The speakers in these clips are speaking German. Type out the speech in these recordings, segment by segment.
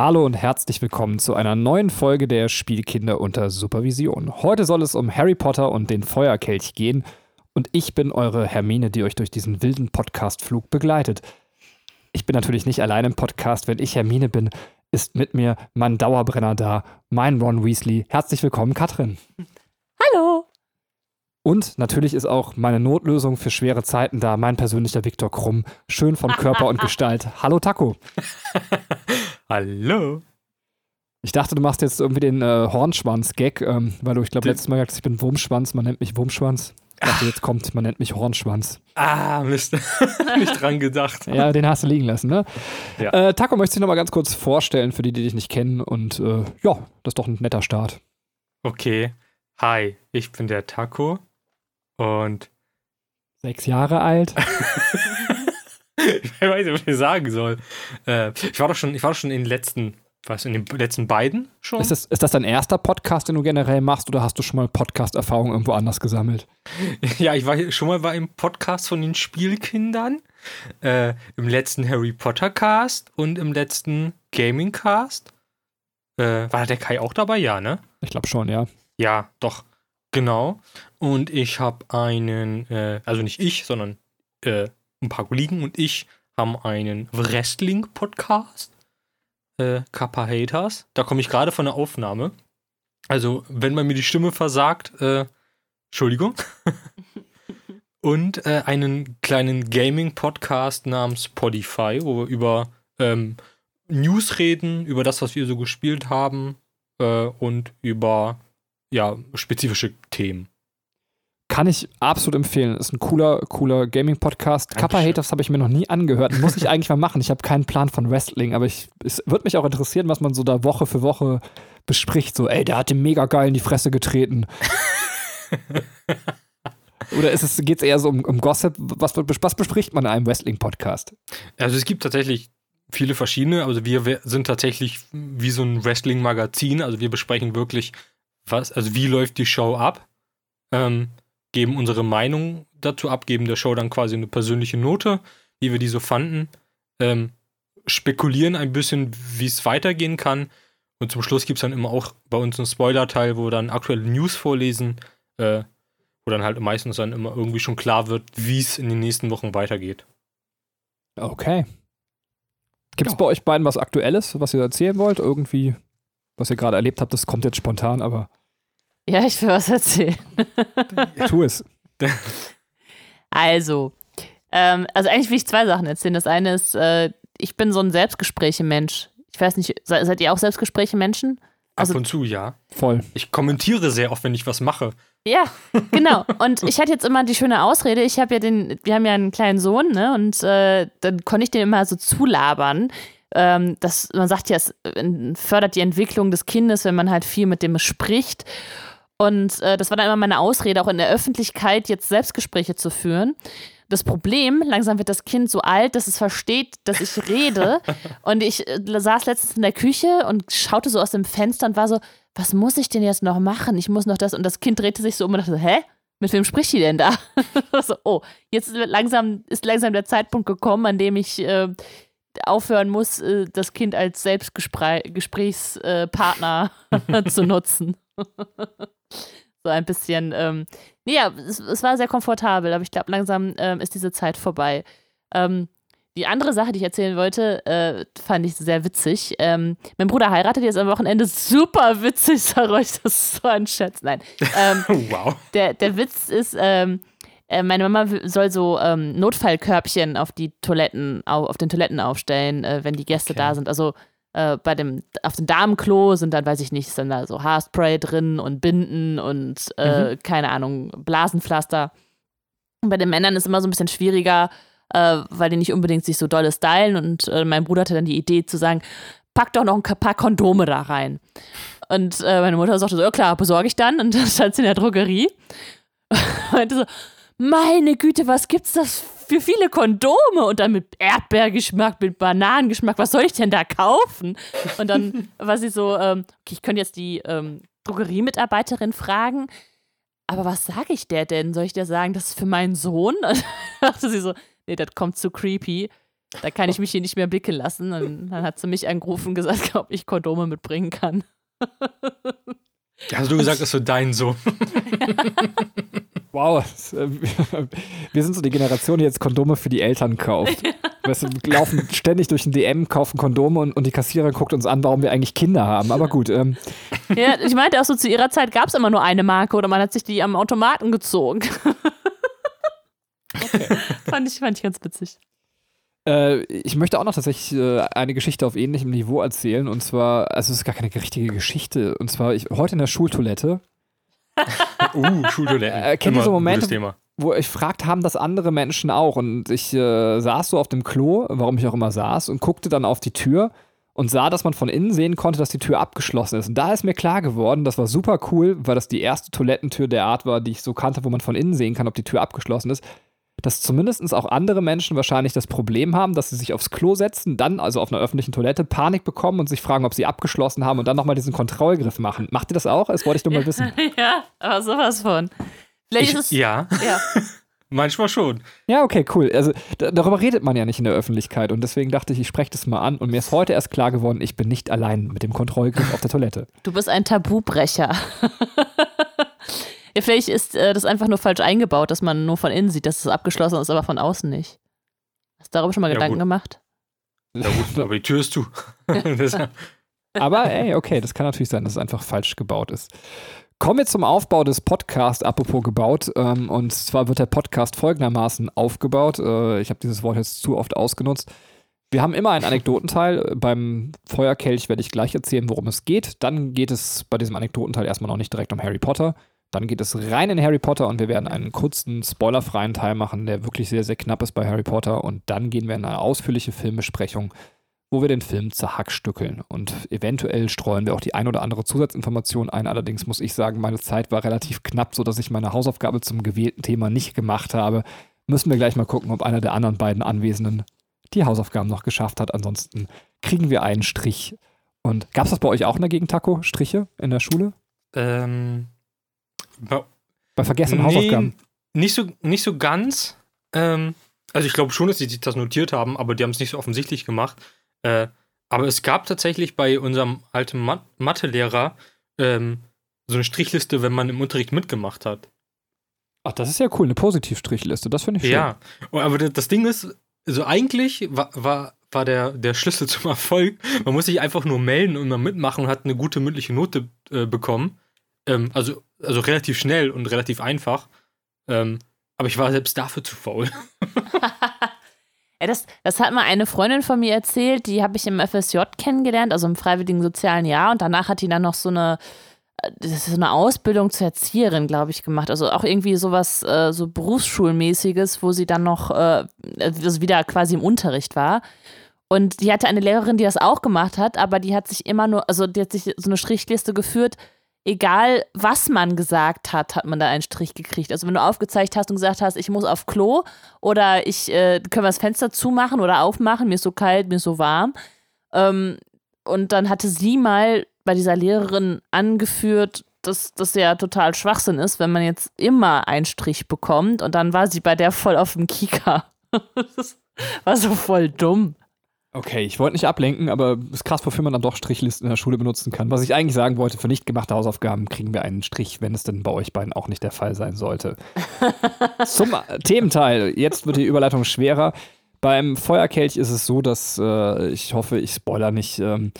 Hallo und herzlich willkommen zu einer neuen Folge der Spielkinder unter Supervision. Heute soll es um Harry Potter und den Feuerkelch gehen und ich bin eure Hermine, die euch durch diesen wilden Podcastflug begleitet. Ich bin natürlich nicht allein im Podcast, wenn ich Hermine bin, ist mit mir mein Dauerbrenner da, mein Ron Weasley. Herzlich willkommen, Katrin. Und natürlich ist auch meine Notlösung für schwere Zeiten da, mein persönlicher Viktor Krumm, schön von Körper und Gestalt. Hallo Taco. Hallo. Ich dachte, du machst jetzt irgendwie den äh, Hornschwanz-Gag, ähm, weil du, ich glaube, letztes Mal gesagt hast, ich bin Wurmschwanz, man nennt mich Wurmschwanz. Ich dachte, jetzt kommt, man nennt mich Hornschwanz. Ah, Mist. Nicht dran gedacht. Ja, den hast du liegen lassen, ne? Ja. Äh, Taco, möchtest du dich nochmal ganz kurz vorstellen für die, die dich nicht kennen? Und äh, ja, das ist doch ein netter Start. Okay. Hi, ich bin der Taco und Sechs Jahre alt. ich weiß nicht, was ich sagen soll. Äh, ich war doch schon, ich war doch schon in den letzten, was, in den letzten beiden schon? Ist das, ist das dein erster Podcast, den du generell machst, oder hast du schon mal Podcast-Erfahrung irgendwo anders gesammelt? Ja, ich war schon mal war im Podcast von den Spielkindern, äh, im letzten Harry Potter Cast und im letzten Gaming Cast. Äh, war der Kai auch dabei? Ja, ne? Ich glaube schon, ja. Ja, doch. Genau. Und ich habe einen, äh, also nicht ich, sondern äh, ein paar Kollegen und ich haben einen Wrestling-Podcast. Äh, Kappa Haters. Da komme ich gerade von der Aufnahme. Also, wenn man mir die Stimme versagt, äh, Entschuldigung. und äh, einen kleinen Gaming-Podcast namens Spotify, wo wir über ähm, News reden, über das, was wir so gespielt haben äh, und über ja, spezifische Themen. Kann ich absolut empfehlen. Ist ein cooler, cooler Gaming-Podcast. Kappa. Haters habe ich mir noch nie angehört. Muss ich eigentlich mal machen. Ich habe keinen plan von Wrestling, aber ich, es würde mich auch interessieren, was man so da Woche für Woche bespricht. So, ey, der hat dem mega geil in die Fresse getreten. Oder ist es, geht es eher so um, um Gossip? Was, was bespricht man in einem Wrestling-Podcast? Also es gibt tatsächlich viele verschiedene. Also wir sind tatsächlich wie so ein Wrestling-Magazin. Also wir besprechen wirklich, was, also wie läuft die Show ab, ähm, geben unsere Meinung dazu ab, geben der Show dann quasi eine persönliche Note, wie wir die so fanden, ähm, spekulieren ein bisschen, wie es weitergehen kann. Und zum Schluss gibt es dann immer auch bei uns einen Spoiler-Teil, wo wir dann aktuelle News vorlesen, äh, wo dann halt meistens dann immer irgendwie schon klar wird, wie es in den nächsten Wochen weitergeht. Okay. Gibt es bei euch beiden was Aktuelles, was ihr erzählen wollt? Irgendwie, was ihr gerade erlebt habt, das kommt jetzt spontan, aber Ja, ich will was erzählen. tu es. Also, ähm, also eigentlich will ich zwei Sachen erzählen. Das eine ist, äh, ich bin so ein Selbstgespräche-Mensch. Ich weiß nicht, se seid ihr auch Selbstgespräche-Menschen? Also- Ab und zu, ja. Voll. Ich kommentiere sehr oft, wenn ich was mache. Ja, genau. Und ich hatte jetzt immer die schöne Ausrede, ich habe ja den, wir haben ja einen kleinen Sohn, ne? Und äh, dann konnte ich den immer so zulabern. Ähm, das, man sagt ja, es äh, fördert die Entwicklung des Kindes, wenn man halt viel mit dem spricht. Und äh, das war dann immer meine Ausrede, auch in der Öffentlichkeit jetzt Selbstgespräche zu führen. Das Problem, langsam wird das Kind so alt, dass es versteht, dass ich rede. und ich äh, saß letztens in der Küche und schaute so aus dem Fenster und war so, was muss ich denn jetzt noch machen? Ich muss noch das. Und das Kind drehte sich so um und dachte, so, hä? Mit wem spricht die denn da? so, oh, jetzt langsam, ist langsam der Zeitpunkt gekommen, an dem ich äh, aufhören muss, äh, das Kind als Selbstgesprächspartner zu nutzen. so ein bisschen, ähm, ja, es, es war sehr komfortabel, aber ich glaube, langsam ähm, ist diese Zeit vorbei. Ähm, die andere Sache, die ich erzählen wollte, äh, fand ich sehr witzig. Ähm, mein Bruder heiratet jetzt am Wochenende. Super witzig, sag euch, das so ein Schätz. Nein. Ähm, Wow. der, der Witz ist, ähm, äh, meine Mama soll so Notfallkörbchen auf die Toiletten, au, auf den Toiletten aufstellen, äh, wenn die Gäste Okay. da sind. Also äh, bei dem, auf dem Damenklo sind dann, weiß ich nicht, sind da so Haarspray drin und Binden und äh, keine Ahnung, Blasenpflaster. Und bei den Männern ist immer so ein bisschen schwieriger, äh, weil die nicht unbedingt sich so dolle stylen. Und äh, mein Bruder hatte dann die Idee zu sagen, pack doch noch ein paar Kondome da rein. Und äh, meine Mutter sagte so, ja klar, besorge ich dann. Und dann stand sie in der Drogerie. Und meinte so, meine Güte, was gibt's das für viele Kondome? Und dann mit Erdbeergeschmack, mit Bananengeschmack, was soll ich denn da kaufen? Und dann war sie so, ähm, okay, ich könnte jetzt die ähm, Drogeriemitarbeiterin fragen, aber was sage ich der denn? Soll ich der sagen, das ist für meinen Sohn? Und dann dachte sie so, nee, das kommt zu creepy. Da kann ich mich hier nicht mehr blicken lassen. Und dann hat sie mich angerufen und gesagt, ob ich Kondome mitbringen kann. Hast du gesagt, das ist so dein Sohn? Wow, wir sind so die Generation, die jetzt Kondome für die Eltern kauft. Weißt du, wir laufen ständig durch den DM, kaufen Kondome und, und die Kassiererin guckt uns an, warum wir eigentlich Kinder haben. Aber gut. Ähm. Ja, ich meinte auch so, zu ihrer Zeit gab es immer nur eine Marke oder man hat sich die am Automaten gezogen. Okay. fand, ich, fand ich ganz witzig. Äh, ich möchte auch noch tatsächlich äh, eine Geschichte auf ähnlichem Niveau erzählen. Und zwar, also es ist gar keine richtige Geschichte. Und zwar ich, heute in der Schultoilette. Uh, Schultoilette. Äh, kennt ihr so Momente, wo ich fragt, haben das andere Menschen auch? Und ich äh, saß so auf dem Klo, warum ich auch immer saß, und guckte dann auf die Tür und sah, dass man von innen sehen konnte, dass die Tür abgeschlossen ist. Und da ist mir klar geworden, das war super cool, weil das die erste Toilettentür der Art war, die ich so kannte, wo man von innen sehen kann, ob die Tür abgeschlossen ist dass zumindest auch andere Menschen wahrscheinlich das Problem haben, dass sie sich aufs Klo setzen, dann also auf einer öffentlichen Toilette Panik bekommen und sich fragen, ob sie abgeschlossen haben und dann nochmal diesen Kontrollgriff machen. Macht ihr das auch? Das wollte ich nur mal wissen. ja, aber sowas von. Vielleicht ich, ist. Ja. ja. Manchmal schon. Ja, okay, cool. Also darüber redet man ja nicht in der Öffentlichkeit und deswegen dachte ich, ich spreche das mal an und mir ist heute erst klar geworden, ich bin nicht allein mit dem Kontrollgriff auf der Toilette. Du bist ein Tabubrecher. Ja, vielleicht ist äh, das einfach nur falsch eingebaut, dass man nur von innen sieht, dass es abgeschlossen ist, aber von außen nicht. Hast du darüber schon mal ja, Gedanken gut. gemacht? Ja gut, aber die Tür ist zu. aber ey, okay, das kann natürlich sein, dass es einfach falsch gebaut ist. Kommen wir zum Aufbau des Podcasts, apropos gebaut. Ähm, und zwar wird der Podcast folgendermaßen aufgebaut. Äh, ich habe dieses Wort jetzt zu oft ausgenutzt. Wir haben immer einen Anekdotenteil. Beim Feuerkelch werde ich gleich erzählen, worum es geht. Dann geht es bei diesem Anekdotenteil erstmal noch nicht direkt um Harry Potter. Dann geht es rein in Harry Potter und wir werden einen kurzen, spoilerfreien Teil machen, der wirklich sehr, sehr knapp ist bei Harry Potter. Und dann gehen wir in eine ausführliche Filmbesprechung, wo wir den Film zerhackstückeln. Und eventuell streuen wir auch die ein oder andere Zusatzinformation ein. Allerdings muss ich sagen, meine Zeit war relativ knapp, sodass ich meine Hausaufgabe zum gewählten Thema nicht gemacht habe. Müssen wir gleich mal gucken, ob einer der anderen beiden Anwesenden die Hausaufgaben noch geschafft hat. Ansonsten kriegen wir einen Strich. Und gab es das bei euch auch in der Gegend, Taco? Striche in der Schule? Ähm, bei, bei vergessenen nee, Hausaufgaben? Nicht so, nicht so ganz. Ähm, also ich glaube schon, dass sie sich das notiert haben, aber die haben es nicht so offensichtlich gemacht. Äh, aber es gab tatsächlich bei unserem alten Mat Mathelehrer ähm, so eine Strichliste, wenn man im Unterricht mitgemacht hat. Ach, das ist ja cool, eine Positivstrichliste, das finde ich schön. Ja, aber das Ding ist, also eigentlich war, war, war der, der Schlüssel zum Erfolg, man muss sich einfach nur melden und mal mitmachen und hat eine gute mündliche Note äh, bekommen. Ähm, also, also relativ schnell und relativ einfach. Ähm, aber ich war selbst dafür zu faul. ja, das, das hat mal eine Freundin von mir erzählt, die habe ich im FSJ kennengelernt, also im freiwilligen sozialen Jahr. Und danach hat die dann noch so eine, das ist so eine Ausbildung zur Erzieherin, glaube ich, gemacht. Also auch irgendwie sowas, äh, so Berufsschulmäßiges, wo sie dann noch äh, also wieder quasi im Unterricht war. Und die hatte eine Lehrerin, die das auch gemacht hat, aber die hat sich immer nur, also die hat sich so eine Strichliste geführt, egal was man gesagt hat, hat man da einen Strich gekriegt. Also wenn du aufgezeigt hast und gesagt hast, ich muss auf Klo oder ich äh, können wir das Fenster zumachen oder aufmachen, mir ist so kalt, mir ist so warm. Ähm, und dann hatte sie mal bei dieser Lehrerin angeführt, dass das ja total Schwachsinn ist, wenn man jetzt immer einen Strich bekommt. Und dann war sie bei der voll auf dem Kika. das war so voll dumm. Okay, ich wollte nicht ablenken, aber es ist krass, wofür man dann doch Strichlisten in der Schule benutzen kann. Was ich eigentlich sagen wollte, für nicht gemachte Hausaufgaben kriegen wir einen Strich, wenn es denn bei euch beiden auch nicht der Fall sein sollte. Zum Thementeil. Jetzt wird die Überleitung schwerer. Beim Feuerkelch ist es so, dass äh, ich hoffe, ich spoiler nicht. Ähm,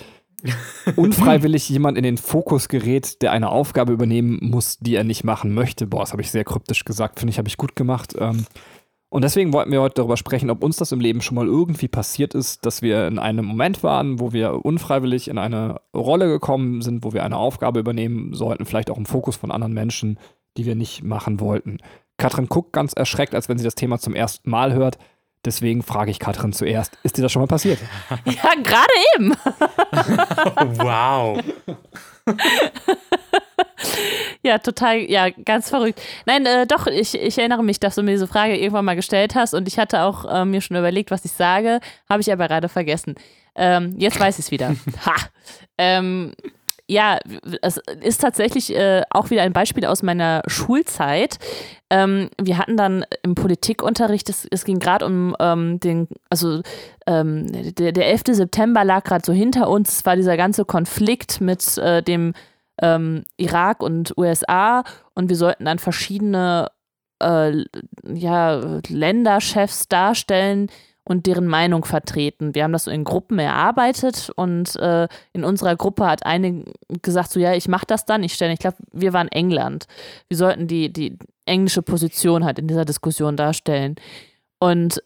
unfreiwillig jemand in den Fokus gerät, der eine Aufgabe übernehmen muss, die er nicht machen möchte. Boah, das habe ich sehr kryptisch gesagt, finde ich, habe ich gut gemacht. Ähm, und deswegen wollten wir heute darüber sprechen, ob uns das im Leben schon mal irgendwie passiert ist, dass wir in einem Moment waren, wo wir unfreiwillig in eine Rolle gekommen sind, wo wir eine Aufgabe übernehmen sollten, vielleicht auch im Fokus von anderen Menschen, die wir nicht machen wollten. Katrin guckt ganz erschreckt, als wenn sie das Thema zum ersten Mal hört. Deswegen frage ich Katrin zuerst, ist dir das schon mal passiert? Ja, gerade eben. wow. ja, total, ja, ganz verrückt. Nein, äh, doch, ich, ich erinnere mich, dass du mir diese Frage irgendwann mal gestellt hast und ich hatte auch äh, mir schon überlegt, was ich sage, habe ich aber gerade vergessen. Ähm, jetzt weiß ich es wieder. ha! Ähm, ja, es ist tatsächlich äh, auch wieder ein Beispiel aus meiner Schulzeit. Ähm, wir hatten dann im Politikunterricht, es, es ging gerade um ähm, den, also ähm, der, der 11. September lag gerade so hinter uns. Es war dieser ganze Konflikt mit äh, dem ähm, Irak und USA und wir sollten dann verschiedene äh, ja, Länderchefs darstellen, und deren Meinung vertreten. Wir haben das so in Gruppen erarbeitet und äh, in unserer Gruppe hat eine gesagt, so ja, ich mache das dann, ich stelle, ich glaube, wir waren England. Wir sollten die, die englische Position halt in dieser Diskussion darstellen. Und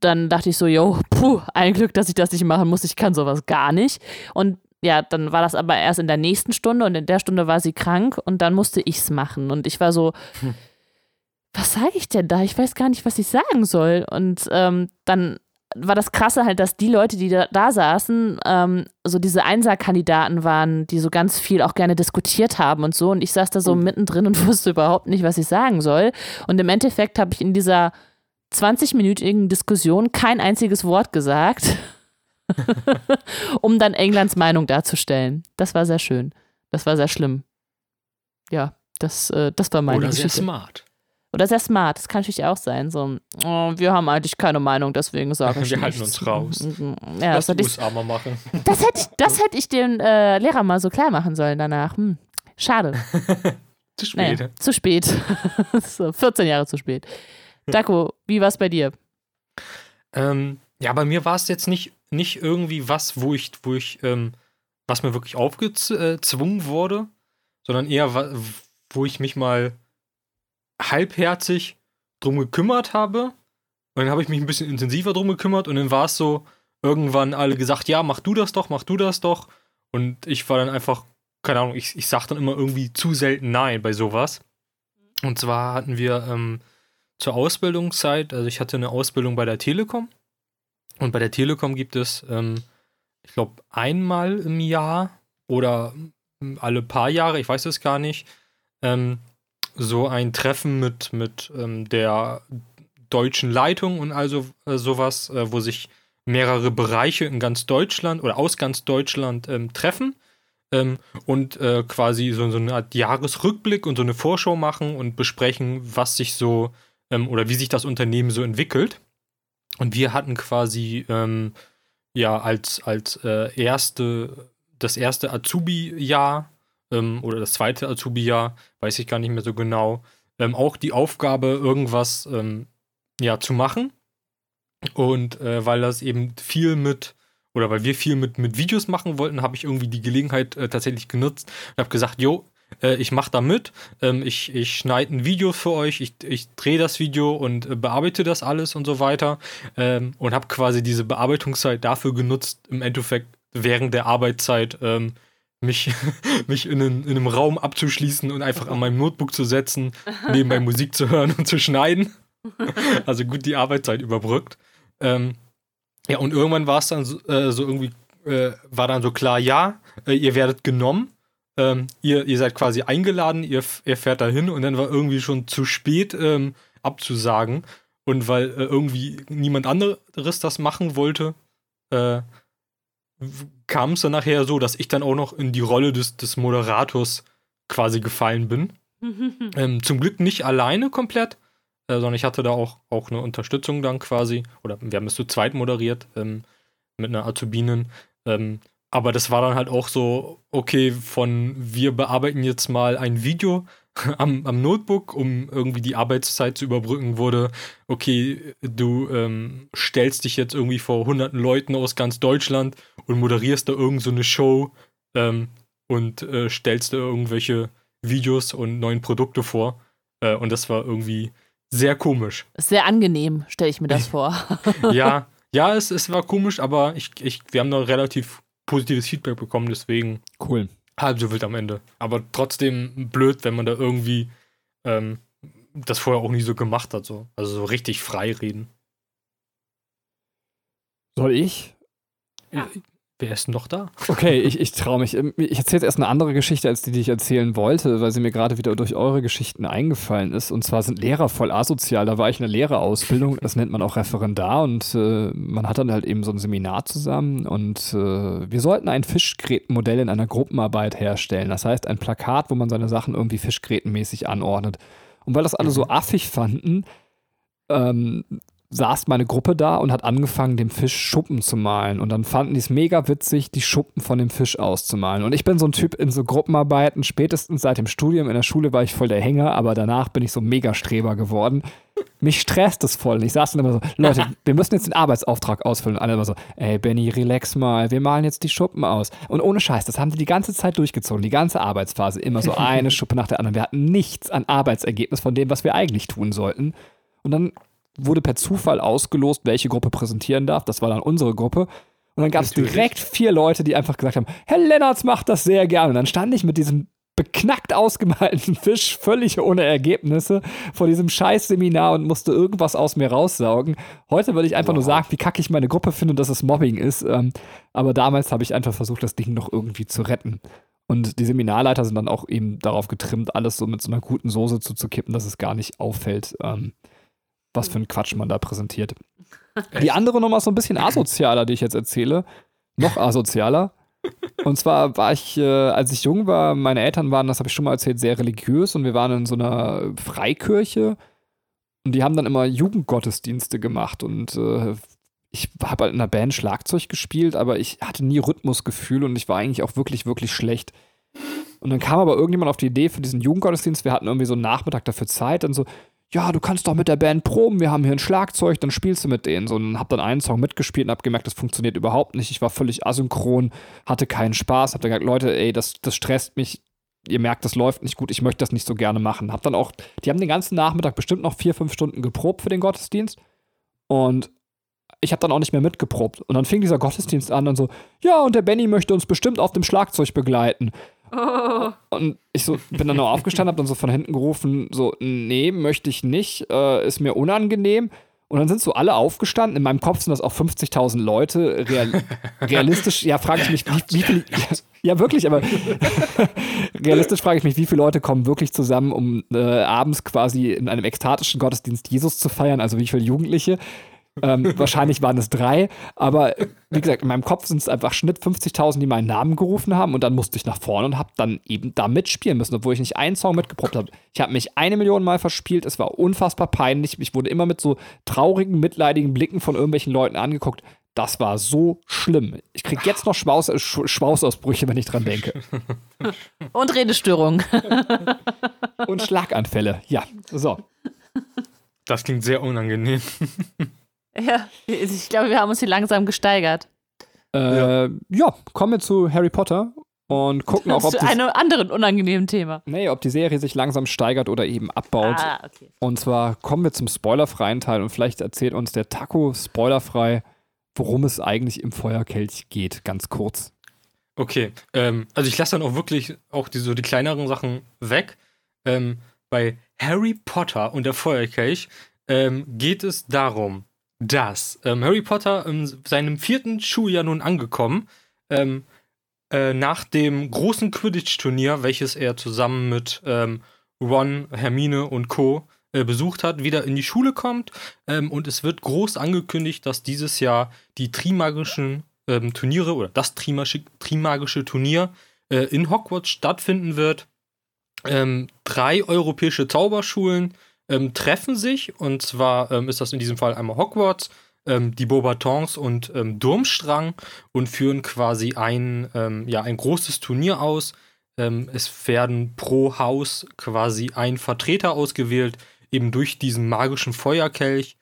dann dachte ich so, yo, puh, ein Glück, dass ich das nicht machen muss, ich kann sowas gar nicht. Und ja, dann war das aber erst in der nächsten Stunde und in der Stunde war sie krank und dann musste ich es machen. Und ich war so, hm was sage ich denn da? Ich weiß gar nicht, was ich sagen soll. Und ähm, dann war das Krasse halt, dass die Leute, die da, da saßen, ähm, so diese Einser-Kandidaten waren, die so ganz viel auch gerne diskutiert haben und so. Und ich saß da so oh. mittendrin und wusste überhaupt nicht, was ich sagen soll. Und im Endeffekt habe ich in dieser 20-minütigen Diskussion kein einziges Wort gesagt, um dann Englands Meinung darzustellen. Das war sehr schön. Das war sehr schlimm. Ja, das, äh, das war meine Oder Geschichte. sehr smart. Oder sehr smart, das kann natürlich auch sein. So, oh, wir haben eigentlich keine Meinung, deswegen sagen wir Wir halten uns raus. Ja, Lass das die USA mal machen. Das hätte ich, das hätte ich dem äh, Lehrer mal so klar machen sollen danach. Hm, schade. zu spät. Naja, zu spät. so, 14 Jahre zu spät. Daco, wie war es bei dir? Ähm, ja, bei mir war es jetzt nicht, nicht irgendwie was, wo ich, wo ich, ähm, was mir wirklich aufgezwungen wurde, sondern eher, wo ich mich mal halbherzig drum gekümmert habe. Und dann habe ich mich ein bisschen intensiver drum gekümmert und dann war es so, irgendwann alle gesagt, ja, mach du das doch, mach du das doch. Und ich war dann einfach, keine Ahnung, ich, ich sag dann immer irgendwie zu selten Nein bei sowas. Und zwar hatten wir ähm, zur Ausbildungszeit, also ich hatte eine Ausbildung bei der Telekom. Und bei der Telekom gibt es, ähm, ich glaube, einmal im Jahr oder alle paar Jahre, ich weiß es gar nicht, ähm, so ein Treffen mit, mit ähm, der deutschen Leitung und also äh, sowas, äh, wo sich mehrere Bereiche in ganz Deutschland oder aus ganz Deutschland ähm, treffen ähm, und äh, quasi so, so, eine Art Jahresrückblick und so eine Vorschau machen und besprechen, was sich so ähm, oder wie sich das Unternehmen so entwickelt. Und wir hatten quasi ähm, ja als, als äh, erste, das erste Azubi-Jahr ähm, oder das zweite Azubi-Jahr, weiß ich gar nicht mehr so genau, ähm, auch die Aufgabe, irgendwas ähm, ja, zu machen. Und äh, weil das eben viel mit, oder weil wir viel mit, mit Videos machen wollten, habe ich irgendwie die Gelegenheit äh, tatsächlich genutzt und habe gesagt, jo, äh, ich mache da mit, ähm, ich, ich schneide ein Video für euch, ich, ich drehe das Video und äh, bearbeite das alles und so weiter ähm, und habe quasi diese Bearbeitungszeit dafür genutzt, im Endeffekt während der Arbeitszeit ähm, mich, mich in, einen, in, einem Raum abzuschließen und einfach an meinem Notebook zu setzen, nebenbei Musik zu hören und zu schneiden. Also gut die Arbeitszeit überbrückt. Ähm, ja, und irgendwann war es dann so, äh, so irgendwie, äh, war dann so klar, ja, äh, ihr werdet genommen. Ähm, ihr, ihr seid quasi eingeladen, ihr, ihr fährt dahin und dann war irgendwie schon zu spät ähm, abzusagen. Und weil äh, irgendwie niemand anderes das machen wollte, äh, kam es dann nachher so, dass ich dann auch noch in die Rolle des, des Moderators quasi gefallen bin. ähm, zum Glück nicht alleine komplett, äh, sondern ich hatte da auch, auch eine Unterstützung dann quasi. Oder wir haben es zu zweit moderiert ähm, mit einer Azubinen. Ähm, aber das war dann halt auch so, okay, von wir bearbeiten jetzt mal ein Video am, am Notebook, um irgendwie die Arbeitszeit zu überbrücken, wurde, okay, du ähm, stellst dich jetzt irgendwie vor hunderten Leuten aus ganz Deutschland und moderierst da irgend so eine Show ähm, und äh, stellst da irgendwelche Videos und neuen Produkte vor. Äh, und das war irgendwie sehr komisch. Sehr angenehm, stelle ich mir das vor. ja, ja, es, es war komisch, aber ich, ich, wir haben da relativ positives Feedback bekommen, deswegen. Cool halb so wild am Ende. Aber trotzdem blöd, wenn man da irgendwie ähm, das vorher auch nie so gemacht hat. So. Also so richtig frei reden. Soll ich? Ja. Wer ist noch da? Okay, ich, ich traue mich. Ähm, ich erzähle jetzt erst eine andere Geschichte, als die, die ich erzählen wollte, weil sie mir gerade wieder durch eure Geschichten eingefallen ist. Und zwar sind Lehrer voll asozial. Da war ich in der Lehrerausbildung, das nennt man auch Referendar. Und äh, man hat dann halt eben so ein Seminar zusammen. Und äh, wir sollten ein Fischgrätenmodell in einer Gruppenarbeit herstellen. Das heißt, ein Plakat, wo man seine Sachen irgendwie fischgrätenmäßig anordnet. Und weil das alle so mhm. affig fanden, ähm, saß meine Gruppe da und hat angefangen, dem Fisch Schuppen zu malen. Und dann fanden die es mega witzig, die Schuppen von dem Fisch auszumalen. Und ich bin so ein Typ in so Gruppenarbeiten, spätestens seit dem Studium. In der Schule war ich voll der Hänger, aber danach bin ich so mega Streber geworden. Mich stresst es voll. Und ich saß dann immer so, Leute, wir müssen jetzt den Arbeitsauftrag ausfüllen. Und alle immer so, ey Benny, relax mal, wir malen jetzt die Schuppen aus. Und ohne Scheiß, das haben die die ganze Zeit durchgezogen, die ganze Arbeitsphase. Immer so eine Schuppe nach der anderen. Wir hatten nichts an Arbeitsergebnis von dem, was wir eigentlich tun sollten. Und dann wurde per Zufall ausgelost, welche Gruppe präsentieren darf. Das war dann unsere Gruppe. Und dann gab es direkt vier Leute, die einfach gesagt haben: Herr Lennartz macht das sehr gerne. Und dann stand ich mit diesem beknackt ausgemalten Fisch, völlig ohne Ergebnisse, vor diesem Scheiß-Seminar und musste irgendwas aus mir raussaugen. Heute würde ich einfach wow. nur sagen, wie kacke ich meine Gruppe finde und dass es Mobbing ist. Ähm, aber damals habe ich einfach versucht, das Ding noch irgendwie zu retten. Und die Seminarleiter sind dann auch eben darauf getrimmt, alles so mit so einer guten Soße zuzukippen, dass es gar nicht auffällt. Was für ein Quatsch man da präsentiert. Die andere Nummer ist so ein bisschen asozialer, die ich jetzt erzähle. Noch asozialer. Und zwar war ich, äh, als ich jung war, meine Eltern waren, das habe ich schon mal erzählt, sehr religiös und wir waren in so einer Freikirche und die haben dann immer Jugendgottesdienste gemacht und äh, ich habe halt in einer Band Schlagzeug gespielt, aber ich hatte nie Rhythmusgefühl und ich war eigentlich auch wirklich, wirklich schlecht. Und dann kam aber irgendjemand auf die Idee für diesen Jugendgottesdienst, wir hatten irgendwie so einen Nachmittag dafür Zeit, dann so, ja, du kannst doch mit der Band proben, wir haben hier ein Schlagzeug, dann spielst du mit denen. So, und hab dann einen Song mitgespielt und hab gemerkt, das funktioniert überhaupt nicht. Ich war völlig asynchron, hatte keinen Spaß, hab dann gesagt, Leute, ey, das, das stresst mich. Ihr merkt, das läuft nicht gut, ich möchte das nicht so gerne machen. Hab dann auch, die haben den ganzen Nachmittag bestimmt noch vier, fünf Stunden geprobt für den Gottesdienst. Und ich habe dann auch nicht mehr mitgeprobt. Und dann fing dieser Gottesdienst an und so, ja, und der Benny möchte uns bestimmt auf dem Schlagzeug begleiten. Oh. Und ich so bin dann noch aufgestanden, hab dann so von hinten gerufen, so, nee, möchte ich nicht, äh, ist mir unangenehm. Und dann sind so alle aufgestanden. In meinem Kopf sind das auch 50.000 Leute. Real, realistisch, ja, frage ich mich, wie, wie viele. Ja, wirklich, aber realistisch frage ich mich, wie viele Leute kommen wirklich zusammen, um äh, abends quasi in einem ekstatischen Gottesdienst Jesus zu feiern? Also wie viele Jugendliche? Ähm, wahrscheinlich waren es drei, aber wie gesagt, in meinem Kopf sind es einfach Schnitt 50.000, die meinen Namen gerufen haben und dann musste ich nach vorne und habe dann eben da mitspielen müssen, obwohl ich nicht einen Song mitgeprobt habe. Ich habe mich eine Million Mal verspielt, es war unfassbar peinlich. Ich wurde immer mit so traurigen, mitleidigen Blicken von irgendwelchen Leuten angeguckt. Das war so schlimm. Ich kriege jetzt noch Schmaus, Schwausausbrüche, wenn ich dran denke. Und Redestörungen. Und Schlaganfälle, ja. So. Das klingt sehr unangenehm. Ja, ich glaube, wir haben uns hier langsam gesteigert. Äh, ja. ja, kommen wir zu Harry Potter und gucken auch, ob zu einem anderen unangenehmen Thema. Nee, ob die Serie sich langsam steigert oder eben abbaut. Ah, okay. Und zwar kommen wir zum spoilerfreien Teil und vielleicht erzählt uns der Taco spoilerfrei, worum es eigentlich im Feuerkelch geht, ganz kurz. Okay, ähm, also ich lasse dann auch wirklich auch die, so die kleineren Sachen weg. Ähm, bei Harry Potter und der Feuerkelch ähm, geht es darum, dass ähm, Harry Potter in seinem vierten Schuljahr nun angekommen, ähm, äh, nach dem großen Quidditch-Turnier, welches er zusammen mit ähm, Ron, Hermine und Co. Äh, besucht hat, wieder in die Schule kommt. Ähm, und es wird groß angekündigt, dass dieses Jahr die Trimagischen ähm, Turniere oder das Trimagische, Trimagische Turnier äh, in Hogwarts stattfinden wird. Ähm, drei europäische Zauberschulen ähm, treffen sich. Und zwar ähm, ist das in diesem Fall einmal Hogwarts, ähm, die Beaubatons und ähm, Durmstrang und führen quasi ein, ähm, ja, ein großes Turnier aus. Ähm, es werden pro Haus quasi ein Vertreter ausgewählt, eben durch diesen magischen Feuerkelch.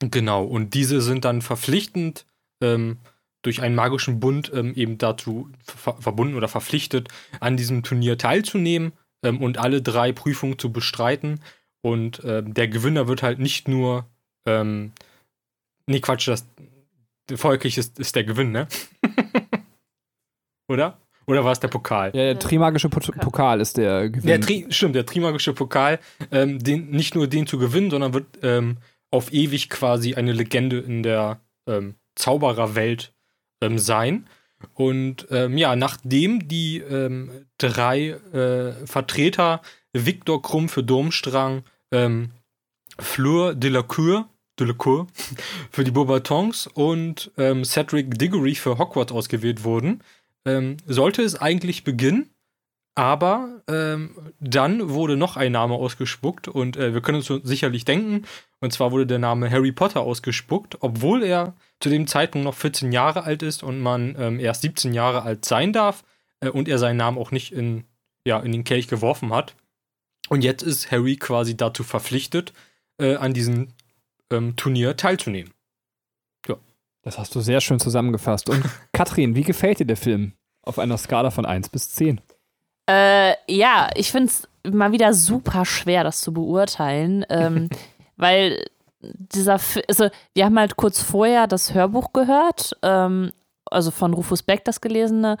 genau, und diese sind dann verpflichtend durch einen magischen Bund eben dazu ver verbunden oder verpflichtet, an diesem Turnier teilzunehmen ähm, und alle drei Prüfungen zu bestreiten. Und ähm, der Gewinner wird halt nicht nur, ähm, nee, Quatsch, das Feuerkirch ist, ist der Gewinn, ne? Oder? Oder war es der Pokal? Ja, der Trimagische Pokal ist der Gewinn. Der Tri stimmt, der Trimagische Pokal, ähm, den, nicht nur den zu gewinnen, sondern wird ähm, auf ewig quasi eine Legende in der ähm, Zaubererwelt ähm, sein. Und ähm, ja, nachdem die ähm, drei äh, Vertreter Viktor Krumm für Durmstrang, ähm, Fleur Delacour, Delacour für die Beaubatons und ähm, Cedric Diggory für Hogwarts ausgewählt wurden, ähm, sollte es eigentlich beginnen. Aber ähm, dann wurde noch ein Name ausgespuckt und äh, wir können uns sicherlich denken, und zwar wurde der Name Harry Potter ausgespuckt, obwohl er zu dem Zeitpunkt noch 14 Jahre alt ist und man ähm, erst 17 Jahre alt sein darf äh, und er seinen Namen auch nicht in, ja, in den Kelch geworfen hat. Und jetzt ist Harry quasi dazu verpflichtet, äh, an diesem ähm, Turnier teilzunehmen. Ja. Das hast du sehr schön zusammengefasst. Und Katrin, wie gefällt dir der Film auf einer Skala von 1 bis 10? Äh, ja, ich finde es mal wieder super schwer, das zu beurteilen, ähm, weil dieser, F also wir haben halt kurz vorher das Hörbuch gehört, ähm, also von Rufus Beck das gelesene,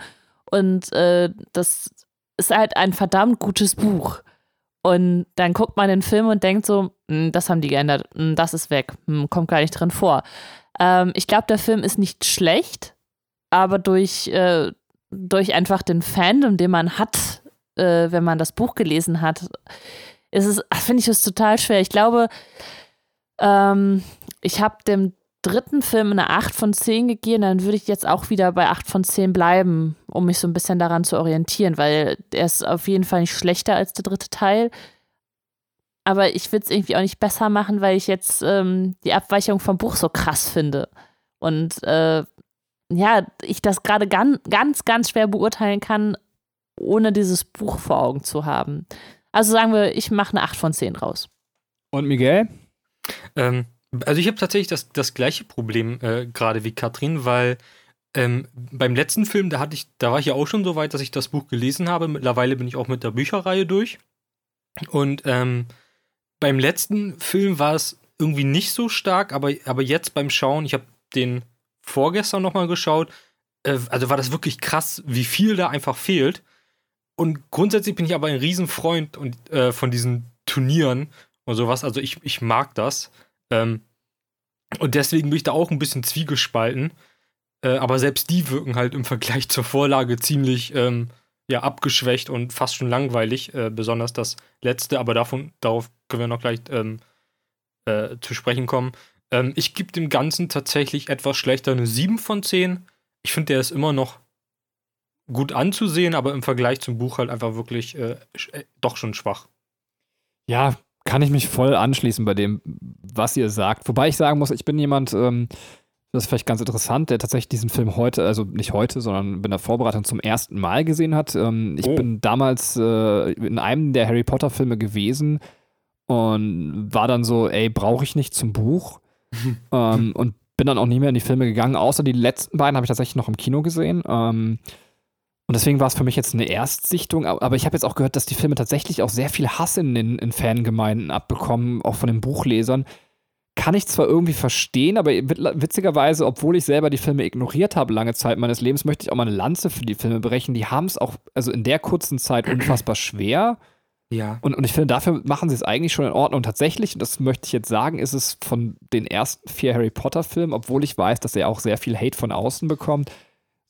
und äh, das ist halt ein verdammt gutes Buch. Und dann guckt man den Film und denkt so, hm, das haben die geändert, hm, das ist weg, hm, kommt gar nicht drin vor. Ähm, ich glaube, der Film ist nicht schlecht, aber durch, äh, durch einfach den Fandom, den man hat, äh, wenn man das Buch gelesen hat, ist es, finde ich es total schwer. Ich glaube, ähm, ich habe dem dritten Film eine 8 von 10 gegeben, dann würde ich jetzt auch wieder bei 8 von 10 bleiben, um mich so ein bisschen daran zu orientieren, weil er ist auf jeden Fall nicht schlechter als der dritte Teil. Aber ich würde es irgendwie auch nicht besser machen, weil ich jetzt ähm, die Abweichung vom Buch so krass finde. Und äh, ja, ich das gerade ganz, ganz, ganz schwer beurteilen kann, ohne dieses Buch vor Augen zu haben. Also sagen wir, ich mache eine 8 von 10 raus. Und Miguel? Ähm, also ich habe tatsächlich das, das gleiche Problem äh, gerade wie Katrin, weil ähm, beim letzten Film, da hatte ich, da war ich ja auch schon so weit, dass ich das Buch gelesen habe. Mittlerweile bin ich auch mit der Bücherreihe durch. Und ähm, beim letzten Film war es irgendwie nicht so stark, aber, aber jetzt beim Schauen, ich habe den vorgestern nochmal geschaut, äh, also war das wirklich krass, wie viel da einfach fehlt. Und grundsätzlich bin ich aber ein Riesenfreund und, äh, von diesen Turnieren und sowas. Also ich, ich mag das. Ähm, und deswegen bin ich da auch ein bisschen zwiegespalten. Äh, aber selbst die wirken halt im Vergleich zur Vorlage ziemlich ähm, ja, abgeschwächt und fast schon langweilig. Äh, besonders das letzte, aber davon, darauf können wir noch gleich ähm, äh, zu sprechen kommen. Ähm, ich gebe dem Ganzen tatsächlich etwas schlechter eine 7 von 10. Ich finde, der ist immer noch gut anzusehen, aber im Vergleich zum Buch halt einfach wirklich äh, äh doch schon schwach. Ja, kann ich mich voll anschließen bei dem, was ihr sagt. Wobei ich sagen muss, ich bin jemand, ähm, das ist vielleicht ganz interessant, der tatsächlich diesen Film heute, also nicht heute, sondern in der Vorbereitung zum ersten Mal gesehen hat. Ähm, ich oh. bin damals äh, in einem der Harry Potter-Filme gewesen und war dann so, ey, brauche ich nicht zum Buch. ähm, und bin dann auch nie mehr in die Filme gegangen, außer die letzten beiden habe ich tatsächlich noch im Kino gesehen. Ähm, und deswegen war es für mich jetzt eine Erstsichtung. Aber ich habe jetzt auch gehört, dass die Filme tatsächlich auch sehr viel Hass in den in Fangemeinden abbekommen, auch von den Buchlesern. Kann ich zwar irgendwie verstehen, aber witzigerweise, obwohl ich selber die Filme ignoriert habe lange Zeit meines Lebens, möchte ich auch mal eine Lanze für die Filme brechen. Die haben es auch, also in der kurzen Zeit unfassbar schwer. Ja. Und, und ich finde, dafür machen sie es eigentlich schon in Ordnung. Tatsächlich, und das möchte ich jetzt sagen, ist es von den ersten vier Harry Potter-Filmen, obwohl ich weiß, dass er auch sehr viel Hate von außen bekommt,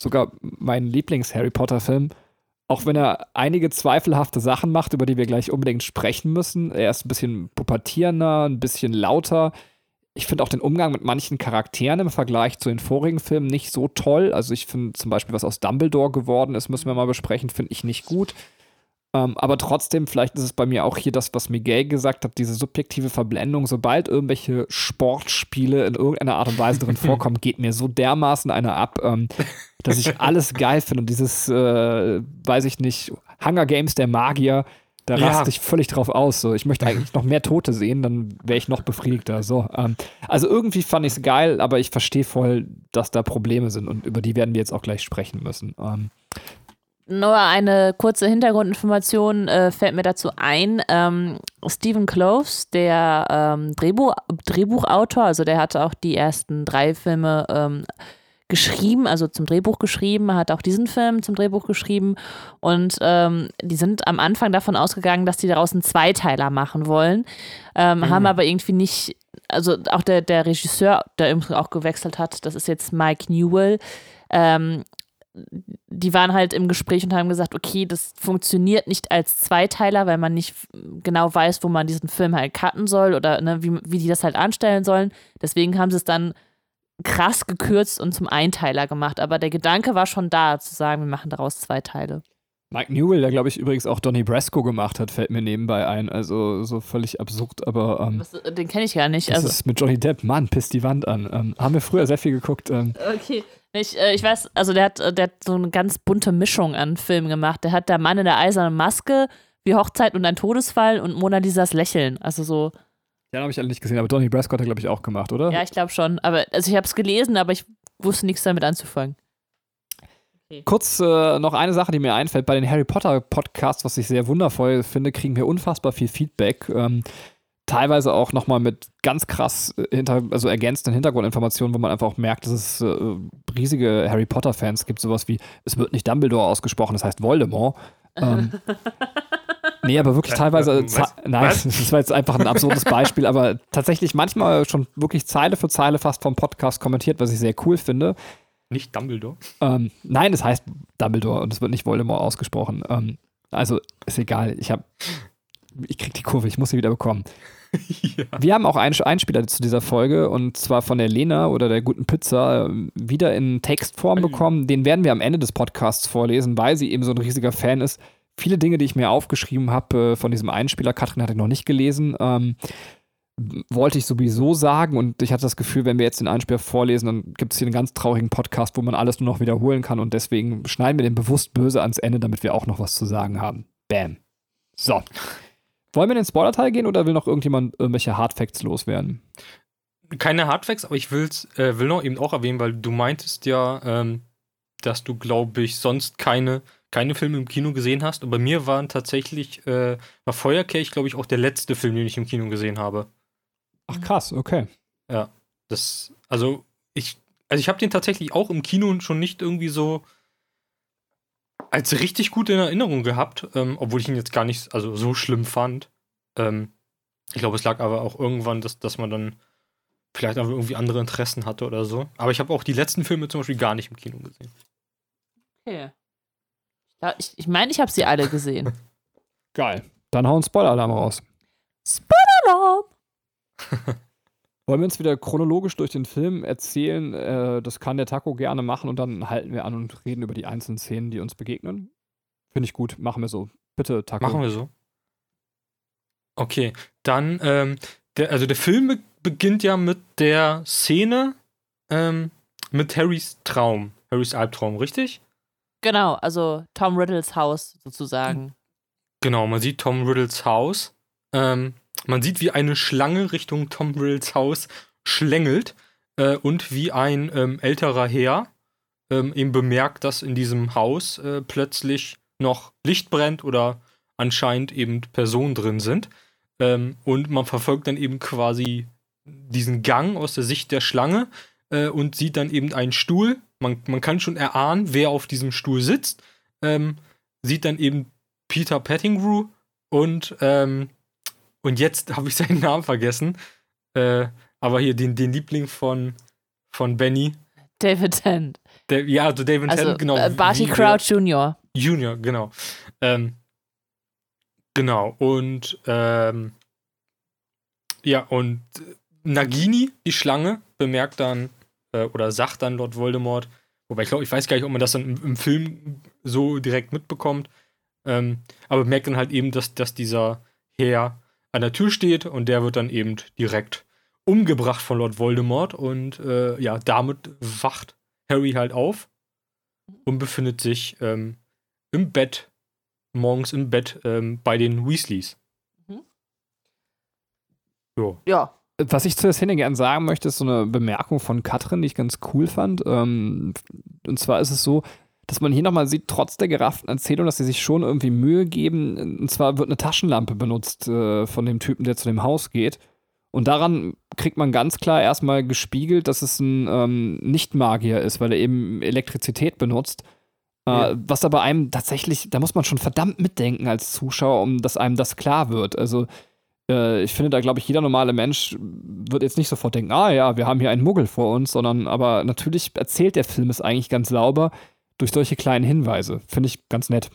sogar mein Lieblings-Harry Potter-Film. Auch wenn er einige zweifelhafte Sachen macht, über die wir gleich unbedingt sprechen müssen. Er ist ein bisschen pubertierender, ein bisschen lauter. Ich finde auch den Umgang mit manchen Charakteren im Vergleich zu den vorigen Filmen nicht so toll. Also ich finde zum Beispiel, was aus Dumbledore geworden ist, müssen wir mal besprechen, finde ich nicht gut. Ähm, aber trotzdem, vielleicht ist es bei mir auch hier das, was Miguel gesagt hat, diese subjektive Verblendung. Sobald irgendwelche Sportspiele in irgendeiner Art und Weise drin vorkommen, geht mir so dermaßen einer ab, ähm, dass ich alles geil finde. Und dieses, äh, weiß ich nicht, Hunger Games der Magier, da ja. raste ich völlig drauf aus. So. Ich möchte eigentlich noch mehr Tote sehen, dann wäre ich noch befriedigter. So, ähm, also irgendwie fand ich es geil, aber ich verstehe voll, dass da Probleme sind und über die werden wir jetzt auch gleich sprechen müssen. Ähm, nur eine kurze Hintergrundinformation äh, fällt mir dazu ein. Ähm, Stephen Cloves, der ähm, Drehbuch, Drehbuchautor, also der hatte auch die ersten drei Filme ähm, geschrieben, also zum Drehbuch geschrieben, hat auch diesen Film zum Drehbuch geschrieben und ähm, die sind am Anfang davon ausgegangen, dass die daraus einen Zweiteiler machen wollen, ähm, mhm. haben aber irgendwie nicht, also auch der, der Regisseur, der auch gewechselt hat, das ist jetzt Mike Newell, ähm, die waren halt im Gespräch und haben gesagt, okay, das funktioniert nicht als Zweiteiler, weil man nicht genau weiß, wo man diesen Film halt cutten soll oder ne, wie, wie die das halt anstellen sollen. Deswegen haben sie es dann krass gekürzt und zum Einteiler gemacht. Aber der Gedanke war schon da, zu sagen, wir machen daraus zwei Teile. Mike Newell, der glaube ich übrigens auch Donny Brasco gemacht hat, fällt mir nebenbei ein. Also so völlig absurd, aber. Ähm, Was, den kenne ich gar nicht. Das also. ist mit Johnny Depp. Mann, pisst die Wand an. Ähm, haben wir früher sehr viel geguckt. Ähm, Okay. Ich, äh, ich weiß, also der hat, äh, der hat so eine ganz bunte Mischung an Filmen gemacht. Der hat der Mann in der eisernen Maske, wie Hochzeit und ein Todesfall und Mona Lisas Lächeln. Also so, ja, habe ich alle nicht gesehen, aber Donny Brasco hat er, glaube ich, auch gemacht, oder? ja, ich glaube schon. Aber also ich habe es gelesen, aber ich wusste nichts damit anzufangen. Kurz äh, noch eine Sache, die mir einfällt. Bei den Harry Potter Podcasts, was ich sehr wundervoll finde, kriegen wir unfassbar viel Feedback. Ähm, teilweise auch nochmal mit ganz krass äh, hinter, also ergänzenden Hintergrundinformationen, wo man einfach auch merkt, dass es äh, riesige Harry Potter-Fans gibt. Sowas wie, es wird nicht Dumbledore ausgesprochen, das heißt Voldemort. Ähm, nee, aber wirklich teilweise. äh, was? Nein, Was? das war jetzt einfach ein absurdes Beispiel, aber tatsächlich manchmal schon wirklich Zeile für Zeile fast vom Podcast kommentiert, was ich sehr cool finde. Nicht Dumbledore. Ähm, nein, es heißt Dumbledore und es wird nicht Voldemort ausgesprochen. Ähm, also ist egal. Ich habe, ich krieg die Kurve. Ich muss sie wieder bekommen. ja. Wir haben auch einen Einspieler zu dieser Folge und zwar von der Lena oder der guten Pizza wieder in Textform bekommen. Den werden wir am Ende des Podcasts vorlesen, weil sie eben so ein riesiger Fan ist. Viele Dinge, die ich mir aufgeschrieben habe äh, von diesem Einspieler, Katrin hatte noch nicht gelesen, ähm, wollte ich sowieso sagen und ich hatte das Gefühl, wenn wir jetzt den Einspieler vorlesen, dann gibt es hier einen ganz traurigen Podcast, wo man alles nur noch wiederholen kann und deswegen schneiden wir den bewusst böse ans Ende, damit wir auch noch was zu sagen haben. Bam. So. Wollen wir in den Spoiler-Teil gehen oder will noch irgendjemand irgendwelche Hardfacts loswerden? Keine Hardfacts, aber ich will's, äh, will noch eben auch erwähnen, weil du meintest ja, ähm, dass du, glaube ich, sonst keine, keine Filme im Kino gesehen hast. Und bei mir waren tatsächlich, äh, war Feuerkelch, glaube ich, auch der letzte Film, den ich im Kino gesehen habe. Ach krass, okay. Das, also ich, also ich habe den tatsächlich auch im Kino schon nicht irgendwie so als richtig gut in Erinnerung gehabt, ähm, obwohl ich ihn jetzt gar nicht also so schlimm fand. Ähm, ich glaube, es lag aber auch irgendwann, dass, dass man dann vielleicht auch irgendwie andere Interessen hatte oder so. Aber ich habe auch die letzten Filme zum Beispiel gar nicht im Kino gesehen. Okay. Ja, ich ich meine, ich habe sie alle gesehen. Geil. Dann hauen Spoiler-Alarm raus. Alarm! Wollen wir uns wieder chronologisch durch den Film erzählen? Äh, das kann der Taco gerne machen und dann halten wir an und reden über die einzelnen Szenen, die uns begegnen. Finde ich gut. Machen wir so. Bitte, Taco. Machen wir so. Okay, dann, ähm, der, also der Film be beginnt ja mit der Szene ähm, mit Harrys Traum, Harrys Albtraum, richtig? Genau, also Tom Riddles Haus sozusagen. Genau, man sieht Tom Riddles Haus. Ähm, man sieht, wie eine Schlange Richtung Tom Riddles Haus schlängelt äh, und wie ein ähm, älterer Herr ähm, eben bemerkt, dass in diesem Haus äh, plötzlich noch Licht brennt oder anscheinend eben Personen drin sind. Ähm, und man verfolgt dann eben quasi diesen Gang aus der Sicht der Schlange äh, und sieht dann eben einen Stuhl. Man, man kann schon erahnen, wer auf diesem Stuhl sitzt. Ähm, sieht dann eben Peter Pettigrew und ähm, und jetzt habe ich seinen Namen vergessen. Äh, aber hier den, den Liebling von, von Benny. David Tennant. Der, ja, also David Also genau. äh, Barty Crouch Jr. Junior, genau. Ähm, genau, und ähm, ja, und Nagini, die Schlange, bemerkt dann äh, oder sagt dann Lord Voldemort, wobei ich glaube, ich weiß gar nicht, ob man das dann im, im Film so direkt mitbekommt, ähm, aber merkt dann halt eben, dass, dass dieser Herr an der Tür steht und der wird dann eben direkt umgebracht von Lord Voldemort und äh, ja, damit wacht Harry halt auf und befindet sich ähm, im Bett, morgens im Bett ähm, bei den Weasleys. Mhm. So. Ja. Was ich zu der Szene gerne sagen möchte, ist so eine Bemerkung von Katrin, die ich ganz cool fand. Ähm, und zwar ist es so, dass man hier nochmal sieht, trotz der gerafften Erzählung, dass sie sich schon irgendwie Mühe geben. Und zwar wird eine Taschenlampe benutzt äh, von dem Typen, der zu dem Haus geht. Und daran kriegt man ganz klar erstmal gespiegelt, dass es ein ähm, Nicht-Magier ist, weil er eben Elektrizität benutzt. Äh, Ja. Was aber einem tatsächlich, da muss man schon verdammt mitdenken als Zuschauer, um dass einem das klar wird. Also äh, ich finde, da glaube ich, jeder normale Mensch wird jetzt nicht sofort denken, ah ja, wir haben hier einen Muggel vor uns, sondern aber natürlich erzählt der Film es eigentlich ganz sauber durch solche kleinen Hinweise. Finde ich ganz nett.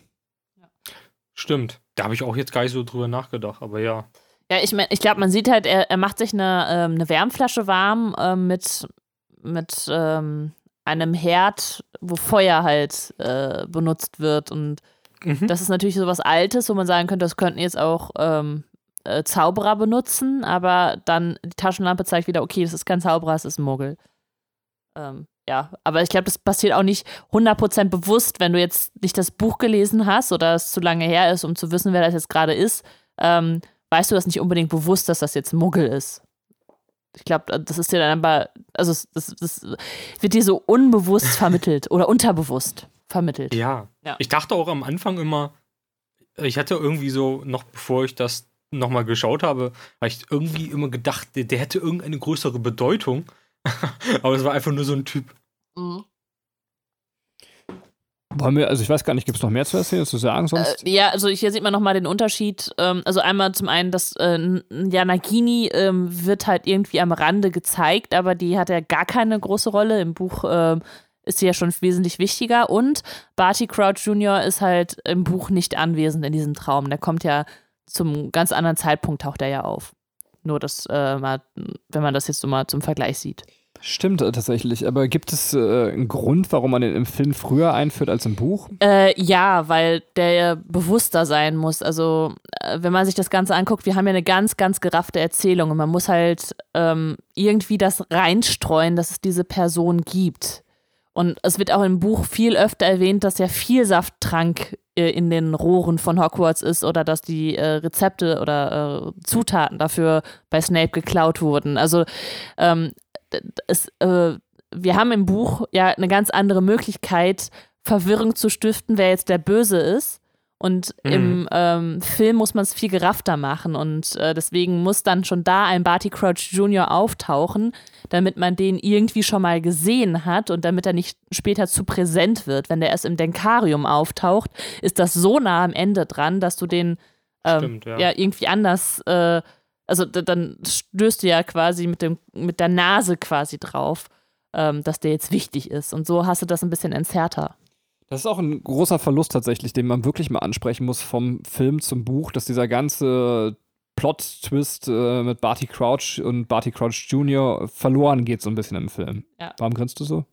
Stimmt. Da habe ich auch jetzt gar nicht so drüber nachgedacht, aber ja. Ja, ich meine, ich glaube, man sieht halt, er, er macht sich eine, ähm, eine Wärmflasche warm ähm, mit, mit ähm, einem Herd, wo Feuer halt äh, benutzt wird. Und Mhm. das ist natürlich so was Altes, wo man sagen könnte, das könnten jetzt auch ähm, äh, Zauberer benutzen, aber dann die Taschenlampe zeigt wieder, okay, das ist kein Zauberer, es ist ein Muggel. Ähm, ja, aber ich glaube, das passiert auch nicht 100% bewusst, wenn du jetzt nicht das Buch gelesen hast oder es zu lange her ist, um zu wissen, wer das jetzt gerade ist. Ähm, weißt du das nicht unbedingt bewusst, dass das jetzt Muggel ist. Ich glaube, das ist dir dann aber, also das, das wird dir so unbewusst vermittelt oder unterbewusst vermittelt. Ja. Ja. Ich dachte auch am Anfang immer, ich hatte irgendwie so, noch bevor ich das nochmal geschaut habe, habe ich irgendwie immer gedacht, der, der hätte irgendeine größere Bedeutung. Aber es war einfach nur so ein Typ. Mhm. Wollen wir, also ich weiß gar nicht, gibt es noch mehr zu erzählen, zu sagen sonst? Äh, ja, also hier sieht man nochmal den Unterschied. Ähm, also einmal zum einen, dass äh, ja, Nagini ähm, wird halt irgendwie am Rande gezeigt, aber die hat ja gar keine große Rolle. Im Buch ähm, ist sie ja schon wesentlich wichtiger. Und Barty Crouch Jr. ist halt im Buch nicht anwesend in diesem Traum. Der kommt ja zum ganz anderen Zeitpunkt, taucht er ja auf. Nur das, äh, mal, wenn man das jetzt so mal zum Vergleich sieht. Stimmt äh, tatsächlich, aber gibt es äh, einen Grund, warum man den im Film früher einführt als im Buch? Äh, ja, weil der ja bewusster sein muss. Also, äh, wenn man sich das Ganze anguckt, wir haben ja eine ganz, ganz geraffte Erzählung und man muss halt ähm, irgendwie das reinstreuen, dass es diese Person gibt. Und es wird auch im Buch viel öfter erwähnt, dass ja Vielsafttrank äh, in den Rohren von Hogwarts ist oder dass die äh, Rezepte oder äh, Zutaten dafür bei Snape geklaut wurden. Also ähm, es, äh, wir haben im Buch ja eine ganz andere Möglichkeit, Verwirrung zu stiften, wer jetzt der Böse ist. Und Mhm. im ähm, Film muss man es viel geraffter machen. Und äh, deswegen muss dann schon da ein Barty Crouch Jr. auftauchen, damit man den irgendwie schon mal gesehen hat und damit er nicht später zu präsent wird. Wenn der erst im Denkarium auftaucht, ist das so nah am Ende dran, dass du den ähm, Stimmt, ja. ja. irgendwie anders, äh, also dann stößt du ja quasi mit, dem, mit der Nase quasi drauf, ähm, dass der jetzt wichtig ist. Und so hast du das ein bisschen entzerrter. Das ist auch ein großer Verlust tatsächlich, den man wirklich mal ansprechen muss vom Film zum Buch, dass dieser ganze Plot-Twist äh, mit Barty Crouch und Barty Crouch Jr. verloren geht so ein bisschen im Film. Ja. Warum grinst du so?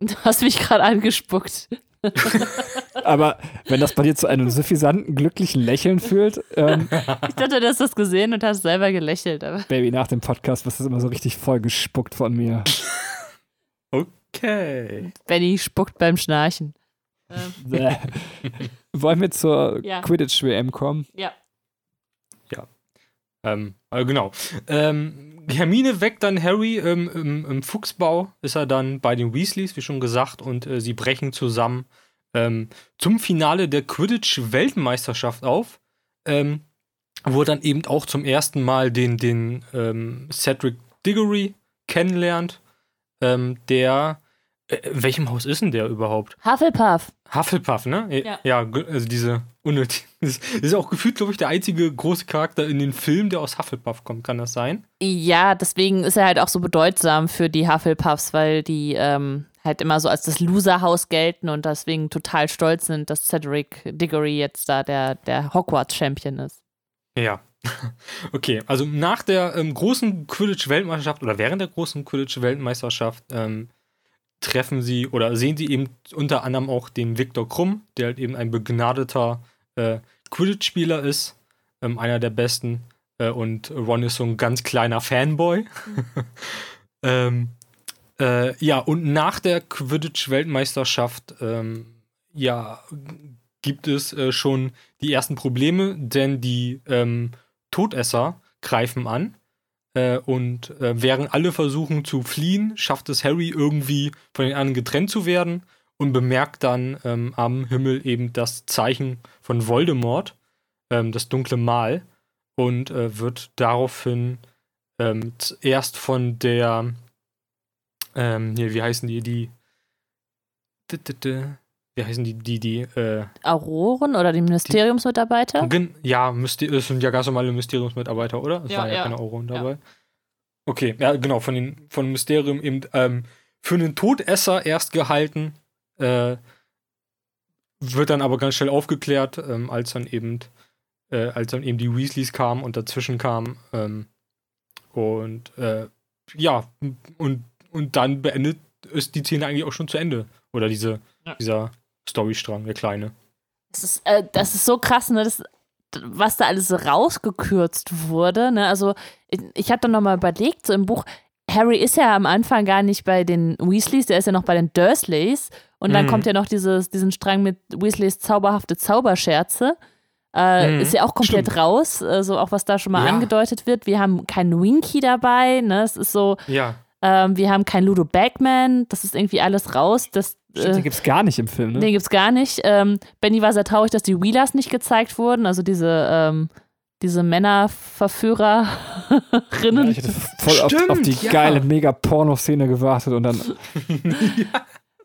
Du hast mich gerade angespuckt. Aber wenn das bei dir zu einem suffisanten, glücklichen Lächeln führt, ähm, Ich dachte, du hast das gesehen und hast selber gelächelt. Aber Baby, nach dem Podcast wirst du immer so richtig voll gespuckt von mir. Okay. Benny spuckt beim Schnarchen. Ähm, Bäh. Wollen wir zur Ja. Quidditch-WM kommen? ja. Ähm, äh, genau. Ähm, Hermine weckt dann Harry ähm, im, im Fuchsbau, ist er dann bei den Weasleys, wie schon gesagt, und äh, sie brechen zusammen ähm, zum Finale der Quidditch-Weltmeisterschaft auf, ähm, wo er dann eben auch zum ersten Mal den, den ähm, Cedric Diggory kennenlernt, ähm, der, äh, welchem Haus ist denn der überhaupt? Hufflepuff. Hufflepuff, ne? Ja. Ja, also diese unnötig. Das ist auch gefühlt, glaube ich, der einzige große Charakter in den Filmen, der aus Hufflepuff kommt. Kann das sein? Ja, deswegen ist er halt auch so bedeutsam für die Hufflepuffs, weil die ähm, halt immer so als das Loserhaus gelten und deswegen total stolz sind, dass Cedric Diggory jetzt da der, der Hogwarts-Champion ist. Ja. Okay, also nach der ähm, großen Quidditch-Weltmeisterschaft oder während der großen Quidditch-Weltmeisterschaft ähm, treffen sie oder sehen sie eben unter anderem auch den Viktor Krumm, der halt eben ein begnadeter äh, Quidditch-Spieler ist, ähm, einer der besten. Äh, und Ron ist so ein ganz kleiner Fanboy. ähm, äh, ja, und nach der Quidditch-Weltmeisterschaft, ähm, ja, gibt es äh, schon die ersten Probleme, denn die ähm, Todesser greifen an. Äh, und äh, während alle versuchen zu fliehen, schafft es Harry irgendwie von den anderen getrennt zu werden und bemerkt dann ähm, am Himmel eben das Zeichen von Voldemort, ähm, das dunkle Mal, und äh, wird daraufhin ähm, zuerst von der, ähm, hier, wie heißen die, die, wie heißen die, die, die, äh, Auroren oder die Ministeriumsmitarbeiter? Gen- Ja, Myster das sind ja ganz normale Mysteriumsmitarbeiter, oder? Es Ja, waren ja, ja. keine Auroren dabei. Okay, ja, genau, von den von dem Mysterium eben ähm, für einen Todesser erst gehalten, äh, wird dann aber ganz schnell aufgeklärt, ähm, als dann eben äh, als dann eben die Weasleys kamen und dazwischen kamen. Ähm, und äh, ja, und, und dann beendet ist die Szene eigentlich auch schon zu Ende. Oder diese, Ja. dieser Storystrang, der kleine. Das ist, äh, das ist so krass, ne? Das, was da alles rausgekürzt wurde. Ne? Also, ich, ich habe dann nochmal überlegt, so im Buch, Harry ist ja am Anfang gar nicht bei den Weasleys, der ist ja noch bei den Dursleys. Und dann Mhm. kommt ja noch dieses, diesen Strang mit Weasleys zauberhafte Zauberscherze. Äh, Mhm. Ist ja auch komplett Stimmt. raus, äh, so auch was da schon mal Ja. angedeutet wird. Wir haben keinen Winky dabei, ne? Es ist so, Ja. ähm, wir haben keinen Ludo Bagman, das ist irgendwie alles raus. Das, Stimmt, äh, den gibt's gar nicht im Film, ne? Den gibt's gar nicht. Ähm, Benny war sehr traurig, dass die Wheelers nicht gezeigt wurden, also diese, ähm, diese Männerverführerinnen. Ja, ich hätte voll auf, Stimmt, auf die ja. geile Mega-Porno-Szene gewartet und dann.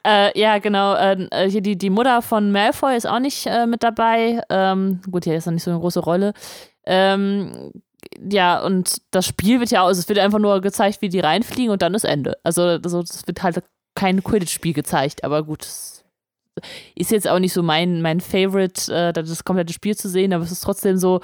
Äh, ja, genau. Äh, äh, hier die, die Mutter von Malfoy ist auch nicht äh, mit dabei. Ähm, gut, hier ist noch nicht so eine große Rolle. Ähm, ja, und das Spiel wird ja auch, also es wird einfach nur gezeigt, wie die reinfliegen und dann ist Ende. Also, also es wird halt kein Quidditch-Spiel gezeigt, aber gut. es Ist jetzt auch nicht so mein, mein Favorite, äh, das komplette Spiel zu sehen, aber es ist trotzdem so,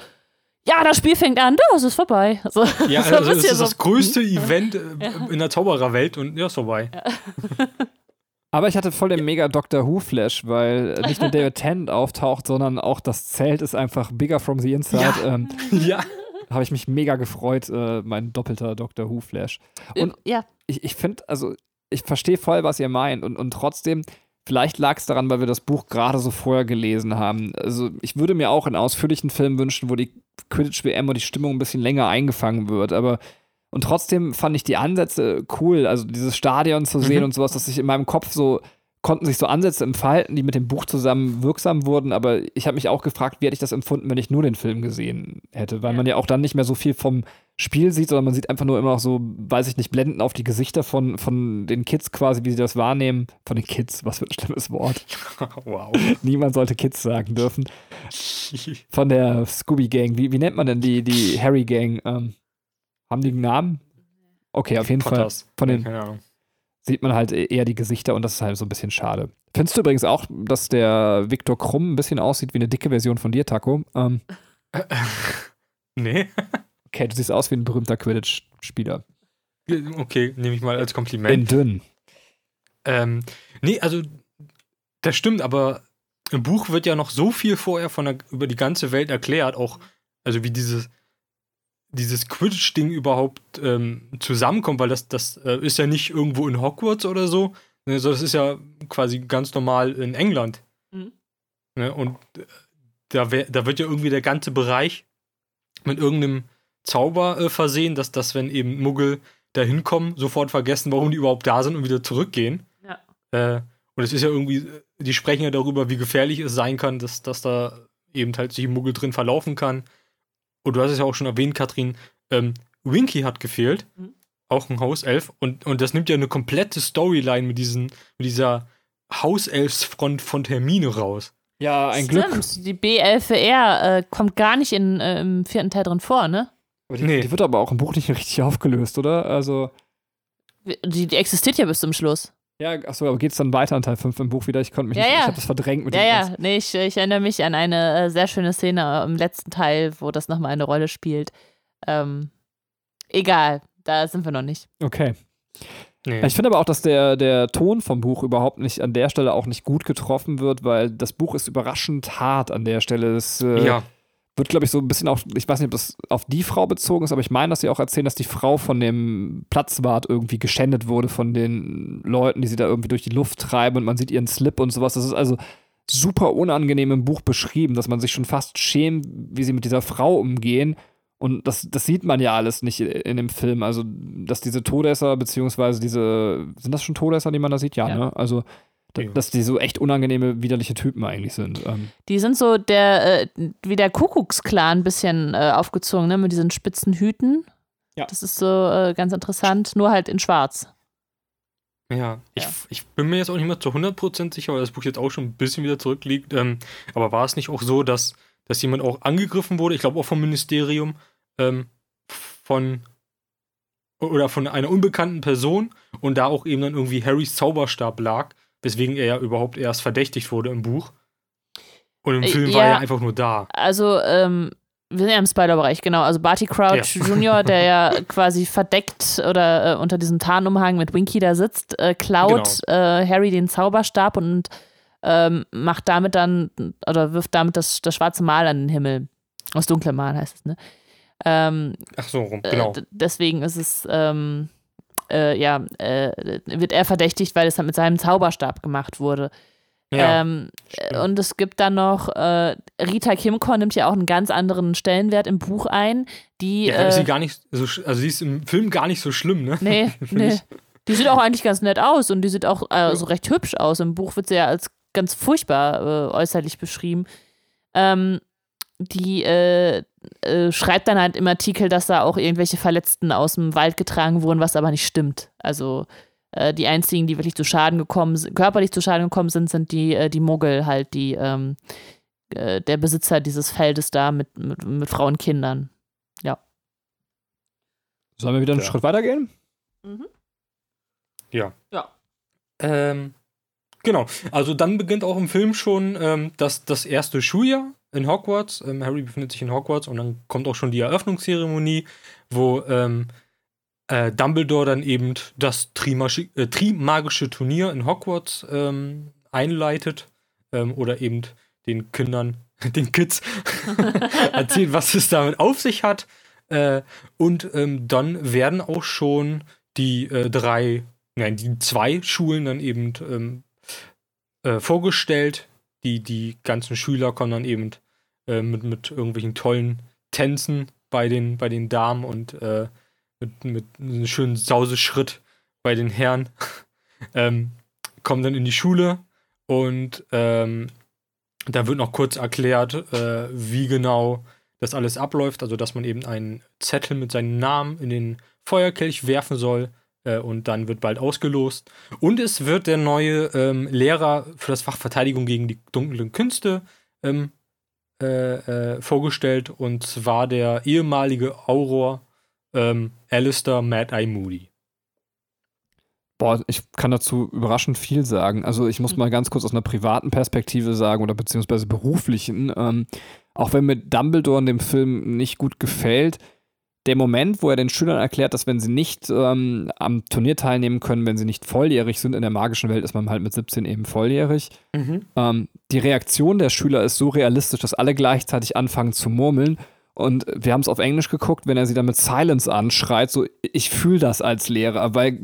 ja, das Spiel fängt an, da, es ist vorbei. Also, Ja, so ein also es ist das so, größte Event äh, Ja. in der Zaubererwelt und ja, ist vorbei. Aber ich hatte voll den mega Doctor Who-Flash, weil äh, nicht nur David Tennant auftaucht, sondern auch das Zelt ist einfach bigger from the inside. Ja. Ähm, Ja. Habe ich mich mega gefreut, äh, mein doppelter Doctor Who-Flash. Und ja, ich, ich finde, also ich verstehe voll, was ihr meint. Und, und trotzdem, vielleicht lag es daran, weil wir das Buch gerade so vorher gelesen haben. Also ich würde mir auch einen ausführlichen Film wünschen, wo die Quidditch-WM und die Stimmung ein bisschen länger eingefangen wird. Aber und trotzdem fand ich die Ansätze cool. Also dieses Stadion zu sehen Mhm. und sowas, dass sich in meinem Kopf so konnten sich so Ansätze entfalten, die mit dem Buch zusammen wirksam wurden, aber ich habe mich auch gefragt, wie hätte ich das empfunden, wenn ich nur den Film gesehen hätte, weil Ja. man ja auch dann nicht mehr so viel vom Spiel sieht, sondern man sieht einfach nur immer noch so, weiß ich nicht, blenden auf die Gesichter von, von den Kids quasi, wie sie das wahrnehmen. Von den Kids, was für ein schlimmes Wort. wow. Niemand sollte Kids sagen dürfen. Von der Scooby-Gang. Wie, wie nennt man denn die, die Harry-Gang? Ähm, haben die einen Namen? Okay, auf jeden Fall Potters. von den- Keine Ahnung. Sieht man halt eher die Gesichter und das ist halt so ein bisschen schade. Findest du übrigens auch, dass der Viktor Krumm ein bisschen aussieht wie eine dicke Version von dir, Taco? Ähm, Nee. okay, du siehst aus wie ein berühmter Quidditch-Spieler. Okay, nehme ich mal als Kompliment. In dünn. Ähm, nee, also das stimmt, aber im Buch wird ja noch so viel vorher von der, über die ganze Welt erklärt, auch also wie dieses dieses Quidditch-Ding überhaupt ähm, zusammenkommt, weil das, das äh, ist ja nicht irgendwo in Hogwarts oder so, ne, sondern das ist ja quasi ganz normal in England. Mhm. Ne, und äh, da, wär, da wird ja irgendwie der ganze Bereich mit irgendeinem Zauber äh, versehen, dass das, wenn eben Muggel da hinkommen, sofort vergessen, warum die überhaupt da sind und wieder zurückgehen. Ja. Äh, und es ist ja irgendwie, die sprechen ja darüber, wie gefährlich es sein kann, dass, dass da eben halt sich ein Muggel drin verlaufen kann. Und du hast es ja auch schon erwähnt, Katrin, ähm, Winky hat gefehlt, Mhm. auch ein Hauself. Und, und das nimmt ja eine komplette Storyline mit, diesen, mit dieser Hauselfsfront von Hermine raus. Ja, ein Glück. Stimmt, die B11R äh, kommt gar nicht in, äh, im vierten Teil drin vor, ne? Aber Die, Nee. die wird aber auch im Buch nicht richtig aufgelöst, oder? Also, Die, die existiert ja bis zum Schluss. Ja, achso, aber geht es dann weiter in Teil 5 im Buch wieder? Ich konnte mich Ja, nicht, ja. ich habe das verdrängt mit Ja, dem ja, ganzen- nee, ich, ich erinnere mich an eine äh, sehr schöne Szene im letzten Teil, wo das nochmal eine Rolle spielt. Ähm, egal, da sind wir noch nicht. Okay. Nee. Ich finde aber auch, dass der, der Ton vom Buch überhaupt nicht an der Stelle auch nicht gut getroffen wird, weil das Buch ist überraschend hart an der Stelle. Es äh, ja. Wird, glaube ich, so ein bisschen auf, ich weiß nicht, ob das auf die Frau bezogen ist, aber ich meine, dass sie auch erzählen, dass die Frau von dem Platzwart irgendwie geschändet wurde von den Leuten, die sie da irgendwie durch die Luft treiben und man sieht ihren Slip und sowas. Das ist also super unangenehm im Buch beschrieben, dass man sich schon fast schämt, wie sie mit dieser Frau umgehen. Und das, das sieht man ja alles nicht in dem Film. Also, dass diese Todesser, beziehungsweise diese, sind das schon Todesser, die man da sieht? Ja, Ja. ne? Also, da, Ja. dass die so echt unangenehme, widerliche Typen eigentlich sind. Ähm, Die sind so der, äh, wie der Kuckucksklan ein bisschen äh, aufgezogen, ne, mit diesen spitzen Hüten. Ja. Das ist so äh, ganz interessant, nur halt in schwarz. Ja, ich, Ja. ich bin mir jetzt auch nicht mehr zu 100% sicher, weil das Buch jetzt auch schon ein bisschen wieder zurückliegt. Ähm, aber war es nicht auch so, dass, dass jemand auch angegriffen wurde, ich glaube auch vom Ministerium, ähm, von oder von einer unbekannten Person und da auch eben dann irgendwie Harrys Zauberstab lag, weswegen er ja überhaupt erst verdächtigt wurde im Buch. Und im Äh, Film war ja. er einfach nur da. Also, ähm, wir sind ja im Spoiler-Bereich, genau. Also Barty Crouch Ja. Jr., der ja quasi verdeckt oder äh, unter diesem Tarnumhang mit Winky da sitzt, äh, klaut Genau. äh, Harry den Zauberstab und ähm, macht damit dann, oder wirft damit das, das schwarze Mal an den Himmel. Aus dunklem Mal heißt es, ne? Ähm, Ach so, rum, äh, genau. deswegen ist es, ähm, äh, ja, äh, wird er verdächtigt, weil es halt mit seinem Zauberstab gemacht wurde. Ja, ähm, und es gibt dann noch, äh, Rita Kimkorn nimmt ja auch einen ganz anderen Stellenwert im Buch ein. Die, ja, ist äh, sie gar nicht so, also sie ist im Film gar nicht so schlimm, ne? nee, nee. ich. Die sieht auch eigentlich ganz nett aus und die sieht auch äh, so recht hübsch aus. Im Buch wird sie ja als ganz furchtbar äh, äußerlich beschrieben. Ähm, die äh, äh, schreibt dann halt im Artikel, dass da auch irgendwelche Verletzten aus dem Wald getragen wurden, was aber nicht stimmt. Also äh, die einzigen, die wirklich zu Schaden gekommen sind, körperlich zu Schaden gekommen sind, sind die, äh, die Muggel halt, die ähm, äh, der Besitzer dieses Feldes da mit, mit, mit Frauen und Kindern. Sollen wir wieder einen Ja. Schritt weitergehen? Ja. Ja. Ähm, genau. Also dann beginnt auch im Film schon ähm, das, das erste Schuljahr in Hogwarts. Ähm, Harry befindet sich in Hogwarts und dann kommt auch schon die Eröffnungszeremonie, wo ähm, äh, Dumbledore dann eben das Trimagische, äh, Trimagische Turnier in Hogwarts ähm, einleitet ähm, oder eben den Kindern, den Kids erzählt, was es damit auf sich hat. Äh, und ähm, dann werden auch schon die äh, drei nein, die zwei Schulen dann eben ähm, äh, vorgestellt. Die, die ganzen Schüler kommen dann eben äh, mit, mit irgendwelchen tollen Tänzen bei den, bei den Damen und äh, mit, mit einem schönen Sauseschritt bei den Herren. ähm, kommen dann in die Schule und ähm, da wird noch kurz erklärt, äh, wie genau das alles abläuft. Also, dass man eben einen Zettel mit seinem Namen in den Feuerkelch werfen soll äh, und dann wird bald ausgelost. Und es wird der neue ähm, Lehrer für das Fach Verteidigung gegen die dunklen Künste ähm, äh, äh, vorgestellt und zwar der ehemalige Auror ähm, Alistair Mad Eye Moody. Boah, ich kann dazu überraschend viel sagen. Also ich muss Mhm. mal ganz kurz aus einer privaten Perspektive sagen oder beziehungsweise beruflichen. Ähm, auch wenn mir Dumbledore in dem Film nicht gut gefällt, der Moment, wo er den Schülern erklärt, dass wenn sie nicht ähm, am Turnier teilnehmen können, wenn sie nicht volljährig sind, in der magischen Welt ist man halt mit 17 eben volljährig. Ähm, die Reaktion der Schüler ist so realistisch, dass alle gleichzeitig anfangen zu murmeln. Und wir haben es auf Englisch geguckt, wenn er sie dann mit Silence anschreit, so ich fühle das als Lehrer, weil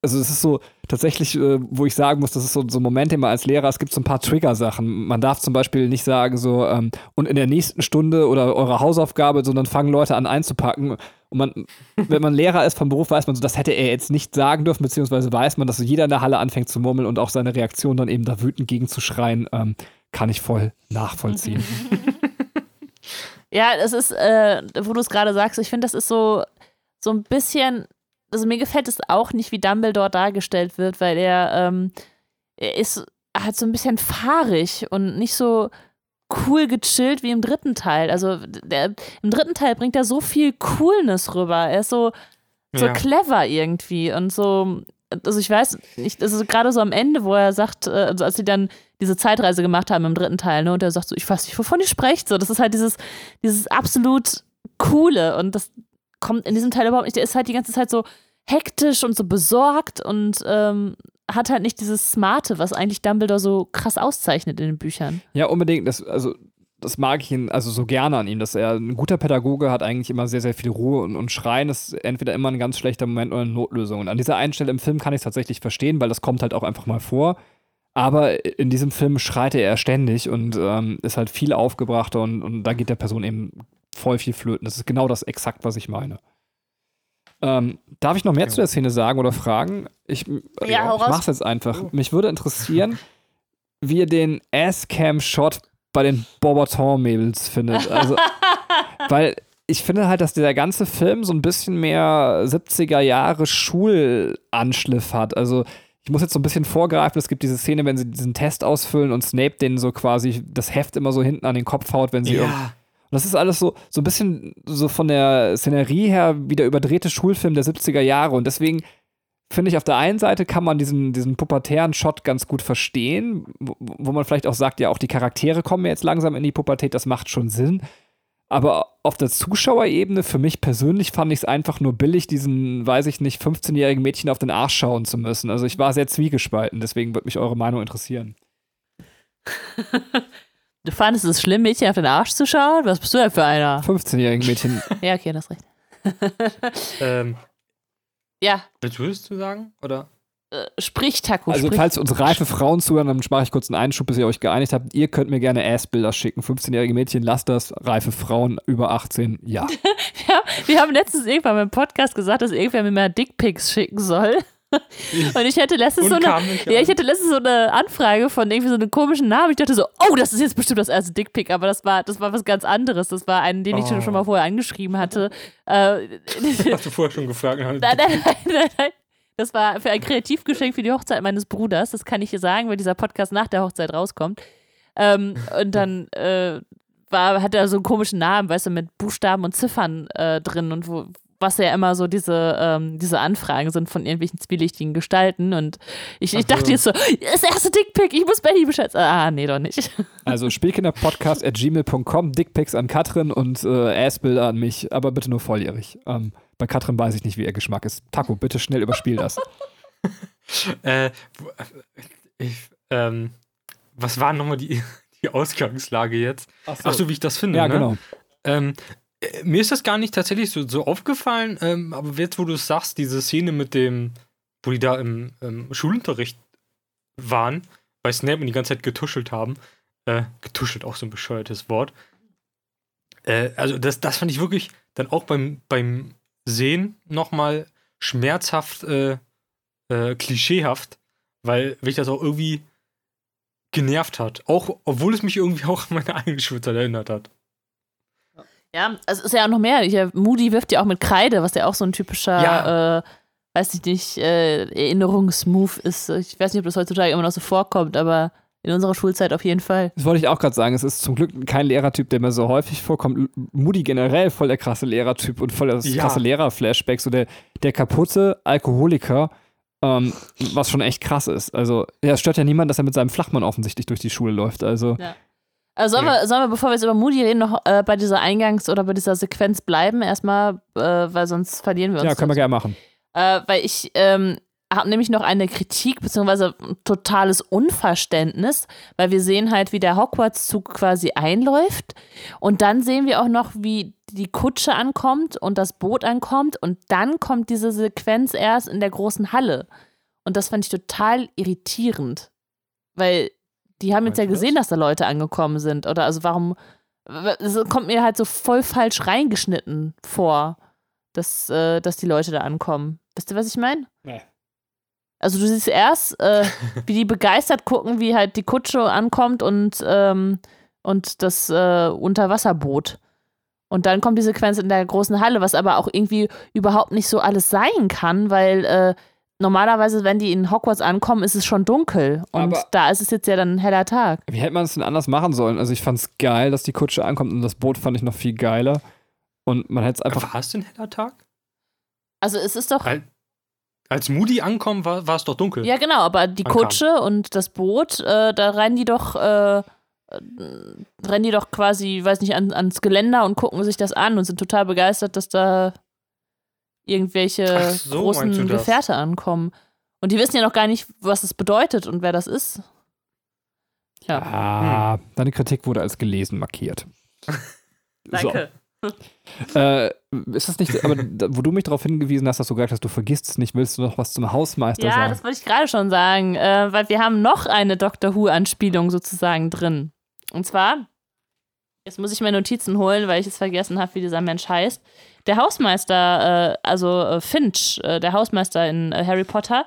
also es ist so tatsächlich, äh, wo ich sagen muss, das ist so, so ein Moment immer als Lehrer, es gibt so ein paar Trigger-Sachen. Man darf zum Beispiel nicht sagen so, ähm, und in der nächsten Stunde oder eure Hausaufgabe, sondern fangen Leute an einzupacken. Und man, wenn man Lehrer ist vom Beruf, weiß man so, das hätte er jetzt nicht sagen dürfen, beziehungsweise weiß man, dass so jeder in der Halle anfängt zu murmeln und auch seine Reaktion dann eben da wütend gegenzuschreien, ähm, kann ich voll nachvollziehen. Ja, es ist, äh, wo du es gerade sagst, ich finde, das ist so, so ein bisschen, also mir gefällt es auch nicht, wie Dumbledore dargestellt wird, weil er, ähm, er ist halt so ein bisschen fahrig und nicht so cool gechillt wie im dritten Teil. Also der, im dritten Teil bringt er so viel Coolness rüber. Er ist so, so Ja. clever irgendwie und so. Also ich weiß nicht, also gerade so am Ende, wo er sagt, äh, also als sie dann diese Zeitreise gemacht haben im dritten Teil, ne, und er sagt so, ich weiß nicht, wovon ihr sprecht, so, das ist halt dieses, dieses absolut coole und das kommt in diesem Teil überhaupt nicht, der ist halt die ganze Zeit so hektisch und so besorgt und ähm, hat halt nicht dieses Smarte, was eigentlich Dumbledore so krass auszeichnet in den Büchern. Ja, unbedingt. Das, also, das mag ich ihn also so gerne an ihm, dass er ein guter Pädagoge hat, eigentlich immer sehr, sehr viel Ruhe und, und Schreien ist entweder immer ein ganz schlechter Moment oder eine Notlösung. Und an dieser einen Stelle im Film kann ich es tatsächlich verstehen, weil das kommt halt auch einfach mal vor. Aber in diesem Film schreit er ständig und ähm, ist halt viel aufgebrachter und, und da geht der Person eben voll viel flöten. Das ist genau das exakt, was ich meine. Ähm, darf ich noch mehr Ja. zu der Szene sagen oder fragen? Ich, Ja, hau ich mach's jetzt einfach. Oh. Mich würde interessieren, wie ihr den Ass-Cam-Shot bei den Bobaton-Mädels findet. Also, weil ich finde halt, dass dieser ganze Film so ein bisschen mehr 70er Jahre Schulanschliff hat. Also ich muss jetzt so ein bisschen vorgreifen, es gibt diese Szene, wenn sie diesen Test ausfüllen und Snape den so quasi das Heft immer so hinten an den Kopf haut, wenn sie Ja. Das ist alles so, so ein bisschen so von der Szenerie her wie der überdrehte Schulfilm der 70er Jahre. Und deswegen finde ich, auf der einen Seite kann man diesen, diesen pubertären Shot ganz gut verstehen, wo, wo man vielleicht auch sagt, ja, auch die Charaktere kommen jetzt langsam in die Pubertät, das macht schon Sinn. Aber auf der Zuschauerebene, für mich persönlich, fand ich es einfach nur billig, diesen, weiß ich nicht, 15-jährigen Mädchen auf den Arsch schauen zu müssen. Also ich war sehr zwiegespalten, deswegen würde mich eure Meinung interessieren. Du fandest es schlimm, Mädchen auf den Arsch zu schauen? Was bist du denn für einer? 15-jährigen Mädchen. Ja, okay, das recht. Ähm, Ja, willst du es zu sagen? Oder? äh, sprich, Taco, Also, sprich. falls uns reife Frauen zuhören, dann mache ich kurz einen Einschub, bis ihr euch geeinigt habt. Ihr könnt mir gerne Ass-Bilder schicken. 15-jährige Mädchen, lasst das. Reife Frauen über 18, ja. Ja, wir haben letztens irgendwann beim Podcast gesagt, dass irgendwer mir mal Dickpics schicken soll. Und ich hätte letztens so eine, ja, ich hatte letztens so eine Anfrage von irgendwie so einem komischen Namen. Ich dachte so, oh, das ist jetzt bestimmt das erste Dickpic, aber das war, das war was ganz anderes. Das war einen, den ich schon, Oh. schon mal vorher angeschrieben hatte. Äh, Hast du vorher schon gefragt? nein, nein, nein, nein, nein. Das war für ein Kreativgeschenk für die Hochzeit meines Bruders. Das kann ich hier sagen, weil dieser Podcast nach der Hochzeit rauskommt. Ähm, und dann äh, war, hat er so einen komischen Namen, weißt du, mit Buchstaben und Ziffern äh, drin und wo, was ja immer so diese, ähm, diese Anfragen sind von irgendwelchen zwielichtigen Gestalten. Und ich, ich Ach so. dachte jetzt so, das erste Dickpick, ich muss Benny Bescheid sagen. Ah, nee, doch nicht. Also Spielkinderpodcast at gmail.com, Dickpics an Katrin und äh, Ass-Bilder an mich, aber bitte nur volljährig. Ähm, bei Katrin weiß ich nicht, wie ihr Geschmack ist. Taco, bitte schnell überspiel das. Äh, wo- ich, ähm, was war nochmal die, die Ausgangslage jetzt? Ach so, wie ich das finde. Ja, ne? genau. Ähm, äh, mir ist das gar nicht tatsächlich so, so aufgefallen, ähm, aber jetzt, wo du es sagst, diese Szene mit dem, wo die da im, im Schulunterricht waren, bei Snape und die ganze Zeit getuschelt haben, äh, getuschelt, auch so ein bescheuertes Wort. Äh, also, das, das fand ich wirklich dann auch beim, beim Sehen nochmal schmerzhaft, äh, äh, klischeehaft, weil mich das auch irgendwie genervt hat. Auch, obwohl es mich irgendwie auch an meine eigene Schulzeit erinnert hat. Ja, es ist ja auch noch mehr. Hier, Moody wirft ja auch mit Kreide, was ja auch so ein typischer, Ja. äh, weiß ich nicht, äh, Erinnerungsmove ist. Ich weiß nicht, ob das heutzutage immer noch so vorkommt, aber in unserer Schulzeit auf jeden Fall. Das wollte ich auch gerade sagen. Es ist zum Glück kein Lehrertyp, der mir so häufig vorkommt. Moody generell voll der krasse Lehrertyp und voll das Ja. krasse Lehrerflashback. So der, der kaputte Alkoholiker, ähm, was schon echt krass ist. Also, ja, es stört ja niemand, dass er mit seinem Flachmann offensichtlich durch die Schule läuft. Also, Also sollen, Ja. wir, sollen wir, bevor wir jetzt über Moody reden, noch äh, bei dieser Eingangs- oder bei dieser Sequenz bleiben? Erstmal, äh, weil sonst verlieren wir uns. ja, können wir gerne machen. Äh, weil ich ähm, habe nämlich noch eine Kritik beziehungsweise ein totales Unverständnis, weil wir sehen halt, wie der Hogwarts-Zug quasi einläuft und dann sehen wir auch noch, wie die Kutsche ankommt und das Boot ankommt und dann kommt diese Sequenz erst in der großen Halle und das fand ich total irritierend, weil die haben jetzt ja das? gesehen, dass da Leute angekommen sind oder also warum es kommt mir halt so voll falsch reingeschnitten vor, dass, äh, dass die Leute da ankommen. Wisst ihr, was ich meine? Nee. Also du siehst erst, äh, wie die begeistert gucken, wie halt die Kutsche ankommt und, ähm, und das äh, Unterwasserboot. Und dann kommt die Sequenz in der großen Halle, was aber auch irgendwie überhaupt nicht so alles sein kann, weil äh, normalerweise, wenn die in Hogwarts ankommen, ist es schon dunkel. Und Aber- da ist es jetzt ja dann ein heller Tag. Wie hätte man es denn anders machen sollen? Also, ich fand es geil, dass die Kutsche ankommt und das Boot fand ich noch viel geiler. Und man hätte es einfach. War es denn heller Tag? Also es ist doch. Al- Als Moody ankommen, war, war es doch dunkel. Ja, genau, aber die Ankam. Kutsche und das Boot, äh, da rennen die doch, äh, äh, rennen die doch quasi, weiß nicht, an, ans Geländer und gucken sich das an und sind total begeistert, dass da irgendwelche so, großen? Gefährte ankommen. Und die wissen ja noch gar nicht, was es bedeutet und wer das ist. Ja, Ah, deine Kritik wurde als gelesen markiert. danke. So. Äh, ist das nicht, aber da, wo du mich darauf hingewiesen hast, dass du gesagt hast, du vergisst es nicht, willst du noch was zum Hausmeister Ja, sagen? das wollte ich gerade schon sagen, äh, weil wir haben noch eine Doctor Who-Anspielung sozusagen drin. Und zwar, jetzt muss ich mir Notizen holen, weil ich es vergessen habe, wie dieser Mensch heißt. Der Hausmeister, äh, also äh, Finch, äh, der Hausmeister in äh, Harry Potter,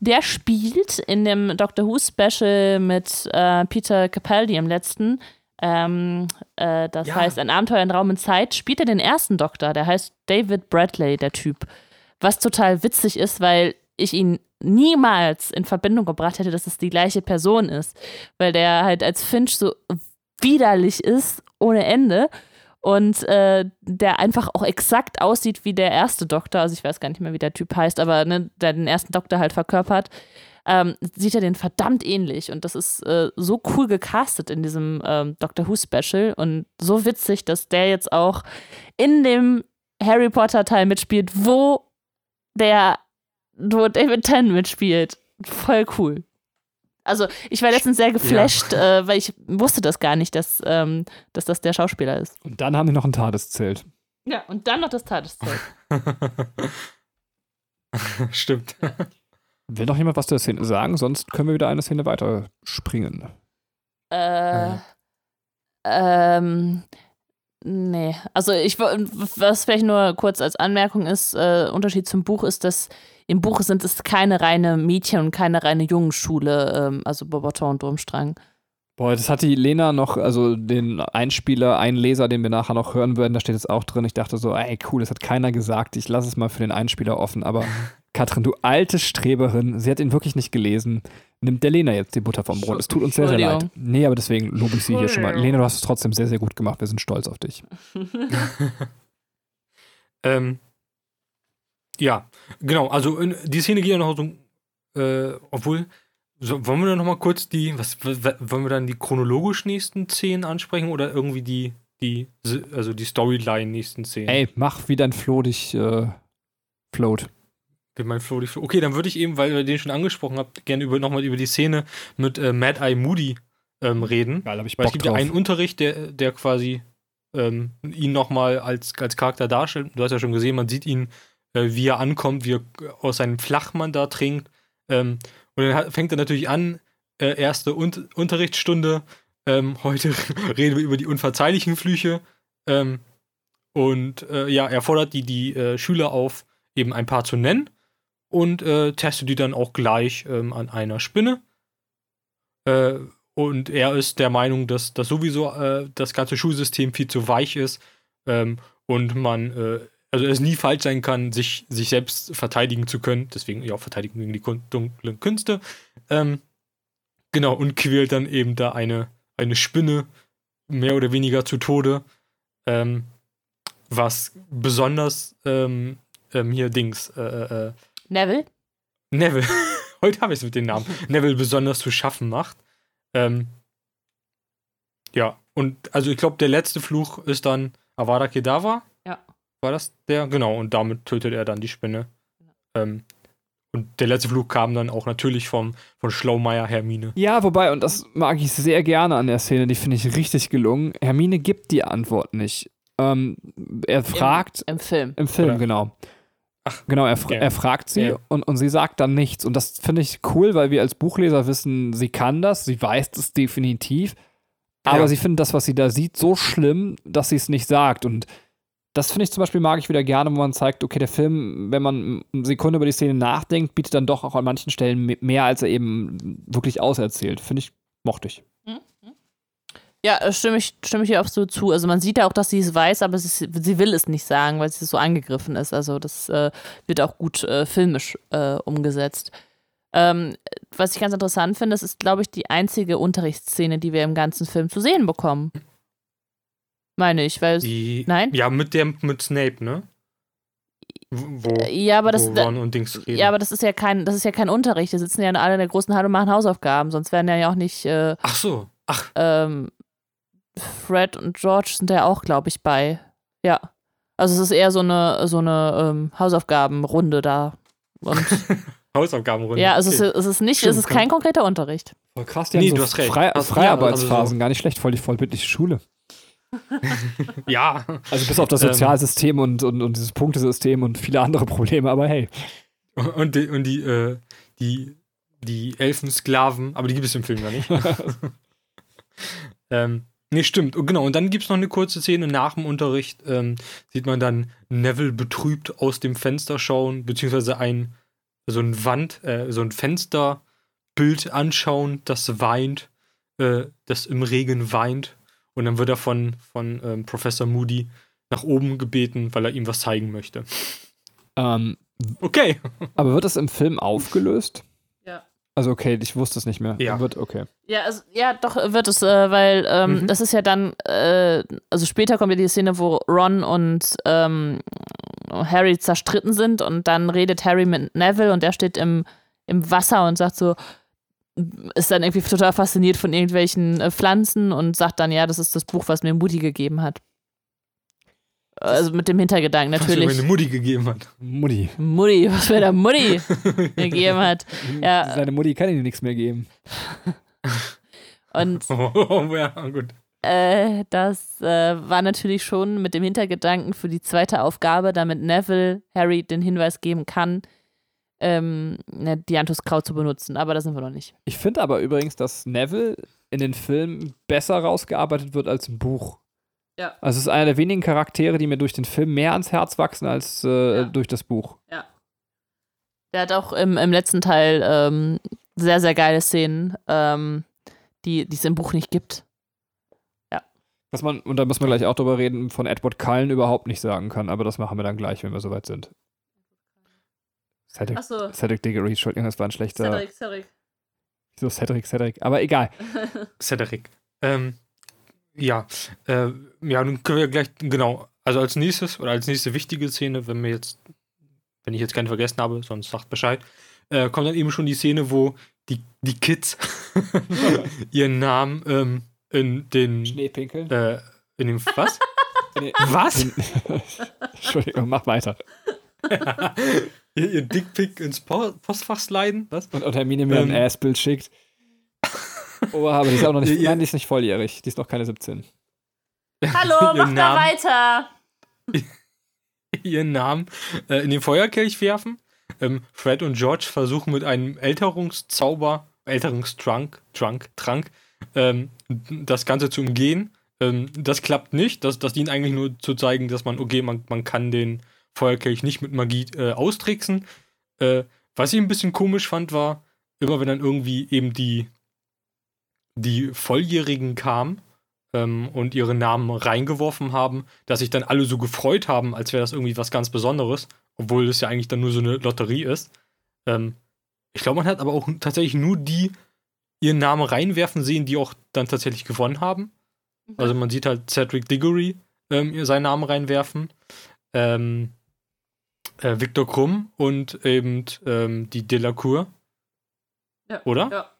der spielt in dem Doctor Who-Special mit äh, Peter Capaldi im letzten Ähm, äh, das Ja. heißt, ein Abenteuer in Raum und Zeit spielt er den ersten Doktor, der heißt David Bradley, der Typ. Was total witzig ist, weil ich ihn niemals in Verbindung gebracht hätte, dass es die gleiche Person ist. Weil der halt als Finch so widerlich ist, ohne Ende. Und äh, der einfach auch exakt aussieht wie der erste Doktor. Also ich weiß gar nicht mehr, wie der Typ heißt, aber ne, der den ersten Doktor halt verkörpert ähm, sieht er den verdammt ähnlich. Und das ist äh, so cool gecastet in diesem ähm, Doctor Who Special und so witzig, dass der jetzt auch in dem Harry Potter Teil mitspielt, wo der, wo David Tennant mitspielt. Voll cool. Also ich war letztens sehr geflasht, äh, weil ich wusste das gar nicht, dass, ähm, dass das der Schauspieler ist. Und dann haben die noch ein Tadeszelt. Ja, und dann noch das Tadeszelt. Stimmt. Will noch jemand was zur Szene sagen? Sonst können wir wieder eine Szene weiter springen. Äh, Ja. ähm, nee. Also ich was vielleicht nur kurz als Anmerkung ist, äh, Unterschied zum Buch ist, dass im Buch sind es keine reine Mädchen- und keine reine Jungenschule, ähm, also Bobaton und Durmstrang. Boah, das hat die Lena noch, also den Einspieler, einen Leser, den wir nachher noch hören werden, da steht es auch drin. Ich dachte so, ey, cool, das hat keiner gesagt. Ich lasse es mal für den Einspieler offen. Aber Katrin, du alte Streberin, sie hat ihn wirklich nicht gelesen. Nimmt der Lena jetzt die Butter vom Brot. Es tut uns sehr, sehr leid. Nee, aber deswegen lobe ich sie hier schon mal. Lena, du hast es trotzdem sehr, sehr gut gemacht. Wir sind stolz auf dich. Ähm, ja, genau. Also in, die Szene geht ja noch so, äh, obwohl, so, wollen wir dann noch mal kurz die, was, wollen wir dann die chronologisch nächsten Szenen ansprechen oder irgendwie die, die, also die Storyline nächsten Szenen? Ey, mach wie dein Flo dich äh, float. Wie mein Flo, die Flo. Okay, dann würde ich eben, weil ihr den schon angesprochen habt, gerne über, nochmal über die Szene mit äh, Mad Eye Moody ähm, reden. Geil, hab ich Weil es Bock gibt drauf. ja einen Unterricht, der, der quasi ähm, ihn nochmal als, als Charakter darstellt. Du hast ja schon gesehen, man sieht ihn, äh, wie er ankommt, wie er aus seinem Flachmann da trinkt. Ähm, und dann hat- fängt er natürlich an, äh, erste Un Unterrichtsstunde. Ähm, heute reden wir über die unverzeihlichen Flüche. Ähm, und äh, ja, er fordert die, die äh, Schüler auf, eben ein paar zu nennen und äh, testet die dann auch gleich ähm, an einer Spinne. Äh, und er ist der Meinung, dass, dass sowieso äh, das ganze Schulsystem viel zu weich ist ähm, und man, äh, also es nie falsch sein kann, sich, sich selbst verteidigen zu können. Deswegen ja auch Verteidigung gegen die dunklen Künste. Ähm, genau, und quält dann eben da eine, eine Spinne mehr oder weniger zu Tode. Ähm, was besonders ähm, ähm, hier Dings, äh, äh, Neville? Neville, heute habe ich es mit den Namen, Neville besonders zu schaffen macht. Ähm, ja, und also ich glaube, der letzte Fluch ist dann Avada Kedavra. Ja. War das der? Genau, und damit tötet er dann die Spinne. Ähm, und der letzte Fluch kam dann auch natürlich vom, von Schlaumeier Hermine. Ja, wobei, und das mag ich sehr gerne an der Szene, die finde ich richtig gelungen. Hermine gibt die Antwort nicht. Ähm, er fragt, Im Film. im Film, Oder- genau. Ach, Genau, er, ja. er fragt sie Ja. und, und sie sagt dann nichts. Und das finde ich cool, weil wir als Buchleser wissen, sie kann das, sie weiß das definitiv. Aber Ja. sie findet das, was sie da sieht, so schlimm, dass sie es nicht sagt. Und das finde ich zum Beispiel, mag ich wieder gerne, wo man zeigt, okay, der Film, wenn man eine Sekunde über die Szene nachdenkt, bietet dann doch auch an manchen Stellen me- mehr, als er eben wirklich auserzählt. Finde ich, mochte ich. Ja, äh, stimme ich, stimme ich hier absolut zu. Also man sieht ja auch, dass sie es weiß, aber sie, sie will es nicht sagen, weil sie so angegriffen ist. Also das äh, wird auch gut äh, filmisch äh, umgesetzt. Ähm, was ich ganz interessant finde, das ist, glaube ich, die einzige Unterrichtsszene, die wir im ganzen Film zu sehen bekommen. Meine ich, weil es, Die, Nein? Ja, mit der mit Snape, ne? Wo, ja, aber das, wo Ron und Dings reden. ja, aber das ist ja kein, das ist ja kein Unterricht. Da sitzen ja alle in der großen Halle und machen Hausaufgaben, sonst wären ja auch nicht äh, Ach so. Ach, ähm, Fred und George sind da ja auch, glaube ich, bei. Ja. Also es ist eher so eine, so eine ähm, Hausaufgabenrunde da. Und Hausaufgabenrunde. ja, also es, Okay. ist, es ist nicht, Stimmt, es ist kann- kein konkreter Unterricht. Voll krass, die Nee, haben du so hast recht. Frei Hast- Freiarbeitsphasen, also so- gar nicht schlecht, voll die vollbildliche Schule. ja. Also bis auf das Ähm. Sozialsystem und, und, und dieses Punktesystem und viele andere Probleme, aber hey. Und die, und die, äh, die, die Elfensklaven, aber die gibt es im Film ja nicht. ähm, nee, stimmt. Und genau, und dann gibt es noch eine kurze Szene nach dem Unterricht. Ähm, sieht man dann Neville betrübt aus dem Fenster schauen, beziehungsweise ein, so ein Wand, äh, so ein Fensterbild anschauen, das weint, äh, das im Regen weint. Und dann wird er von, von ähm, Professor Moody nach oben gebeten, weil er ihm was zeigen möchte. Ähm, Okay. aber wird das im Film aufgelöst? Also okay, ich wusste es nicht mehr. Ja. Wird, okay. Ja, also, ja, doch wird es, äh, weil ähm, Mhm. das ist ja dann, äh, also später kommt ja die Szene, wo Ron und ähm, Harry zerstritten sind und dann redet Harry mit Neville und der steht im, im Wasser und sagt so, ist dann irgendwie total fasziniert von irgendwelchen äh, Pflanzen und sagt dann, ja, das ist das Buch, was mir Mutti gegeben hat. Also mit dem Hintergedanken Was natürlich. mir meine Mutti gegeben hat. Mutti. Mutti, was mir der Mutti gegeben hat. Ja, Seine Mutti kann ihm nichts mehr geben. und Oh, ja, gut. Äh, das äh, war natürlich schon mit dem Hintergedanken für die zweite Aufgabe, damit Neville Harry den Hinweis geben kann, ähm, ne, Dianthus Kraut zu benutzen. Aber da sind wir noch nicht. Ich finde aber übrigens, dass Neville in den Filmen besser rausgearbeitet wird als im Buch. Ja. Also es ist einer der wenigen Charaktere, die mir durch den Film mehr ans Herz wachsen als äh, Ja. durch das Buch. Der hat auch im, im letzten Teil ähm, sehr, sehr geile Szenen, ähm, die die es im Buch nicht gibt. Was man, und da müssen wir gleich auch drüber reden, von Edward Cullen überhaupt nicht sagen kann, aber das machen wir dann gleich, wenn wir soweit sind. Cedric, Achso, Cedric Diggory, Entschuldigung, das war ein schlechter. Cedric, Cedric. So, Cedric, Cedric. Aber egal. Cedric. Ähm, ja, äh, ja, nun können wir gleich, genau, also als nächstes oder als nächste wichtige Szene, wenn wir jetzt, wenn ich jetzt keine vergessen habe, sonst sagt Bescheid, äh, kommt dann eben schon die Szene, wo die, die Kids ihren Namen ähm, in den, Schneepinkeln. äh, in dem, was? Nee. was? Entschuldigung, mach weiter. ihr, ihr Dickpick ins Po- Postfach sliden? Was? Und, und Hermine mir ein Ähm. Assbild schickt. Aber die ist auch noch nicht, nein, die ist nicht volljährig. Die ist noch keine 17. Hallo, mach da weiter. ihren Namen äh, in den Feuerkelch werfen. Ähm, Fred und George versuchen mit einem Älterungszauber, Älterungstrunk, Trunk, Trank, ähm, das Ganze zu umgehen. Ähm, das klappt nicht. Das, das dient eigentlich nur zu zeigen, dass man, okay, man, man kann den Feuerkelch nicht mit Magie äh, austricksen. Äh, was ich ein bisschen komisch fand, war, immer wenn dann irgendwie eben die, die Volljährigen kamen ähm, und ihre Namen reingeworfen haben, dass sich dann alle so gefreut haben, als wäre das irgendwie was ganz Besonderes, obwohl es ja eigentlich dann nur so eine Lotterie ist. Ähm, ich glaube, man hat aber auch tatsächlich nur die ihren Namen reinwerfen sehen, die auch dann tatsächlich gewonnen haben. Also man sieht halt Cedric Diggory ähm, seinen Namen reinwerfen, ähm, äh, Victor Krumm und eben ähm, die Delacour. Ja. Oder? Ja.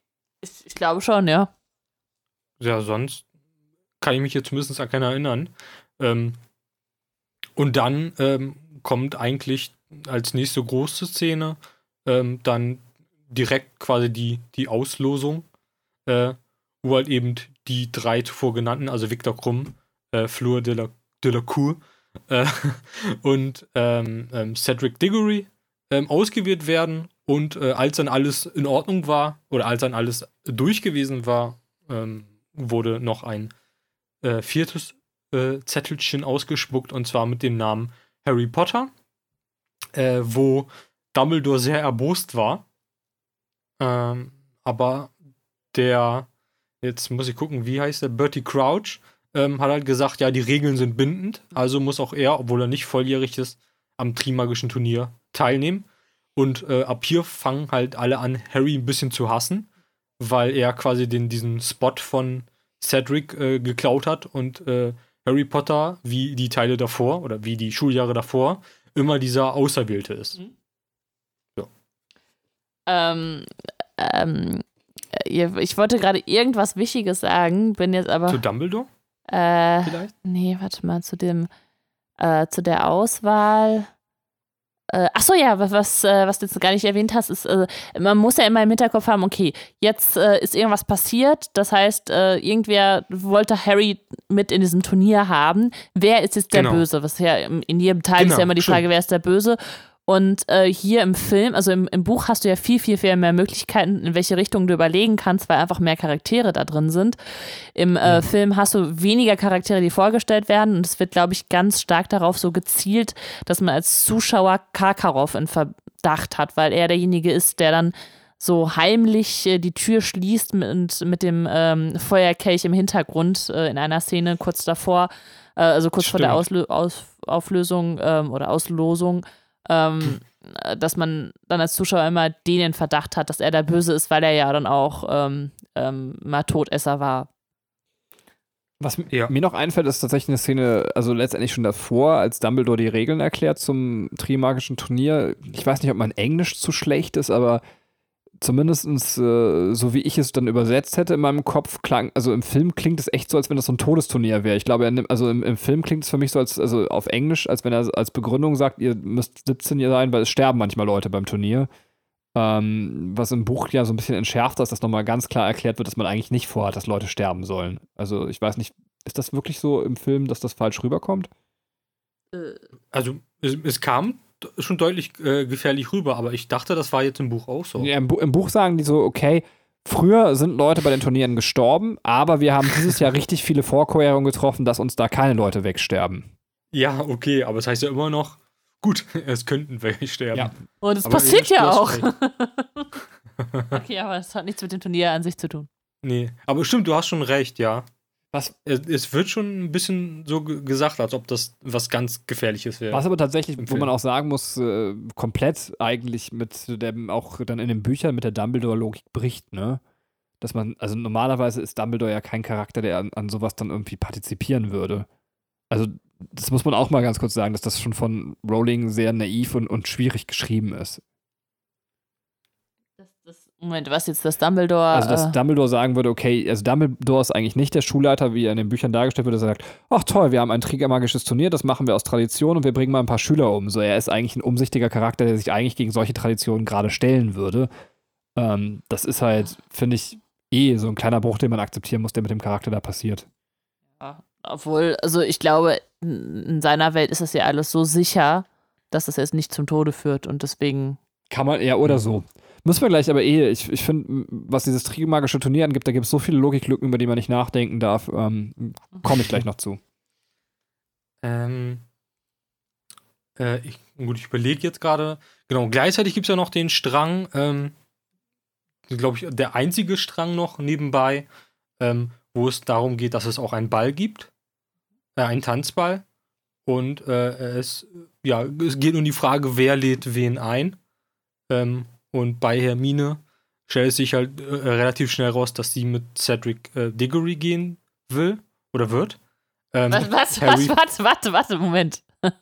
Ich, ich glaube schon, ja. Ja, sonst kann ich mich jetzt zumindest an keiner erinnern. Ähm, und dann ähm, kommt eigentlich als nächste große Szene ähm, dann direkt quasi die, die Auslosung, äh, wo halt eben die drei zuvor genannten, also Victor Krumm, äh, Fleur de la, de la Cour äh, und ähm, ähm, Cedric Diggory ähm, ausgewählt werden. Und äh, als dann alles in Ordnung war, oder als dann alles durch gewesen war, ähm, wurde noch ein äh, viertes äh, Zettelchen ausgespuckt, und zwar mit dem Namen Harry Potter, äh, wo Dumbledore sehr erbost war. Ähm, aber der, jetzt muss ich gucken, wie heißt der, Bertie Crouch, ähm, hat halt gesagt, ja, die Regeln sind bindend, also muss auch er, obwohl er nicht volljährig ist, am Trimagischen Turnier teilnehmen. Und äh, ab hier fangen halt alle an, Harry ein bisschen zu hassen, weil er quasi den, diesen Spot von Cedric äh, geklaut hat und äh, Harry Potter, wie die Teile davor oder wie die Schuljahre davor, immer dieser Auserwählte ist. Ähm, ähm, äh, ich wollte gerade irgendwas Wichtiges sagen, bin jetzt aber. Zu Dumbledore Äh, vielleicht? nee, warte mal, zu dem, äh, zu der Auswahl. Äh, ach so, ja, was, was, äh, was du jetzt gar nicht erwähnt hast, ist, äh, man muss ja immer im Hinterkopf haben, okay, jetzt äh, ist irgendwas passiert, das heißt, äh, irgendwer wollte Harry mit in diesem Turnier haben. Wer ist jetzt der Genau. Böse? Was ja in jedem Teil ist Genau, ja immer die stimmt. Frage, wer ist der Böse? Und äh, hier im Film, also im, im Buch hast du ja viel, viel, viel mehr Möglichkeiten, in welche Richtung du überlegen kannst, weil einfach mehr Charaktere da drin sind. Im äh, Film hast du weniger Charaktere, die vorgestellt werden und es wird, glaube ich, ganz stark darauf so gezielt, dass man als Zuschauer Karkaroff in Verdacht hat, weil er derjenige ist, der dann so heimlich äh, die Tür schließt mit, mit dem ähm, Feuerkelch im Hintergrund äh, in einer Szene kurz davor, äh, also kurz Stimmt. vor der Auslö Aus Auflösung ähm, oder Auslosung, ähm, dass man dann als Zuschauer immer den in Verdacht hat, dass er der Böse ist, weil er ja dann auch ähm, ähm, mal Todesser war. Was ja. mir noch einfällt, ist tatsächlich eine Szene, also letztendlich schon davor, als Dumbledore die Regeln erklärt zum Trimagischen Turnier. Ich weiß nicht, ob mein Englisch zu schlecht ist, aber zumindest äh, so wie ich es dann übersetzt hätte in meinem Kopf, klang, also im Film klingt es echt so, als wenn das so ein Todesturnier wäre. Ich glaube, nimmt, also im, im, Film klingt es für mich so, als, also auf Englisch, als wenn er als Begründung sagt, ihr müsst 17 sein, weil es sterben manchmal Leute beim Turnier. Ähm, was im Buch ja so ein bisschen entschärft ist, dass nochmal ganz klar erklärt wird, dass man eigentlich nicht vorhat, dass Leute sterben sollen. Also ich weiß nicht, ist das wirklich so im Film, dass das falsch rüberkommt? Also es, es kam schon deutlich äh, gefährlich rüber, aber ich dachte, das war jetzt im Buch auch so. Ja, im, Bu im Buch sagen die so, okay, früher sind Leute bei den Turnieren gestorben, aber wir haben dieses Jahr richtig viele Vorkehrungen getroffen, dass uns da keine Leute wegsterben. Ja, okay, aber es das heißt ja immer noch, Gut, es könnten welche sterben. Ja. Und es passiert ja auch. okay, aber es hat nichts mit dem Turnier an sich zu tun. Nee, aber stimmt, du hast schon recht, ja. Was? Es, wird schon ein bisschen so gesagt, als ob das was ganz Gefährliches wäre. Was aber tatsächlich, wo man auch sagen muss, äh, komplett eigentlich mit dem, auch dann in den Büchern mit der Dumbledore-Logik bricht, ne? Dass man, also normalerweise ist Dumbledore ja kein Charakter, der an, an sowas dann irgendwie partizipieren würde. Also das muss man auch mal ganz kurz sagen, dass das schon von Rowling sehr naiv und, und schwierig geschrieben ist. Moment, was jetzt das Dumbledore? Also, dass äh, Dumbledore sagen würde, okay, also Dumbledore ist eigentlich nicht der Schulleiter, wie er in den Büchern dargestellt wird, dass er sagt, ach toll, wir haben ein Triggermagisches Turnier, das machen wir aus Tradition und wir bringen mal ein paar Schüler um. So, er ist eigentlich ein umsichtiger Charakter, der sich eigentlich gegen solche Traditionen gerade stellen würde. Ähm, das ist halt, finde ich, eh so ein kleiner Bruch, den man akzeptieren muss, der mit dem Charakter da passiert. Ja, obwohl, also ich glaube, in seiner Welt ist das ja alles so sicher, dass das jetzt nicht zum Tode führt und deswegen. Kann man, ja, oder so. Müssen wir gleich aber eh, ich, ich finde, was dieses Trigomagische Turnier angibt, da gibt es so viele Logiklücken, über die man nicht nachdenken darf. Ähm, Komme ich gleich noch zu. Ähm, äh, ich, gut, ich überlege jetzt gerade. Genau, gleichzeitig gibt es ja noch den Strang, ähm, glaube ich, der einzige Strang noch nebenbei, ähm, wo es darum geht, dass es auch einen Ball gibt äh, ein Tanzball. Und äh, es, ja, es geht um die Frage, wer lädt wen ein. Ähm, und bei Hermine stellt sich halt äh, relativ schnell raus, dass sie mit Cedric äh, Diggory gehen will oder wird. Ähm, was, was, Harry was, warte, warte, warte, Moment.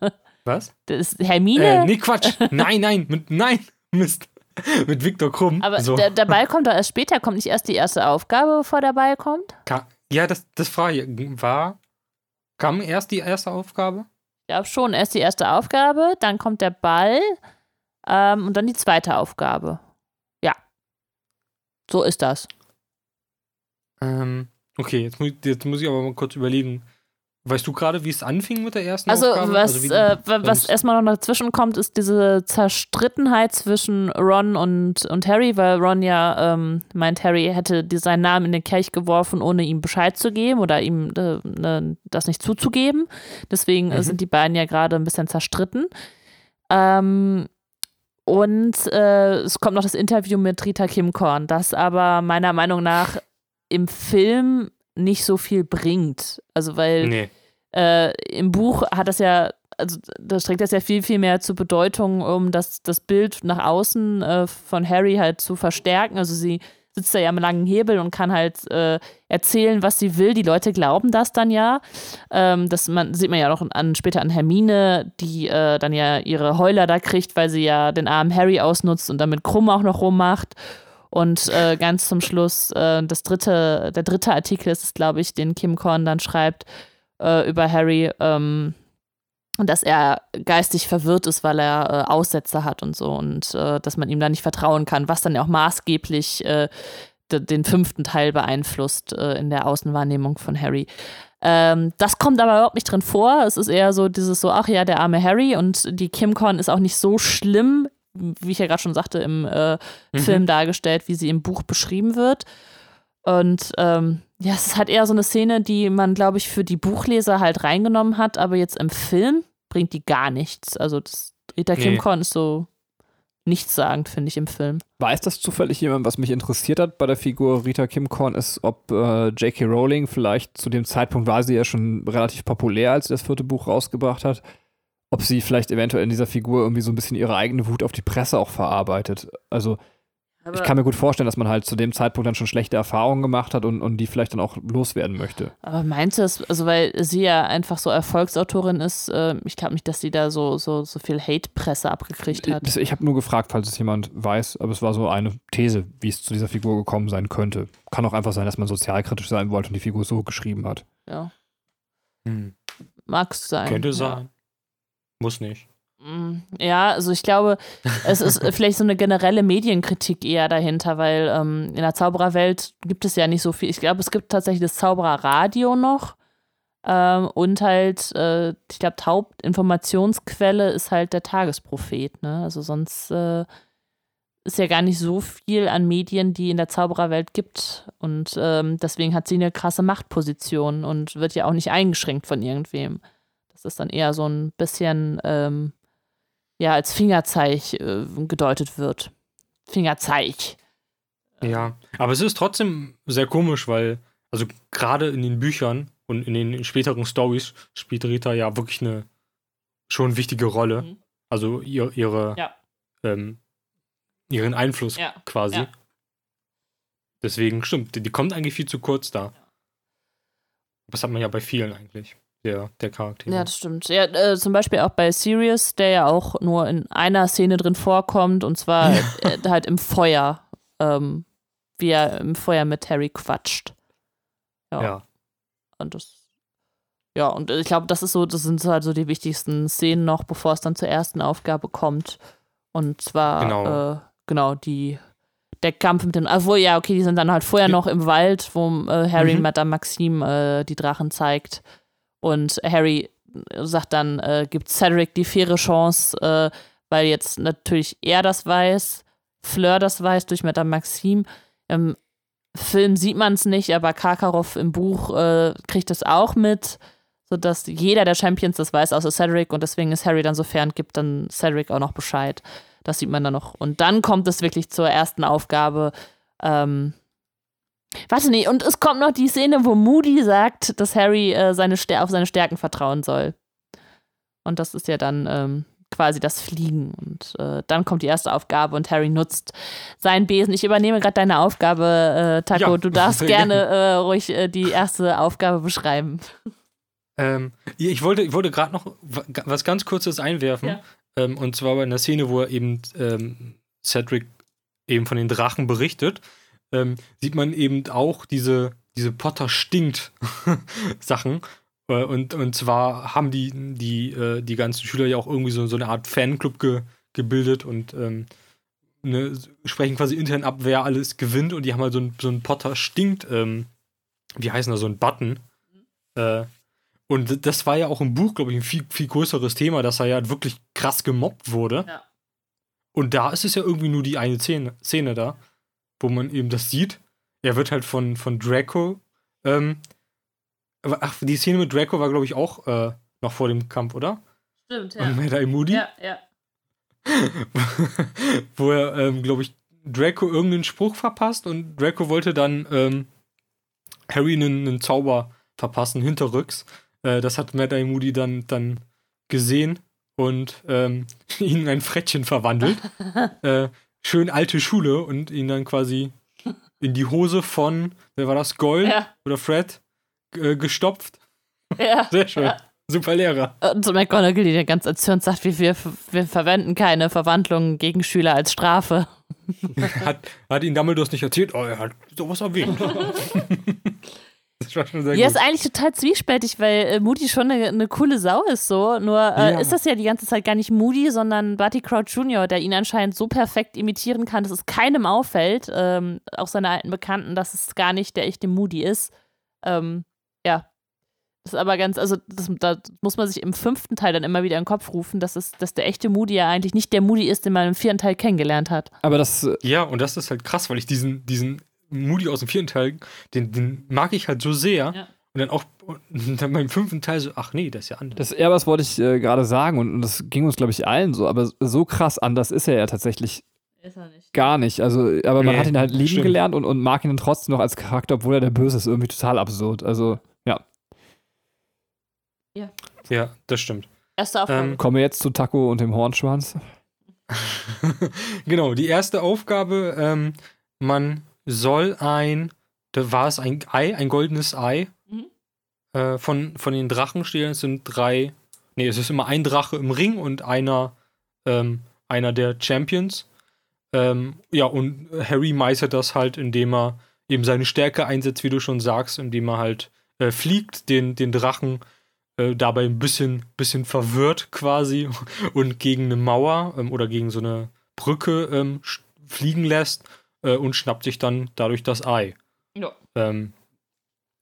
Was? Das ist Hermine? Äh, nee, Quatsch. nein, nein, mit, nein, Mist. mit Viktor Krumm. Aber so. der, der Ball kommt doch erst später, kommt nicht erst die erste Aufgabe, bevor der Ball kommt? Ka ja, das, das frage ich. War Kam erst die erste Aufgabe? Ja, schon. Erst die erste Aufgabe, dann kommt der Ball ähm, und dann die zweite Aufgabe. Ja. So ist das. Ähm, okay, jetzt muss, jetzt muss ich aber mal kurz überlegen. Weißt du gerade, wie es anfing mit der ersten also, Aufgabe? Was, also äh, was erstmal noch dazwischen kommt, ist diese Zerstrittenheit zwischen Ron und, und Harry, weil Ron ja ähm, meint, Harry hätte seinen Namen in den Kelch geworfen, ohne ihm Bescheid zu geben oder ihm äh, ne, das nicht zuzugeben. Deswegen mhm. sind die beiden ja gerade ein bisschen zerstritten. Ähm, und äh, es kommt noch das Interview mit Rita Kim Korn, das aber meiner Meinung nach im Film nicht so viel bringt. Also weil nee. äh, im Buch hat das ja, also da streckt das ja viel, viel mehr zur Bedeutung, um das, das Bild nach außen äh, von Harry halt zu verstärken. Also sie sitzt da ja am langen Hebel und kann halt äh, erzählen, was sie will. Die Leute glauben das dann ja. Ähm, das man, sieht man ja auch an, später an Hermine, die äh, dann ja ihre Heuler da kriegt, weil sie ja den armen Harry ausnutzt und damit Krumm auch noch rummacht. Und äh, ganz zum Schluss, äh, das dritte, der dritte Artikel ist es, glaube ich, den Kim Korn dann schreibt äh, über Harry, ähm, dass er geistig verwirrt ist, weil er äh, Aussätze hat und so und äh, dass man ihm da nicht vertrauen kann, was dann ja auch maßgeblich äh, den fünften Teil beeinflusst in der Außenwahrnehmung von Harry. Ähm, das kommt aber überhaupt nicht drin vor. Es ist eher so dieses so, ach ja, der arme Harry und die Kim Korn ist auch nicht so schlimm wie ich ja gerade schon sagte, im äh, mhm. Film dargestellt, wie sie im Buch beschrieben wird. Und ähm, ja, es ist halt eher so eine Szene, die man, glaube ich, für die Buchleser halt reingenommen hat, aber jetzt im Film bringt die gar nichts. Also das, Rita nee. Kim Korn ist so nichtssagend, finde ich, im Film. Weiß das zufällig jemand, was mich interessiert hat bei der Figur Rita Kim Korn, ist, ob äh, J.K. Rowling vielleicht zu dem Zeitpunkt war sie ja schon relativ populär, als sie das vierte Buch rausgebracht hat, ob sie vielleicht eventuell in dieser Figur irgendwie so ein bisschen ihre eigene Wut auf die Presse auch verarbeitet. Also Aber ich kann mir gut vorstellen, dass man halt zu dem Zeitpunkt dann schon schlechte Erfahrungen gemacht hat und, und die vielleicht dann auch loswerden möchte. Aber meinst du das, also weil sie ja einfach so Erfolgsautorin ist, äh, ich glaube nicht, dass sie da so, so, so viel Hate-Presse abgekriegt hat. Ich, ich habe nur gefragt, falls es jemand weiß, aber es war so eine These, wie es zu dieser Figur gekommen sein könnte. Kann auch einfach sein, dass man sozialkritisch sein wollte und die Figur so geschrieben hat. Ja, Hm. mag's sein. Könnte ja. sein. Muss nicht. Mm, Ja, also ich glaube, es ist vielleicht so eine generelle Medienkritik eher dahinter, weil ähm, in der Zaubererwelt gibt es ja nicht so viel. Ich glaube, es gibt tatsächlich das Zaubererradio noch. Ähm, und halt, äh, ich glaube, Hauptinformationsquelle ist halt der Tagesprophet. Ne? Also sonst äh, ist ja gar nicht so viel an Medien, die in der Zaubererwelt gibt. Und ähm, deswegen hat sie eine krasse Machtposition und wird ja auch nicht eingeschränkt von irgendwem. Das ist dann eher so ein bisschen ähm, ja, als Fingerzeig äh, gedeutet wird. Fingerzeig. Ja, aber es ist trotzdem sehr komisch, weil, also gerade in den Büchern und in den späteren Stories spielt Rita ja wirklich eine schon wichtige Rolle. Mhm. Also ihr, ihre, Ja. ähm, ihren Einfluss Ja, quasi. ja. Deswegen stimmt, die, die kommt eigentlich viel zu kurz da. Das hat man ja bei vielen eigentlich, der, der Charaktere. Ja, das stimmt. Ja, äh, zum Beispiel auch bei Sirius, der ja auch nur in einer Szene drin vorkommt, und zwar Ja. äh, halt im Feuer, ähm, wie er im Feuer mit Harry quatscht. Ja. ja. Und das. Ja, und ich glaube, das ist so, das sind halt so die wichtigsten Szenen noch, bevor es dann zur ersten Aufgabe kommt. Und zwar, Genau. äh, genau, die, der Kampf mit den, obwohl, ja, okay, die sind dann halt vorher noch im Wald, wo äh, Harry Mhm. Madame Maxime äh, die Drachen zeigt. Und Harry sagt dann, äh, gibt Cedric die faire Chance, äh, weil jetzt natürlich er das weiß, Fleur das weiß durch Madame Maxime. Im Film sieht man es nicht, aber Karkaroff im Buch äh, kriegt das auch mit, sodass jeder der Champions das weiß, außer Cedric. Und deswegen ist Harry dann so fern, gibt dann Cedric auch noch Bescheid. Das sieht man dann noch. Und dann kommt es wirklich zur ersten Aufgabe. Ähm, warte, nee, und es kommt noch die Szene, wo Moody sagt, dass Harry äh, seine auf seine Stärken vertrauen soll. Und das ist ja dann ähm, quasi das Fliegen. Und äh, dann kommt die erste Aufgabe und Harry nutzt seinen Besen. Ich übernehme gerade deine Aufgabe, äh, Taco. Ja, du darfst gerne äh, ruhig äh, die erste Aufgabe beschreiben. Ähm, ich wollte, ich wollte gerade noch wa- was ganz Kurzes einwerfen. Ja. Ähm, und zwar bei einer Szene, wo er eben ähm, Cedric eben von den Drachen berichtet, ähm, sieht man eben auch diese, diese Potter stinkt Sachen. Äh, und, und zwar haben die, die, äh, die ganzen Schüler ja auch irgendwie so, so eine Art Fanclub ge, gebildet und ähm, ne, sprechen quasi intern ab, wer alles gewinnt. Und die haben halt so ein, so ein Potter stinkt, ähm, wie heißen das, so ein Button. Äh, und das war ja auch im Buch, glaube ich, ein viel, viel größeres Thema, dass er ja wirklich krass gemobbt wurde. Ja. Und da ist es ja irgendwie nur die eine Szene, Szene da, wo man eben das sieht. Er wird halt von, von Draco. Ähm, ach, die Szene mit Draco war, glaube ich, auch äh, noch vor dem Kampf, oder? Stimmt, Und Mad-Eye Moody. ja. wo er, ähm, glaube ich, Draco irgendeinen Spruch verpasst und Draco wollte dann ähm, Harry einen, einen Zauber verpassen, hinterrücks. Äh, das hat Mad Eye Moody dann, dann gesehen und ähm, ihn in ein Frettchen verwandelt. äh, schön alte Schule und ihn dann quasi in die Hose von, wer war das, Goyle Ja, oder Fred äh, gestopft. ja. Sehr schön. Ja. Super Lehrer. Und so McGonagall, die dann ganz erzürnt sagt, wir, wir, wir verwenden keine Verwandlungen gegen Schüler als Strafe. Hat, hat ihn Dumbledore nicht erzählt? Oh, er hat sowas erwähnt. das war schon sehr Ja, gut. ist eigentlich total zwiespältig, weil äh, Moody schon eine, eine coole Sau ist so. Nur äh, Ja. ist das ja die ganze Zeit gar nicht Moody, sondern Barty Crouch Jr., der ihn anscheinend so perfekt imitieren kann, dass es keinem auffällt, ähm, auch seine alten Bekannten, dass es gar nicht der echte Moody ist. Ähm, ja. Das ist aber ganz, also das, da muss man sich im fünften Teil dann immer wieder in den Kopf rufen, dass, es, dass der echte Moody ja eigentlich nicht der Moody ist, den man im vierten Teil kennengelernt hat. Aber das, äh, Ja, und das ist halt krass, weil ich diesen, diesen Moody aus dem vierten Teil, den, den mag ich halt so sehr. Ja. Und dann auch und dann beim fünften Teil so, ach nee, das ist ja anders. Das ja, was wollte ich äh, gerade sagen und, und das ging uns, glaube ich, allen so, aber so krass anders ist er ja tatsächlich Ist er nicht. gar nicht. Also, aber man Nee, hat ihn halt lieben stimmt. gelernt und, und mag ihn dann trotzdem noch als Charakter, obwohl er der Böse ist. Irgendwie total absurd. Also, Ja, das stimmt. Erste Aufgabe. Ähm, kommen wir jetzt zu Taco und dem Hornschwanz. genau, die erste Aufgabe, ähm, man soll ein, da war es ein Ei, ein goldenes Ei Mhm. äh, von, von den Drachen stehlen. Es sind drei, nee, es ist immer ein Drache im Ring und einer, ähm, einer der Champions. Ähm, ja, und Harry meistert das halt, indem er eben seine Stärke einsetzt, wie du schon sagst, indem er halt äh, fliegt, den, den Drachen äh, dabei ein bisschen, bisschen verwirrt quasi und gegen eine Mauer ähm, oder gegen so eine Brücke ähm, fliegen lässt äh, und schnappt sich dann dadurch das Ei. Ja. Ähm,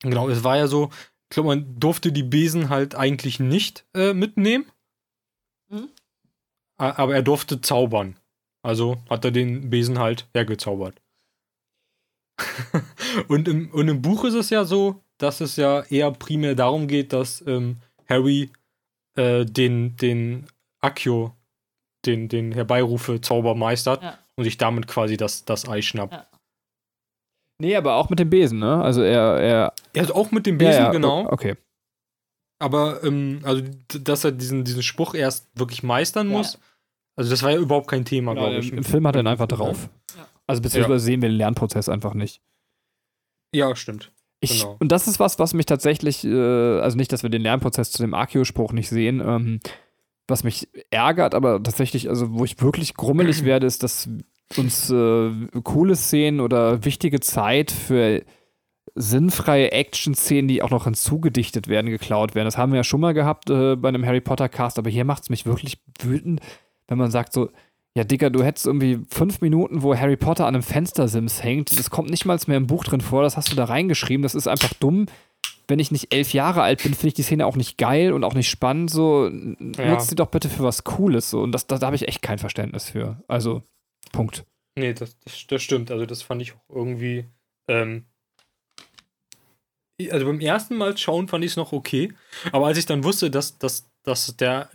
genau, es war ja so, ich glaube, man durfte die Besen halt eigentlich nicht äh, mitnehmen. Mhm. Aber er durfte zaubern. Also hat er den Besen halt hergezaubert. und, im, und im Buch ist es ja so, dass es ja eher primär darum geht, dass ähm, Harry äh, den, den Accio, den, den Herbeirufe-Zauber meistert Ja. Und sich damit quasi das, das Ei schnappt. Ja. Nee, aber auch mit dem Besen, ne? Also, er. er Er ist auch mit dem Besen, ja, ja, genau. Okay. Aber, ähm, also, dass er diesen, diesen Spruch erst wirklich meistern Ja. muss. Also, das war ja überhaupt kein Thema, Genau, glaube ich. im, Im Film hat er ihn einfach drauf. Ja. Also, beziehungsweise sehen wir den Lernprozess einfach nicht. Ja, stimmt. Ich, Genau. Und das ist was, was mich tatsächlich, äh, also nicht, dass wir den Lernprozess zu dem Akio-Spruch nicht sehen, ähm, was mich ärgert, aber tatsächlich, also wo ich wirklich grummelig werde, ist, dass uns äh, coole Szenen oder wichtige Zeit für sinnfreie Action-Szenen, die auch noch hinzugedichtet werden, geklaut werden. Das haben wir ja schon mal gehabt äh, bei einem Harry Potter-Cast, aber hier macht es mich wirklich wütend, wenn man sagt so, ja, Digga, du hättest irgendwie fünf Minuten, wo Harry Potter an einem Fenstersims hängt. Das kommt nicht mal mehr im Buch drin vor. Das hast du da reingeschrieben. Das ist einfach dumm. Wenn ich nicht elf Jahre alt bin, finde ich die Szene auch nicht geil und auch nicht spannend. So, Ja. nutzt sie doch bitte für was Cooles. So. Und das, da, da habe ich echt kein Verständnis für. Also, Punkt. Nee, das, das, das stimmt. Also, das fand ich auch irgendwie. Ähm, also, beim ersten Mal schauen fand ich es noch okay. Aber als ich dann wusste, dass, dass, dass der.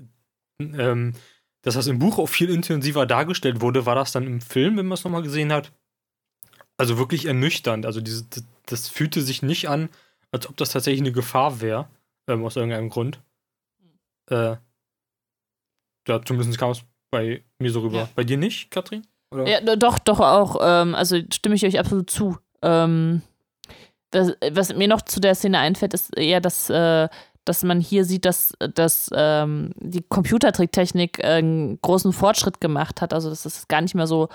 Ähm, dass das im Buch auch viel intensiver dargestellt wurde, war das dann im Film, wenn man es nochmal gesehen hat, also wirklich ernüchternd. Also diese, das, das fühlte sich nicht an, als ob das tatsächlich eine Gefahr wäre, ähm, aus irgendeinem Grund. Äh, ja, zumindest kam es bei mir so rüber. Ja. Bei dir nicht, Katrin? Oder? Ja, do- doch, doch auch. Ähm, also stimme ich euch absolut zu. Ähm, das, was mir noch zu der Szene einfällt, ist eher, dass, äh, dass man hier sieht, dass, dass ähm, die Computertricktechnik äh, einen großen Fortschritt gemacht hat. Also dass es gar nicht mehr so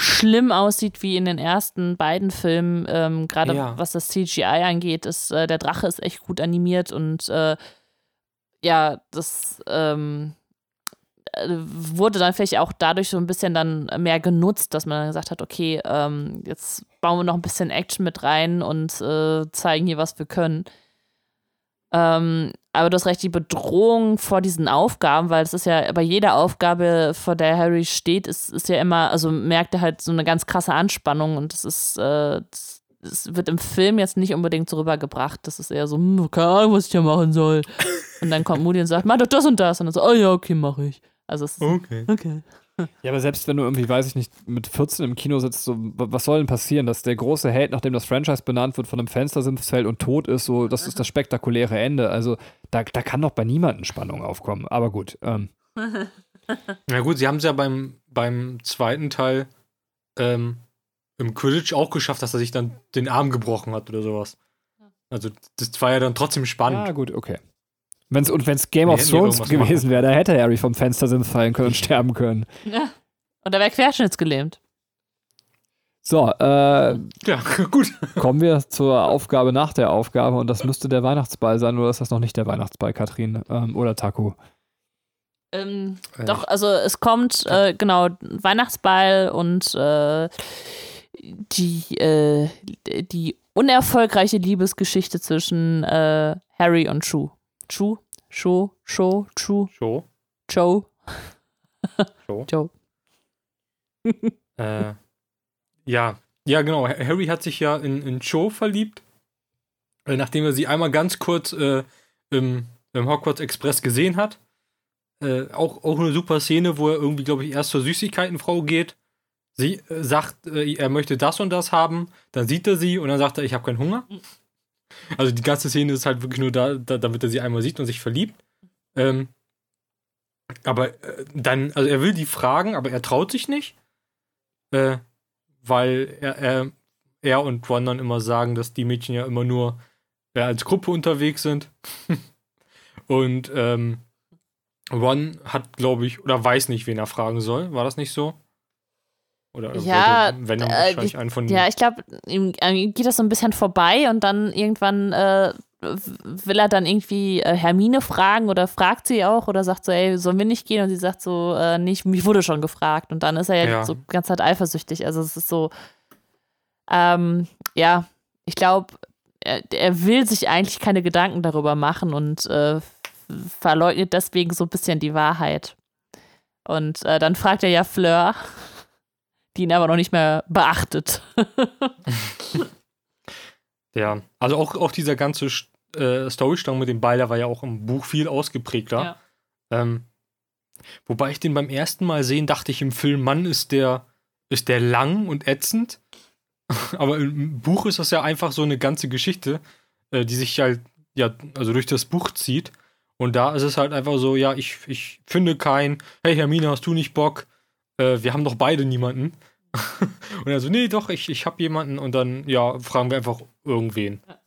schlimm aussieht wie in den ersten beiden Filmen. Ähm, Gerade Ja. was das CGI angeht, ist äh, der Drache ist echt gut animiert und äh, ja, das ähm, äh, wurde dann vielleicht auch dadurch so ein bisschen dann mehr genutzt, dass man dann gesagt hat, okay, ähm, jetzt bauen wir noch ein bisschen Action mit rein und äh, zeigen hier, was wir können. Ähm, aber du hast recht, die Bedrohung vor diesen Aufgaben, weil es ist ja bei jeder Aufgabe, vor der Harry steht, ist, ist ja immer, also merkt er halt so eine ganz krasse Anspannung und das ist, äh, das, das wird im Film jetzt nicht unbedingt so rübergebracht. Das ist eher so, hm, keine Ahnung, was ich hier machen soll. Und dann kommt Moody und sagt, mach doch das und das. Und dann so, oh ja, okay, mach ich. Also es ist, Okay. okay. Ja, aber selbst wenn du irgendwie, weiß ich nicht, mit 14 im Kino sitzt, so, wa- was soll denn passieren, dass der große Held, nachdem das Franchise benannt wird, von einem Fenstersims fällt und tot ist, so, das ist das spektakuläre Ende. Also da, da kann doch bei niemandem Spannung aufkommen. Aber gut, ähm, Na gut, sie haben es ja beim, beim zweiten Teil ähm, im Quidditch auch geschafft, dass er sich dann den Arm gebrochen hat oder sowas. Also das war ja dann trotzdem spannend. ja gut, okay. Wenn's, und wenn es Game of Thrones gewesen wäre, da hätte Harry vom Fenstersims fallen können und sterben können. Ja. Und er wäre querschnittsgelähmt. So, äh, Ja, gut. kommen wir zur Aufgabe nach der Aufgabe und das müsste der Weihnachtsball sein, oder ist das noch nicht der Weihnachtsball, Katrin? Ähm, oder Taku? Ähm, Äh, Doch, also es kommt, äh, genau, Weihnachtsball und äh, die, äh, die unerfolgreiche Liebesgeschichte zwischen äh, Harry und Chu. Chu? Sho? Sho? Chu? So, Joe? so. Joe. Äh, ja, ja, genau. Harry hat sich ja in, in Cho verliebt. äh, nachdem er sie einmal ganz kurz äh, im, im Hogwarts Express gesehen hat. Äh, auch, auch eine super Szene, wo er irgendwie, glaube ich, erst zur Süßigkeitenfrau geht. Sie äh, sagt, äh, er möchte das und das haben. Dann sieht er sie und dann sagt er, ich habe keinen Hunger. Also die ganze Szene ist halt wirklich nur da, da damit er sie einmal sieht und sich verliebt. Ähm, aber äh, dann, also er will die fragen, aber er traut sich nicht. Äh, weil er, er, er und Ron dann immer sagen, dass die Mädchen ja immer nur äh, als Gruppe unterwegs sind. und ähm, Ron hat, glaube ich, oder weiß nicht, wen er fragen soll. War das nicht so? Oder Ja, wollte, wenn äh, wahrscheinlich ich- einen von Ja, ich glaube, ihm, an ihm geht das so ein bisschen vorbei und dann irgendwann äh, will er dann irgendwie äh, Hermine fragen oder fragt sie auch oder sagt so, ey, sollen wir nicht gehen? Und sie sagt so, äh, nicht, mich wurde schon gefragt. Und dann ist er ja, Ja. so ganze Zeit eifersüchtig. Also es ist so, ähm, ja, ich glaube, er, er will sich eigentlich keine Gedanken darüber machen und äh, verleugnet deswegen so ein bisschen die Wahrheit. Und äh, dann fragt er ja Fleur, die ihn aber noch nicht mehr beachtet. Ja, also auch, auch dieser ganze äh, Storystrang mit dem Ball, der war ja auch im Buch viel ausgeprägter. Ja. Ähm, wobei ich den beim ersten Mal sehen, dachte ich im Film, Mann, ist der, ist der lang und ätzend. Aber im Buch ist das ja einfach so eine ganze Geschichte, äh, die sich halt, ja, also durch das Buch zieht. Und da ist es halt einfach so, ja, ich, ich finde keinen, hey Hermine, hast du nicht Bock? Äh, wir haben doch beide niemanden. und er so, nee, doch, ich, ich hab jemanden. Und dann, ja, fragen wir einfach irgendwen. Ja.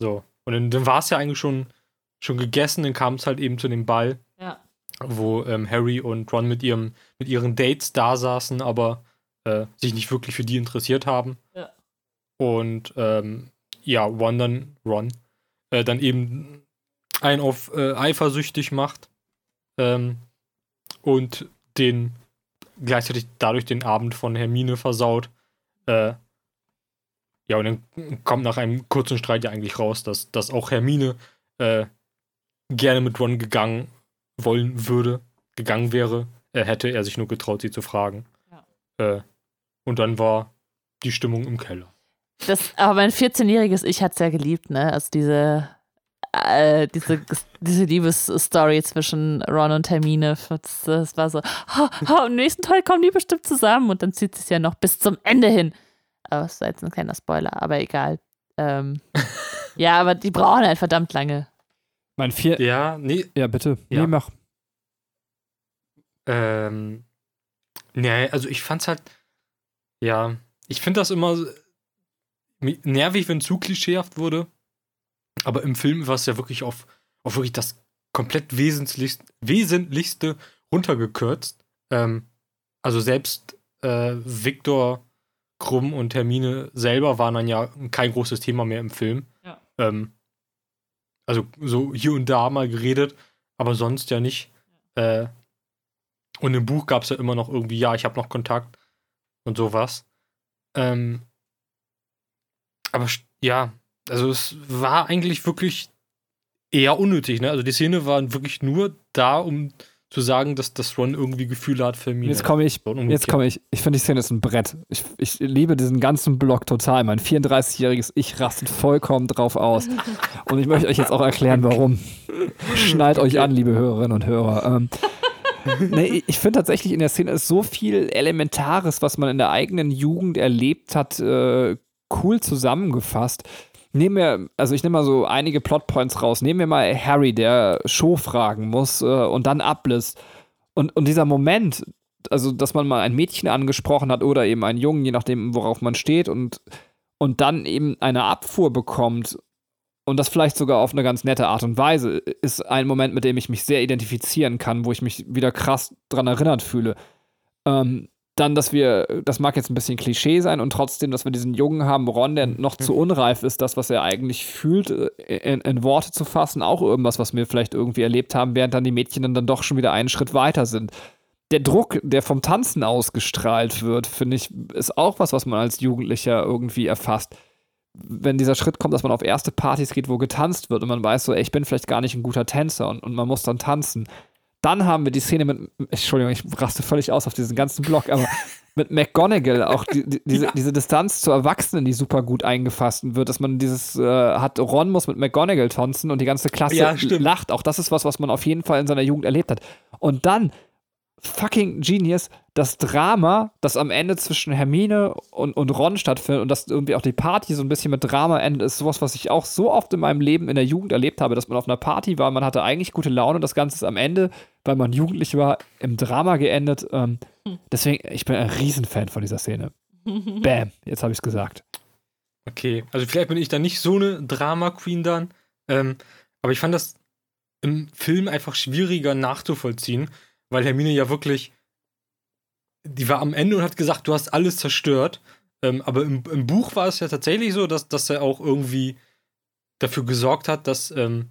So. Und dann, dann war es ja eigentlich schon, schon gegessen, dann kam es halt eben zu dem Ball, Ja. wo ähm, Harry und Ron mit, ihrem, mit ihren Dates da saßen, aber äh, sich nicht wirklich für die interessiert haben. Ja. Und ähm, ja, Ron dann, Ron, äh, dann eben einen auf äh, eifersüchtig macht ähm, und den gleichzeitig dadurch den Abend von Hermine versaut. Äh, ja, und dann kommt nach einem kurzen Streit ja eigentlich raus, dass, dass auch Hermine äh, gerne mit Ron gegangen wollen würde, gegangen wäre, äh, hätte er sich nur getraut, sie zu fragen. Äh, und dann war die Stimmung im Keller. Das, aber mein 14-jähriges Ich hat es ja geliebt, ne? Also diese, äh, diese, diese Liebesstory zwischen Ron und Hermine. Das, das war so, oh, oh, im nächsten Teil kommen die bestimmt zusammen und dann zieht es ja noch bis zum Ende hin. Aber das war jetzt ein kleiner Spoiler, aber egal. Ähm, ja, aber die brauchen halt verdammt lange. Mein vier. Ja, nee, Ja, bitte. Ja. Nee, mach. Ähm, nee, also ich fand's halt, ja, ich finde das immer nervig, wenn zu klischeehaft wurde. Aber im Film war es ja wirklich auf, auf wirklich das komplett Wesentlichste, Wesentlichste runtergekürzt. Ähm, also selbst äh, Viktor Krumm und Hermine selber waren dann ja kein großes Thema mehr im Film. Ja. Ähm, also so hier und da mal geredet, aber sonst ja nicht. Äh, und im Buch gab es ja immer noch irgendwie, ja, ich habe noch Kontakt und sowas. Ähm, aber ja, also es war eigentlich wirklich eher unnötig, ne? Also die Szene war wirklich nur da, um zu sagen, dass das Ron irgendwie Gefühle hat für mich. Jetzt komme ich. Jetzt komme ich. Ich finde, die Szene ist ein Brett. Ich, ich liebe diesen ganzen Block total. Mein 34-jähriges Ich rastet vollkommen drauf aus. Und ich möchte euch jetzt auch erklären, warum. Schnallt euch an, liebe Hörerinnen und Hörer. Ähm, nee, ich finde tatsächlich in der Szene ist so viel Elementares, was man in der eigenen Jugend erlebt hat, äh, cool zusammengefasst. Nehmen wir, also ich nehme mal so einige Plotpoints raus. Nehmen wir mal Harry, der Show fragen muss äh, und dann ablässt. Und, und dieser Moment, also dass man mal ein Mädchen angesprochen hat oder eben einen Jungen, je nachdem, worauf man steht, und, und dann eben eine Abfuhr bekommt und das vielleicht sogar auf eine ganz nette Art und Weise, ist ein Moment, mit dem ich mich sehr identifizieren kann, wo ich mich wieder krass dran erinnert fühle. Ähm, dann, dass wir, das mag jetzt ein bisschen Klischee sein und trotzdem, dass wir diesen Jungen haben, Ron, der noch zu unreif ist, das, was er eigentlich fühlt, äh, in, in Worte zu fassen, auch irgendwas, was wir vielleicht irgendwie erlebt haben, während dann die Mädchen dann, dann doch schon wieder einen Schritt weiter sind. Der Druck, der vom Tanzen ausgestrahlt wird, finde ich, ist auch was, was man als Jugendlicher irgendwie erfasst. Wenn dieser Schritt kommt, dass man auf erste Partys geht, wo getanzt wird und man weiß so, ey, ich bin vielleicht gar nicht ein guter Tänzer und, und man muss dann tanzen. Dann haben wir die Szene mit, Entschuldigung, ich raste völlig aus auf diesen ganzen Block, aber mit McGonagall auch die, die, diese, diese Distanz zu Erwachsenen, die super gut eingefasst wird, dass man dieses äh, hat, Ron muss mit McGonagall tanzen und die ganze Klasse Ja, lacht. Auch das ist was, was man auf jeden Fall in seiner Jugend erlebt hat. Und dann fucking Genius, das Drama, das am Ende zwischen Hermine und, und Ron stattfindet und dass irgendwie auch die Party so ein bisschen mit Drama endet, ist sowas, was ich auch so oft in meinem Leben in der Jugend erlebt habe, dass man auf einer Party war, man hatte eigentlich gute Laune und das Ganze ist am Ende, weil man jugendlich war, im Drama geendet. Ähm, deswegen, ich bin ein Riesenfan von dieser Szene. Bam, jetzt habe ich es gesagt. Okay, also vielleicht bin ich da nicht so eine Drama-Queen dann. Ähm, aber ich fand das im Film einfach schwieriger nachzuvollziehen, weil Hermine ja wirklich, die war am Ende und hat gesagt, du hast alles zerstört. Ähm, aber im, im Buch war es ja tatsächlich so, dass, dass er auch irgendwie dafür gesorgt hat, dass ähm,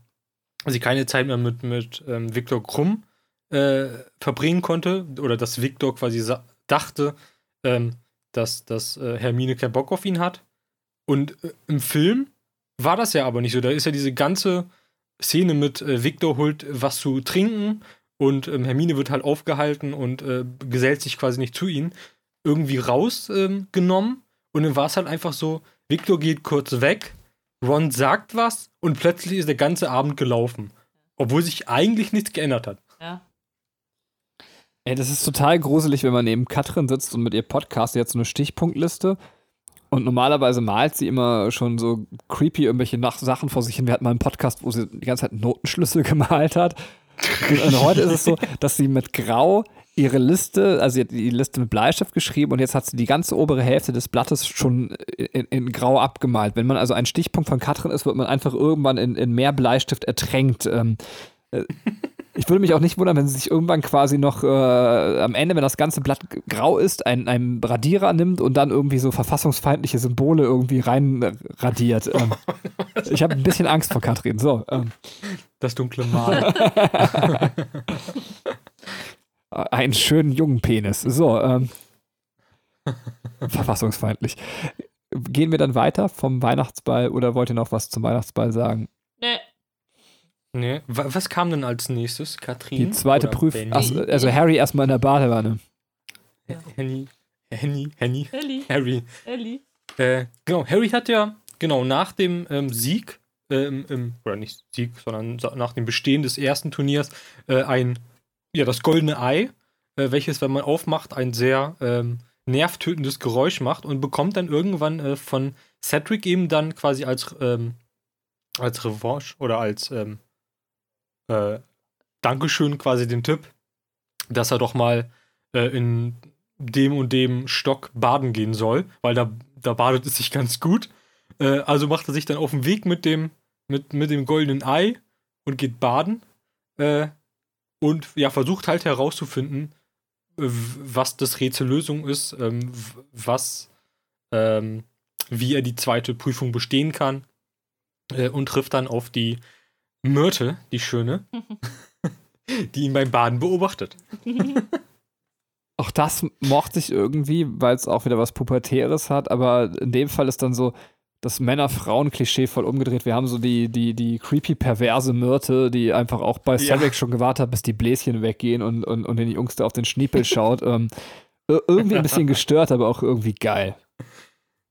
sie keine Zeit mehr mit, mit ähm, Viktor Krumm äh, verbringen konnte. Oder dass Viktor quasi dachte, ähm, dass, dass äh, Hermine keinen Bock auf ihn hat. Und äh, im Film war das ja aber nicht so. Da ist ja diese ganze Szene mit äh, Victor holt was zu trinken und ähm, Hermine wird halt aufgehalten und äh, gesellt sich quasi nicht zu ihnen, irgendwie rausgenommen. Ähm, genommen. und dann war es halt einfach so, Victor geht kurz weg, Ron sagt was und plötzlich ist der ganze Abend gelaufen. Obwohl sich eigentlich nichts geändert hat. Ja. Ey, das ist total gruselig, wenn man neben Katrin sitzt und mit ihr Podcast jetzt so eine Stichpunktliste. Und normalerweise malt sie immer schon so creepy irgendwelche Nach Sachen vor sich hin. Wir hatten mal einen Podcast, wo sie die ganze Zeit Notenschlüssel gemalt hat. Und, heute ist es so, dass sie mit Grau ihre Liste, also sie hat die Liste mit Bleistift geschrieben und jetzt hat sie die ganze obere Hälfte des Blattes schon in, in Grau abgemalt. Wenn man also ein Stichpunkt von Katrin ist, wird man einfach irgendwann in, in mehr Bleistift ertränkt. Ähm, äh, ich würde mich auch nicht wundern, wenn sie sich irgendwann quasi noch äh, am Ende, wenn das ganze Blatt grau ist, einen, einen Radierer nimmt und dann irgendwie so verfassungsfeindliche Symbole irgendwie rein äh, radiert. Ähm, ich habe ein bisschen Angst vor Katrin. So, ähm, Das dunkle Mal. einen schönen jungen Penis. So, ähm, verfassungsfeindlich. Gehen wir dann weiter vom Weihnachtsball oder wollt ihr noch was zum Weihnachtsball sagen? Nee. Nee. wa- Was kam denn als nächstes? Katrin? Die zweite oder Prüf... Benny? Ach, also Harry erstmal in der Badewanne. Henny, Henny, Henny, Ellie, Harry. Ellie. Äh, genau, Harry hat ja, genau, nach dem ähm, Sieg, ähm, im, oder nicht Sieg, sondern nach dem Bestehen des ersten Turniers, äh, ein, ja, das goldene Ei, äh, welches, wenn man aufmacht, ein sehr ähm, nervtötendes Geräusch macht und bekommt dann irgendwann äh, von Cedric eben dann quasi als, ähm, als Revanche oder als ähm, äh, Dankeschön quasi den Tipp, dass er doch mal äh, in dem und dem Stock baden gehen soll, weil da, da badet es sich ganz gut. Äh, also macht er sich dann auf den Weg mit dem, mit, mit dem goldenen Ei und geht baden. Äh, und ja, versucht halt herauszufinden, was das Rätsel Lösung ist, ähm, was, ähm, wie er die zweite Prüfung bestehen kann. Äh, und trifft dann auf die Myrte, die Schöne, die ihn beim Baden beobachtet. Auch das mochte ich irgendwie, weil es auch wieder was Pubertäres hat, aber in dem Fall ist dann so das Männer-Frauen-Klischee voll umgedreht. Wir haben so die, die, die creepy, perverse Myrte, die einfach auch bei Ja. Cedric schon gewartet hat, bis die Bläschen weggehen und, und, und den Jungs da auf den Schniepel schaut. ähm, ir- irgendwie ein bisschen gestört, aber auch irgendwie geil.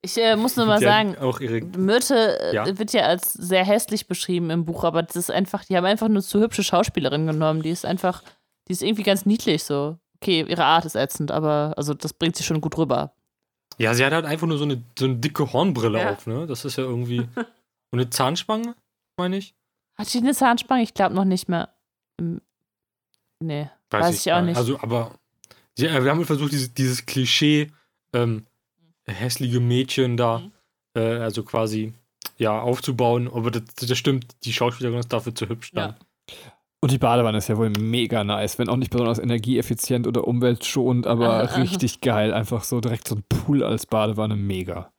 Ich äh, muss nur mal Die ja sagen, Auch ihre Myrte äh, Ja. wird ja als sehr hässlich beschrieben im Buch, aber das ist einfach, die haben einfach nur zu hübsche Schauspielerin genommen. Die ist einfach, die ist irgendwie ganz niedlich so. Okay, ihre Art ist ätzend, aber also das bringt sie schon gut rüber. Ja, sie hat halt einfach nur so eine, so eine dicke Hornbrille Ja. auf, ne? Das ist ja irgendwie. Und eine Zahnspange, meine ich. Hat sie eine Zahnspange? Ich glaube noch nicht mehr. Im- Nee, weiß, ich auch nicht. Also, aber sie, äh, wir haben versucht, dieses, dieses Klischee, ähm, hässliche Mädchen da, Mhm. äh, also quasi, ja, aufzubauen. Aber das, das stimmt, die Schauspielerin ist dafür zu hübsch dann. Und die Badewanne ist ja wohl mega nice, wenn auch nicht besonders energieeffizient oder umweltschonend, aber richtig geil. Einfach so direkt so ein Pool als Badewanne, mega.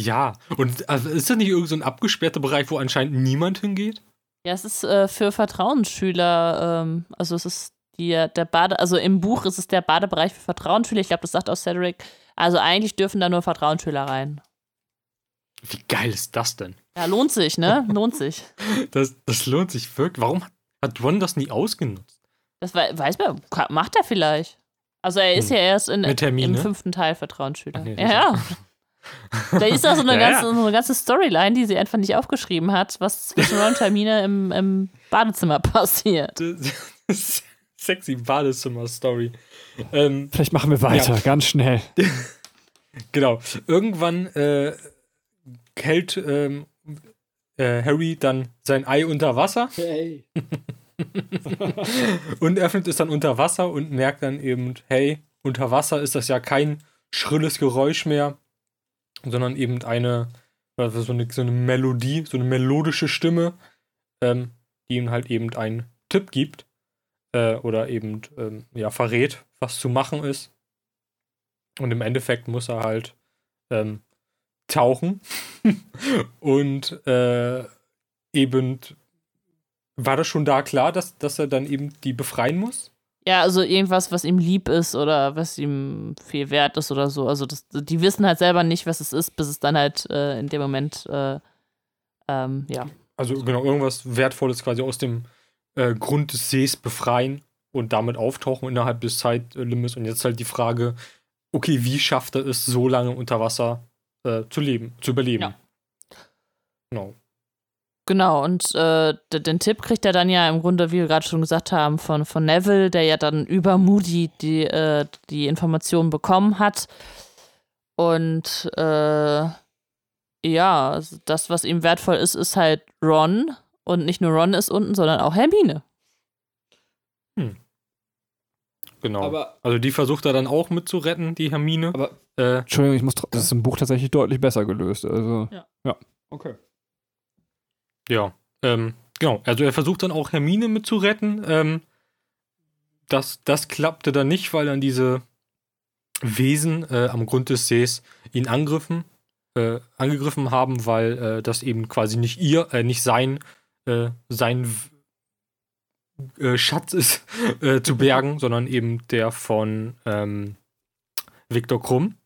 Ja, und also, ist das nicht irgendein so ein abgesperrter Bereich, wo anscheinend niemand hingeht? Ja, es ist äh, für Vertrauensschüler, ähm, also es ist die, der Bade, also im Buch ist es der Badebereich für Vertrauensschüler. Ich glaube, das sagt auch Cedric. Also eigentlich dürfen da nur Vertrauensschüler rein. Wie geil ist das denn? Ja, lohnt sich, ne? lohnt sich. Das, das lohnt sich wirklich. Warum hat, Ron das nie ausgenutzt? Das wei- weiß man, macht er vielleicht. Also er ist Hm. ja erst in, Mit Hermine? im fünften Teil Vertrauensschüler. Ach nee, ja, ja. Da ist auch so eine, Ja, ganze, ja. so eine ganze Storyline, die sie einfach nicht aufgeschrieben hat, was zwischen Ron und Hermine im, im Badezimmer passiert. Sexy Badezimmer-Story. Ähm, Vielleicht machen wir weiter, ganz schnell. genau. Irgendwann äh, hält ähm, äh, Harry dann sein Ei unter Wasser Hey. und öffnet es dann unter Wasser und merkt dann eben, hey, unter Wasser ist das ja kein schrilles Geräusch mehr, sondern eben eine, äh, so eine, so eine Melodie, so eine melodische Stimme, ähm, die ihm halt eben einen Tipp gibt äh, oder eben ähm, ja, verrät, was zu machen ist. Und im Endeffekt muss er halt ähm, tauchen und äh, eben war das schon da klar, dass, dass er dann eben die befreien muss? Ja, also irgendwas, was ihm lieb ist oder was ihm viel wert ist oder so. Also das, die wissen halt selber nicht, was es ist, bis es dann halt äh, in dem Moment, äh, ähm, ja. Also genau, irgendwas Wertvolles quasi aus dem äh, Grund des Sees befreien und damit auftauchen innerhalb des Zeitlimits. Und jetzt halt die Frage, okay, wie schafft er es, so lange unter Wasser äh, zu leben, zu überleben? Ja. Genau. Genau, und äh, den Tipp kriegt er dann ja im Grunde, wie wir gerade schon gesagt haben, von, von Neville, der ja dann über Moody die, äh, die Informationen bekommen hat. Und äh, ja, also das, was ihm wertvoll ist, ist halt Ron. Und nicht nur Ron ist unten, sondern auch Hermine. Genau. Aber, also die versucht er dann auch mitzuretten, die Hermine. aber Äh, Entschuldigung, ich muss, das ist im Buch tatsächlich deutlich besser gelöst. Also, Ja. ja. Okay. Ja, ähm, genau. Also er versucht dann auch Hermine mitzuretten. Ähm, das, das klappte dann nicht, weil dann diese Wesen äh, am Grund des Sees ihn angriffen, äh, angegriffen haben, weil äh, das eben quasi nicht ihr, äh, nicht sein, äh, sein äh, Schatz ist äh, zu bergen, sondern eben der von ähm, Viktor Krumm.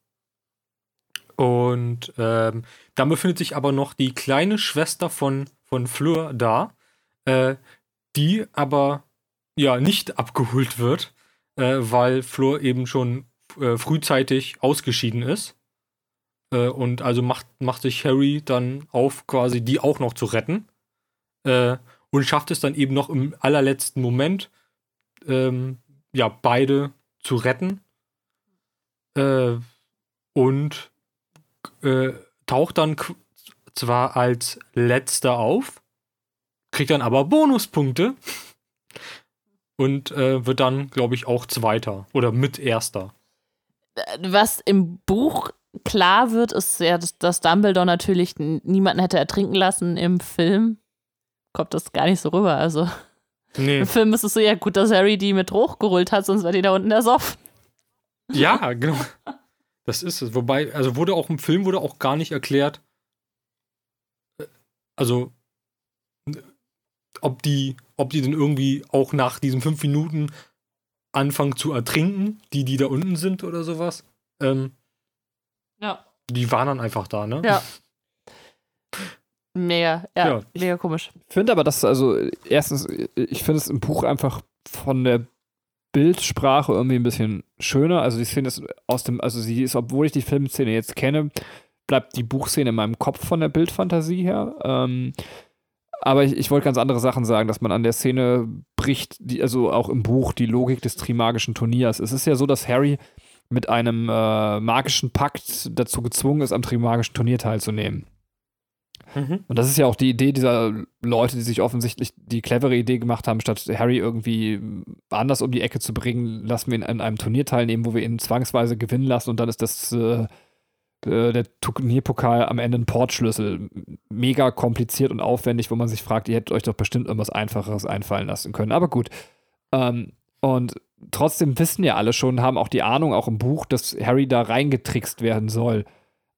Und ähm, dann befindet sich aber noch die kleine Schwester von, von Fleur da, äh, die aber ja nicht abgeholt wird, äh, weil Fleur eben schon äh, frühzeitig ausgeschieden ist. Äh, und also macht, macht sich Harry dann auf, quasi die auch noch zu retten. Äh, und schafft es dann eben noch im allerletzten Moment, ähm, ja, beide zu retten. Äh, und äh, taucht dann zwar als letzter auf, kriegt dann aber Bonuspunkte und äh, wird dann, glaube ich, auch Zweiter oder mit Erster. Was im Buch klar wird, ist ja, dass, dass Dumbledore natürlich niemanden hätte ertrinken lassen. Im Film kommt das gar nicht so rüber. Also Nee. im Film ist es so, ja gut, dass Harry die mit hochgeholt hat, sonst wäre die da unten ersoffen. Ja, genau. Das ist es. Wobei, also wurde auch im Film wurde auch gar nicht erklärt, äh, also ob die, ob die denn irgendwie auch nach diesen fünf Minuten anfangen zu ertrinken, die, die da unten sind oder sowas. Ähm, Ja. die waren dann einfach da, ne? Ja. Mega, ja, Ja. mega komisch. Ich finde aber, dass, also, erstens, ich finde es im Buch einfach von der Bildsprache irgendwie ein bisschen schöner. Also, die Szene ist aus dem, also, sie ist, obwohl ich die Filmszene jetzt kenne, bleibt die Buchszene in meinem Kopf von der Bildfantasie her. Ähm, aber ich, ich wollte ganz andere Sachen sagen, dass man an der Szene bricht, die, also auch im Buch, die Logik des Trimagischen Turniers. Es ist ja so, dass Harry mit einem äh, magischen Pakt dazu gezwungen ist, am Trimagischen Turnier teilzunehmen. Mhm. Und das ist ja auch die Idee dieser Leute, die sich offensichtlich die clevere Idee gemacht haben, statt Harry irgendwie anders um die Ecke zu bringen, lassen wir ihn an einem Turnier teilnehmen, wo wir ihn zwangsweise gewinnen lassen und dann ist das äh, äh, der Turnierpokal am Ende ein Portschlüssel. Mega kompliziert und aufwendig, wo man sich fragt, ihr hättet euch doch bestimmt irgendwas Einfacheres einfallen lassen können. Aber gut. Ähm, und trotzdem wissen ja alle schon, haben auch die Ahnung, auch im Buch, dass Harry da reingetrickst werden soll.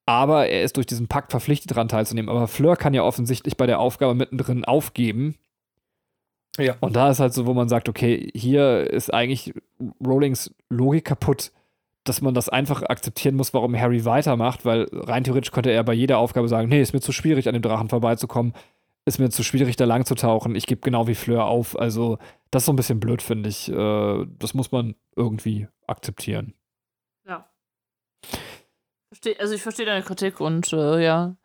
Aber er ist durch diesen Pakt verpflichtet, daran teilzunehmen. Aber Fleur kann ja offensichtlich bei der Aufgabe mittendrin aufgeben. Ja. Und da ist halt so, wo man sagt, okay, hier ist eigentlich Rowlings Logik kaputt, dass man das einfach akzeptieren muss, warum Harry weitermacht, weil rein theoretisch könnte er bei jeder Aufgabe sagen, nee, ist mir zu schwierig, an dem Drachen vorbeizukommen. ist mir zu schwierig, da lang zu tauchen. Ich gebe genau wie Fleur auf. Also, das ist so ein bisschen blöd, finde ich. Äh, das muss man irgendwie akzeptieren. Ja. Versteh, also, ich verstehe deine Kritik und äh, ja.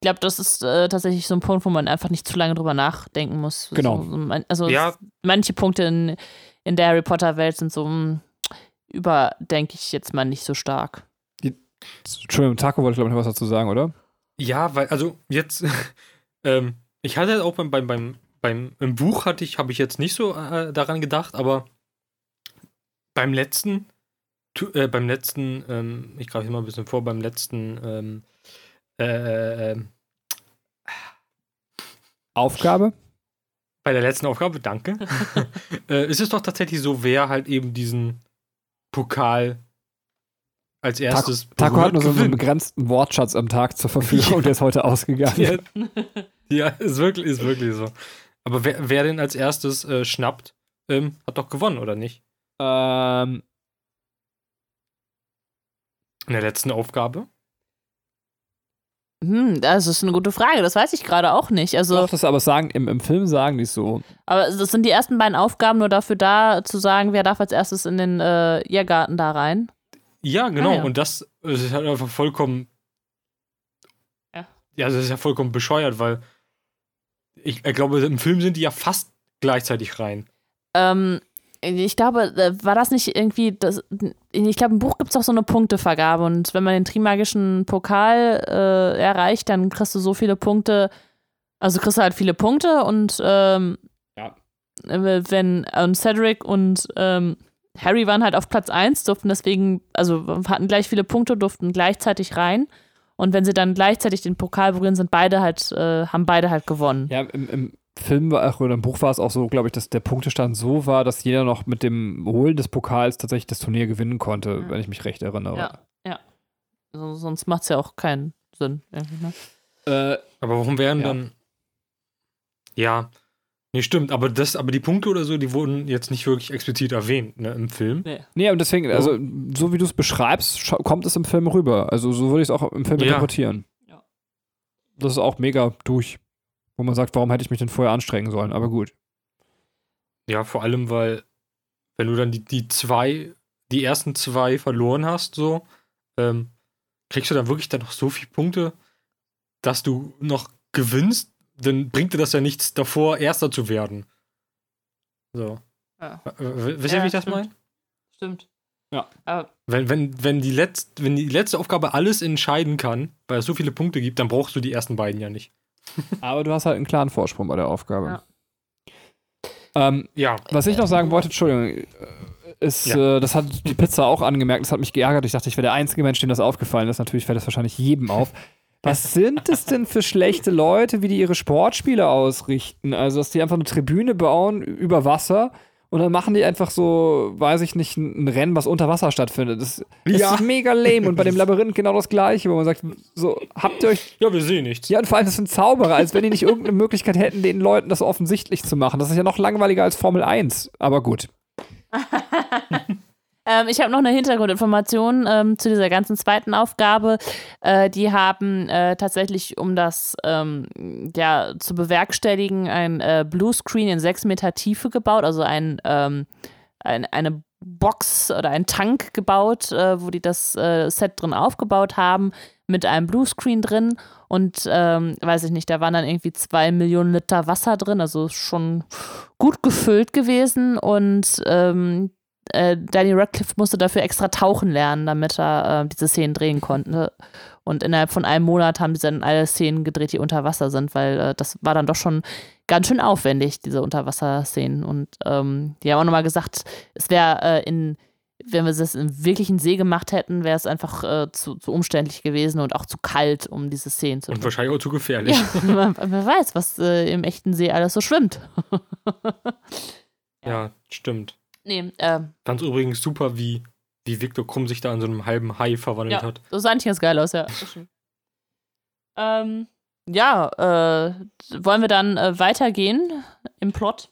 Ich glaube, das ist äh, tatsächlich so ein Punkt, wo man einfach nicht zu lange drüber nachdenken muss. Genau. So, so, also, Ja. manche Punkte in, in der Harry Potter-Welt sind so, mh, überdenke ich jetzt mal nicht so stark. Entschuldigung, Taco wollte, glaube ich, noch was dazu sagen, oder? Ja, weil, also jetzt, ähm, ich hatte auch beim, beim, beim, beim im Buch hatte ich, habe ich jetzt nicht so äh, daran gedacht, aber beim letzten, äh, beim letzten, ähm, ich greife mal ein bisschen vor, beim letzten, ähm, äh, äh, Aufgabe? bei der letzten Aufgabe, danke, äh, ist es doch tatsächlich so, wer halt eben diesen Pokal als erstes Taco hat nur so einen begrenzten Wortschatz am Tag zur Verfügung und der ist heute ausgegangen. Ja, ja ist, wirklich, ist wirklich so. Aber wer, wer den als erstes äh, schnappt, ähm, hat doch gewonnen, oder nicht? Ähm, In der letzten Aufgabe. Hm, das ist eine gute Frage. Das weiß ich gerade auch nicht. Also, doch, das aber sagen, im, im Film sagen die es so. aber das sind die ersten beiden Aufgaben nur dafür da, zu sagen, wer darf als erstes in den äh, Irrgarten da rein. Ja, genau. Ah, ja. Und das, das ist halt einfach vollkommen. Ja. Ja, das ist ja vollkommen bescheuert, weil ich, ich glaube, im Film sind die ja fast gleichzeitig rein. Ähm, ich glaube, äh, war das nicht irgendwie, das, ich glaube, im Buch gibt es auch so eine Punktevergabe und wenn man den Trimagischen Pokal äh, erreicht, dann kriegst du so viele Punkte, also kriegst du halt viele Punkte und ähm, Ja. äh, wenn ähm, Cedric und ähm, Harry waren halt auf Platz 1, durften deswegen, also hatten gleich viele Punkte, durften gleichzeitig rein. Und wenn sie dann gleichzeitig den Pokal berühren, sind beide halt, äh, haben beide halt gewonnen. Ja, im, im Film war, ach, oder im Buch war es auch so, glaube ich, dass der Punktestand so war, dass jeder noch mit dem Holen des Pokals tatsächlich das Turnier gewinnen konnte, Ja. wenn ich mich recht erinnere. Ja. So, sonst macht es ja auch keinen Sinn. Ne? Äh, Aber warum wären Ja. dann. Ja. Nee, stimmt, aber das, aber die Punkte oder so, die wurden jetzt nicht wirklich explizit erwähnt, ne, im Film. Nee. nee, und deswegen, also so wie du es beschreibst, kommt es im Film rüber. Also so würde ich es auch im Film Ja. interpretieren. Ja. Das ist auch mega durch. Wo man sagt, warum hätte ich mich denn vorher anstrengen sollen? Aber gut. Ja, vor allem, weil, wenn du dann die, die zwei, die ersten zwei verloren hast, so, ähm, kriegst du dann wirklich dann noch so viele Punkte, dass du noch gewinnst, dann bringt dir das ja nichts davor, Erster zu werden. So. Ja. Äh, Wisst ihr, Ja, wie ich das meine? Stimmt. Ja. Aber Wenn, wenn, wenn, die letzt, wenn die letzte Aufgabe alles entscheiden kann, weil es so viele Punkte gibt, dann brauchst du die ersten beiden ja nicht. Aber du hast halt einen klaren Vorsprung bei der Aufgabe. Ja. Ähm, Ja. was ich noch sagen wollte, Entschuldigung, äh, ist, Ja. äh, das hat die Pizza auch angemerkt, das hat mich geärgert. Ich dachte, ich wäre der einzige Mensch, dem das aufgefallen ist. Natürlich fällt das wahrscheinlich jedem auf. Was sind es denn für schlechte Leute, wie die ihre Sportspiele ausrichten? Also, dass die einfach eine Tribüne bauen über Wasser und dann machen die einfach so, weiß ich nicht, ein Rennen, was unter Wasser stattfindet. Das, das Ja. ist mega lame. Und bei dem Labyrinth genau das Gleiche, wo man sagt, so, habt ihr euch Ja, wir sehen nichts. ja, und vor allem, das sind Zauberer, als wenn die nicht irgendeine Möglichkeit hätten, den Leuten das offensichtlich zu machen. Das ist ja noch langweiliger als Formel 1. Aber gut. Ähm, ich habe noch eine Hintergrundinformation ähm, zu dieser ganzen zweiten Aufgabe. Äh, die haben äh, tatsächlich, um das ähm, ja, zu bewerkstelligen, ein äh, Bluescreen in sechs Meter Tiefe gebaut, also ein, ähm, ein, eine Box oder ein Tank gebaut, äh, wo die das äh, Set drin aufgebaut haben, mit einem Bluescreen drin. Und ähm, weiß ich nicht, da waren dann irgendwie zwei Millionen Liter Wasser drin, also schon gut gefüllt gewesen. Und ähm, äh, Danny Radcliffe musste dafür extra tauchen lernen, damit er äh, diese Szenen drehen konnte. Und innerhalb von einem Monat haben sie dann alle Szenen gedreht, die unter Wasser sind, weil äh, das war dann doch schon ganz schön aufwendig, diese Unterwasserszenen. Und ähm, die haben auch nochmal gesagt, es wäre äh, in, wenn wir das im wirklichen See gemacht hätten, wäre es einfach äh, zu, zu umständlich gewesen und auch zu kalt, um diese Szenen zu Und wahrscheinlich auch zu gefährlich. Ja, man, wer weiß, was äh, im echten See alles so schwimmt. Ja, stimmt. Nee, äh, Fand es übrigens super, wie, wie Viktor Krumm sich da in so einem halben Hai verwandelt Ja. hat. Das sah eigentlich ganz geil aus, ja. ähm, ja, äh, wollen wir dann äh, weitergehen im Plot?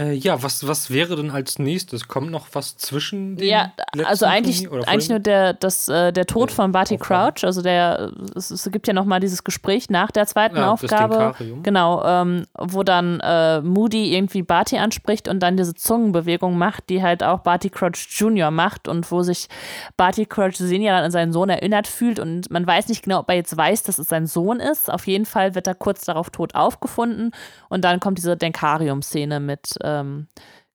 Äh, ja, was, was wäre denn als nächstes? Kommt noch was zwischen den Ja, also eigentlich, vor eigentlich nur der, das, äh, der Tod Der von Barty Aufgabe. Crouch. Also der, es, es gibt ja nochmal dieses Gespräch nach der zweiten Ja, Aufgabe. Genau, ähm, wo dann äh, Moody irgendwie Barty anspricht und dann diese Zungenbewegung macht, die halt auch Barty Crouch Jr. macht und wo sich Barty Crouch Senior dann an seinen Sohn erinnert fühlt und man weiß nicht genau, ob er jetzt weiß, dass es sein Sohn ist. Auf jeden Fall wird er kurz darauf tot aufgefunden und dann kommt diese Denkarium-Szene mit, ähm,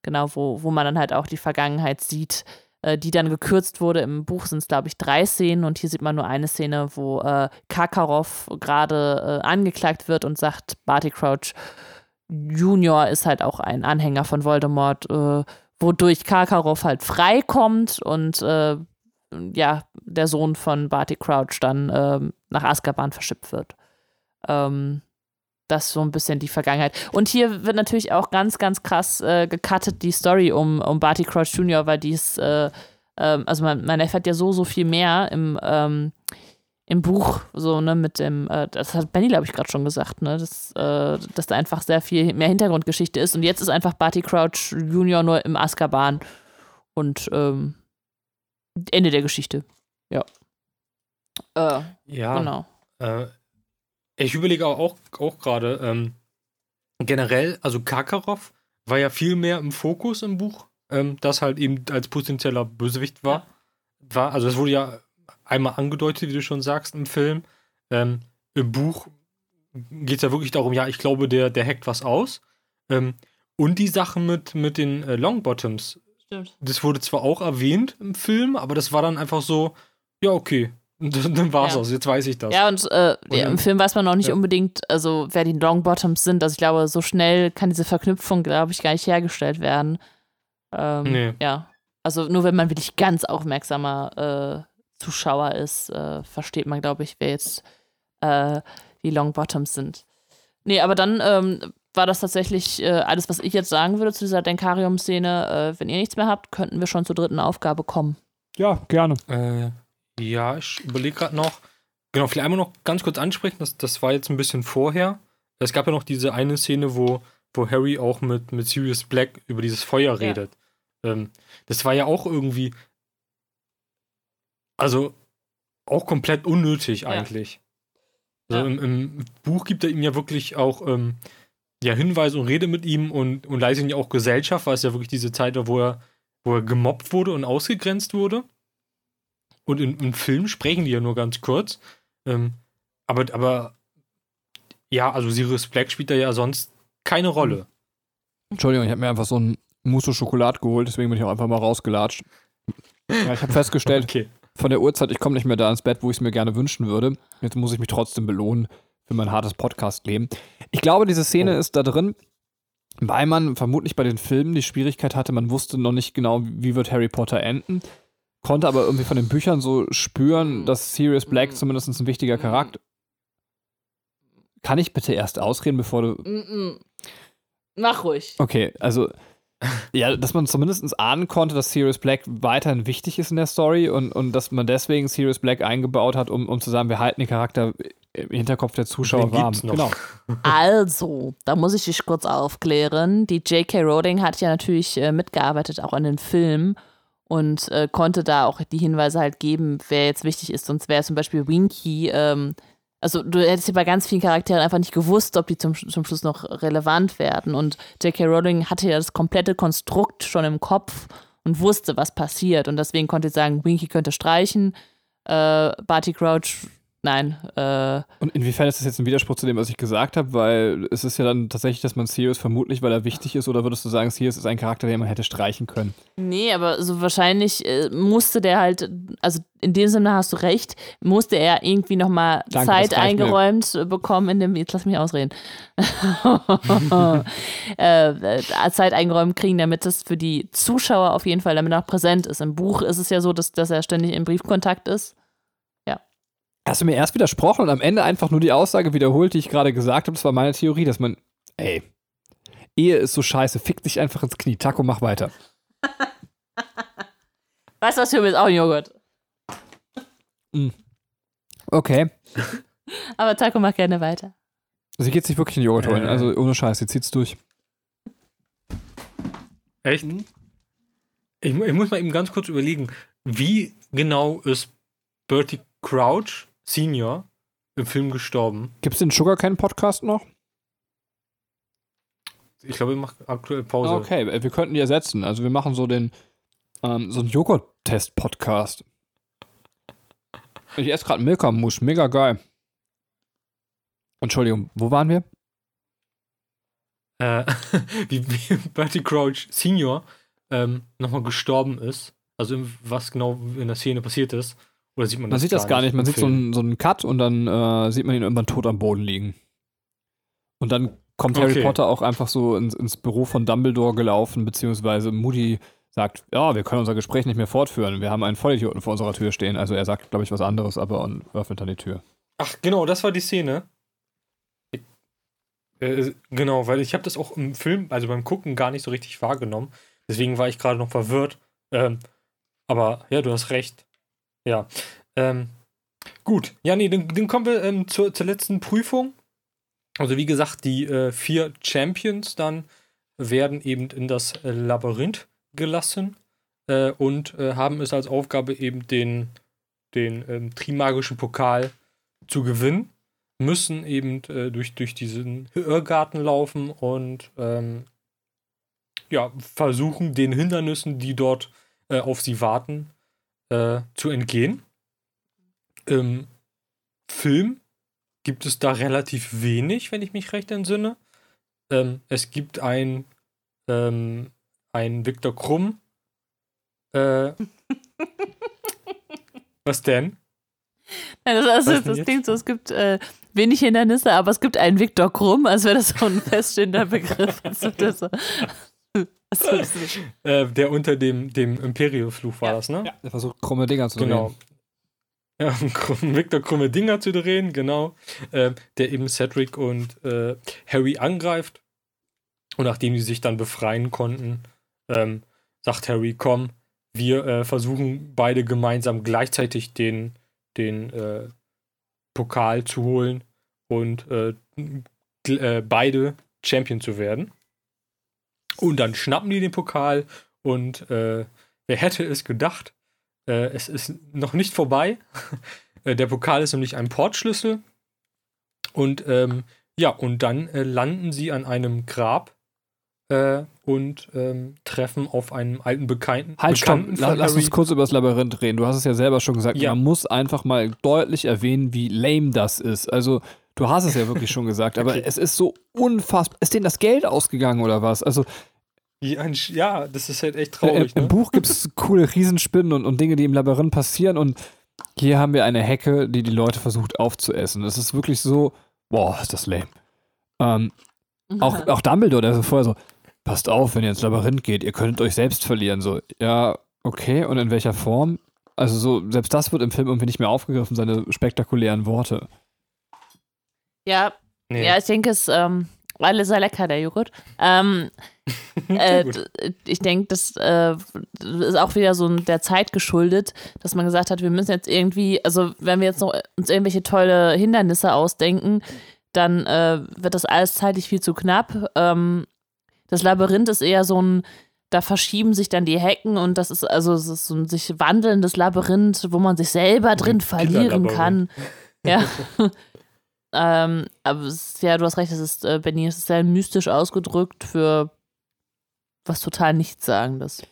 genau, wo, wo man dann halt auch die Vergangenheit sieht, äh, die dann gekürzt wurde. Im Buch sind es, glaube ich, drei Szenen und hier sieht man nur eine Szene, wo äh, Karkaroff gerade äh, angeklagt wird und sagt, Barty Crouch Junior ist halt auch ein Anhänger von Voldemort, äh, wodurch Karkaroff halt freikommt und äh, ja, der Sohn von Barty Crouch dann ähm, nach Azkaban verschippt wird. Ähm, das ist so ein bisschen die Vergangenheit. Und hier wird natürlich auch ganz, ganz krass äh, gecuttet, die Story um, um Barty Crouch Jr., weil die ist, äh, ähm, also man, man erfährt ja so, so viel mehr im, ähm, im Buch, so, ne, mit dem, äh, das hat Benny, glaube ich, gerade schon gesagt, ne, dass, äh, dass da einfach sehr viel mehr Hintergrundgeschichte ist. Und jetzt ist einfach Barty Crouch Jr. nur im Azkaban. Und ähm, Ende der Geschichte. Ja. Äh, Ja, genau. Ich überlege auch, auch, auch gerade, ähm, generell, also Karkaroff war ja viel mehr im Fokus im Buch, ähm, das halt eben als potenzieller Bösewicht war. war. Also es wurde ja einmal angedeutet, wie du schon sagst, im Film. Ähm, Im Buch geht es ja wirklich darum, ja, ich glaube, der, der hackt was aus. Ähm, und die Sache mit, mit den äh, Longbottoms, Stimmt. das wurde zwar auch erwähnt im Film, aber das war dann einfach so, ja, okay. Dann war's Ja. aus, jetzt weiß ich das. Ja, und, äh, ja, im Film weiß man noch nicht ja. unbedingt, also wer die Longbottoms sind. Also ich glaube, so schnell kann diese Verknüpfung, glaube ich, gar nicht hergestellt werden. Ähm, Nee. Ja. Also nur wenn man wirklich ganz aufmerksamer äh, Zuschauer ist, äh, versteht man, glaube ich, wer jetzt äh, die Longbottoms sind. Nee, aber dann ähm, war das tatsächlich äh, alles, was ich jetzt sagen würde zu dieser Denkarium-Szene. Äh, wenn ihr nichts mehr habt, könnten wir schon zur dritten Aufgabe kommen. Ja, gerne. Äh, ja, ich überlege gerade noch. Genau, vielleicht einmal noch ganz kurz ansprechen, das, das war jetzt ein bisschen vorher. Es gab ja noch diese eine Szene, wo, wo Harry auch mit, mit Sirius Black über dieses Feuer Ja. redet. Ähm, das war ja auch irgendwie. Also auch komplett unnötig Ja. eigentlich. Also Ja. im, Im Buch gibt er ihm ja wirklich auch ähm, ja, Hinweise und Rede mit ihm und, und leistet ihm ja auch Gesellschaft, weil es ja wirklich diese Zeit war, wo er, wo er gemobbt wurde und ausgegrenzt wurde. Und in, im Film sprechen die ja nur ganz kurz. Ähm, aber, aber ja, also Sirius Black spielt da ja sonst keine Rolle. Entschuldigung, ich habe mir einfach so ein Mousse Schokolade geholt, deswegen bin ich auch einfach mal rausgelatscht. Ja, ich habe festgestellt, Okay. von der Uhrzeit, ich komme nicht mehr da ins Bett, wo ich es mir gerne wünschen würde. Jetzt muss ich mich trotzdem belohnen für mein hartes Podcast-Leben. Ich glaube, diese Szene Oh. ist da drin, weil man vermutlich bei den Filmen die Schwierigkeit hatte, man wusste noch nicht genau, wie wird Harry Potter enden, konnte aber irgendwie von den Büchern so spüren, dass Sirius Black zumindest ein wichtiger Charakter. Kann ich bitte erst ausreden, bevor du. Mach ruhig. Okay, also. Ja, dass man zumindest ahnen konnte, dass Sirius Black weiterhin wichtig ist in der Story und, und dass man deswegen Sirius Black eingebaut hat, um, um zu sagen, wir halten den Charakter im Hinterkopf der Zuschauer Den warm. Genau. Also, da muss ich dich kurz aufklären. Die J.K. Rowling hat ja natürlich äh, mitgearbeitet, auch an den Film und äh, konnte da auch die Hinweise halt geben, wer jetzt wichtig ist. Sonst wäre zum Beispiel Winky, ähm, also du hättest ja bei ganz vielen Charakteren einfach nicht gewusst, ob die zum, zum Schluss noch relevant werden. Und J.K. Rowling hatte ja das komplette Konstrukt schon im Kopf und wusste, was passiert. Und deswegen konnte sie sagen, Winky könnte streichen, äh, Barty Crouch, nein, äh, Und inwiefern ist das jetzt ein Widerspruch zu dem, was ich gesagt habe? Weil es ist ja dann tatsächlich, dass man Sirius vermutlich, weil er wichtig ist, oder würdest du sagen, Sirius ist ein Charakter, den man hätte streichen können? Nee, aber so wahrscheinlich äh, musste der halt, also in dem Sinne hast du recht, musste er irgendwie nochmal Zeit mir. eingeräumt äh, bekommen in dem, jetzt lass mich ausreden, äh, Zeit eingeräumt kriegen, damit das für die Zuschauer auf jeden Fall damit auch präsent ist. Im Buch ist es ja so, dass, dass er ständig im Briefkontakt ist. Hast du mir erst widersprochen und am Ende einfach nur die Aussage wiederholt, die ich gerade gesagt habe? Das war meine Theorie, dass man, ey, Ehe ist so scheiße, fick dich einfach ins Knie. Taco, mach weiter. Weißt du was, für mich ist auch ein Joghurt. Okay. Aber Taco macht gerne weiter. Sie geht sich wirklich in den Joghurt holen. Äh. Also ohne Scheiß, sie zieht's durch. Echt? Mhm. Ich, ich muss mal eben ganz kurz überlegen, wie genau ist Bertie Crouch Senior im Film gestorben? Gibt es den Sugarcane Podcast noch? Ich glaube, er macht aktuell Pause. Okay, wir könnten die ersetzen. Also wir machen so den ähm, so einen Joghurt-Test-Podcast. Ich esse gerade Milka-Mousse, mega geil. Entschuldigung, wo waren wir? Äh, wie, wie Bertie Crouch Senior ähm, nochmal gestorben ist. Also was genau in der Szene passiert ist. Oder sieht man Man das sieht das gar nicht. Man sieht so einen, so einen Cut und dann äh, sieht man ihn irgendwann tot am Boden liegen. Und dann kommt Harry Okay. Potter auch einfach so ins, ins Büro von Dumbledore gelaufen, beziehungsweise Moody sagt, ja, wir können unser Gespräch nicht mehr fortführen. Wir haben einen Vollidioten vor unserer Tür stehen. Also er sagt, glaube ich, was anderes, aber und öffnet dann die Tür. Ach, genau, das war die Szene. Ich, äh, genau, weil ich habe das auch im Film, also beim Gucken, gar nicht so richtig wahrgenommen. Deswegen war ich gerade noch verwirrt. Ähm, aber ja, du hast recht. Ja. Ähm, gut. Ja, nee, dann, dann kommen wir ähm, zur, zur letzten Prüfung. Also wie gesagt, die äh, vier Champions dann werden eben in das Labyrinth gelassen äh, und äh, haben es als Aufgabe eben den, den ähm, Trimagischen Pokal zu gewinnen, müssen eben äh, durch, durch diesen Irrgarten laufen und ähm, ja, versuchen, den Hindernissen, die dort äh, auf sie warten, äh, zu entgehen. Im Film gibt es da relativ wenig, wenn ich mich recht entsinne. Ähm, es gibt ein, ähm, ein Viktor Krumm. Äh, was denn? Nein, das, also, Was das jetzt? klingt so, es gibt äh, wenig Hindernisse, aber es gibt einen Viktor Krumm, als wäre das so ein feststehender Begriff. Also, Äh, der unter dem, dem Imperial-Fluch war das, ne? Ja, der versucht krumme Dinger zu Genau. drehen. Ja, um krumm- Victor krumme Dinger zu drehen, genau. Äh, der eben Cedric und äh, Harry angreift. Und nachdem die sich dann befreien konnten, ähm, sagt Harry, komm, wir äh, versuchen beide gemeinsam gleichzeitig den, den äh, Pokal zu holen und äh, äh, beide Champion zu werden. Und dann schnappen die den Pokal und äh, wer hätte es gedacht? Äh, es ist noch nicht vorbei. Äh, Der Pokal ist nämlich ein Portschlüssel. Und ähm, ja, und dann äh, landen sie an einem Grab äh, und ähm, treffen auf einen alten Bekannten. Halt, stopp. Bekannten von Lass uns kurz über das Labyrinth reden. Du hast es ja selber schon gesagt. Ja. Man muss einfach mal deutlich erwähnen, wie lame das ist. Also, du hast es ja wirklich schon gesagt, aber Okay. es ist so unfassbar. Ist denen das Geld ausgegangen oder was? Also, Ja, das ist halt echt Äh, traurig. Im ne? Buch gibt es coole Riesenspinnen und, und Dinge, die im Labyrinth passieren. Und hier haben wir eine Hecke, die die Leute versucht aufzuessen. Das ist wirklich so, boah, ist das lame. Ähm, auch, auch Dumbledore, der so vorher so, passt auf, wenn ihr ins Labyrinth geht, ihr könntet euch selbst verlieren. So, ja, okay, und in welcher Form? Also so, selbst das wird im Film irgendwie nicht mehr aufgegriffen, seine spektakulären Worte. Ja, Nee. ja, ich denke, es ähm, alles sehr lecker, der Joghurt. Ähm, äh, ich denke, das äh, ist auch wieder so der Zeit geschuldet, dass man gesagt hat, wir müssen jetzt irgendwie, also wenn wir jetzt noch uns irgendwelche tolle Hindernisse ausdenken, dann äh, wird das alles zeitlich viel zu knapp. Ähm, das Labyrinth ist eher so ein, da verschieben sich dann die Hecken und das ist also es ist so ein sich wandelndes Labyrinth, wo man sich selber drin verlieren kann. Ja. ähm, aber es ist, ja, du hast recht, es ist, äh, Benny, es ist sehr mystisch ausgedrückt für was total Nichtssagendes.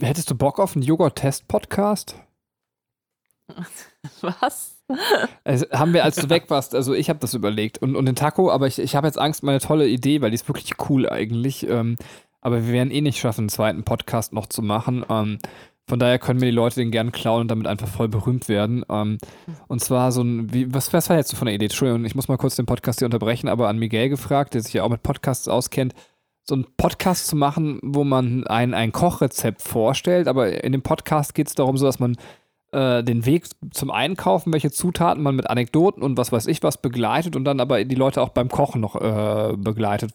Hättest du Bock auf einen Joghurt-Test-Podcast? Was? Also, haben wir, als du weg warst, also ich habe das überlegt und, und den Taco, aber ich, ich habe jetzt Angst, meine tolle Idee, weil die ist wirklich cool eigentlich. Ähm, aber wir werden eh nicht schaffen, einen zweiten Podcast noch zu machen. Ähm, von daher können wir die Leute den gern klauen und damit einfach voll berühmt werden. Ähm, und zwar so ein, wie, was, was war jetzt so von der Idee? Entschuldigung, ich muss mal kurz den Podcast hier unterbrechen, aber an Miguel gefragt, der sich ja auch mit Podcasts auskennt, so einen Podcast zu machen, wo man ein, ein Kochrezept vorstellt, aber in dem Podcast geht es darum, so dass man äh, den Weg zum Einkaufen, welche Zutaten man mit Anekdoten und was weiß ich was begleitet und dann aber die Leute auch beim Kochen noch äh, begleitet.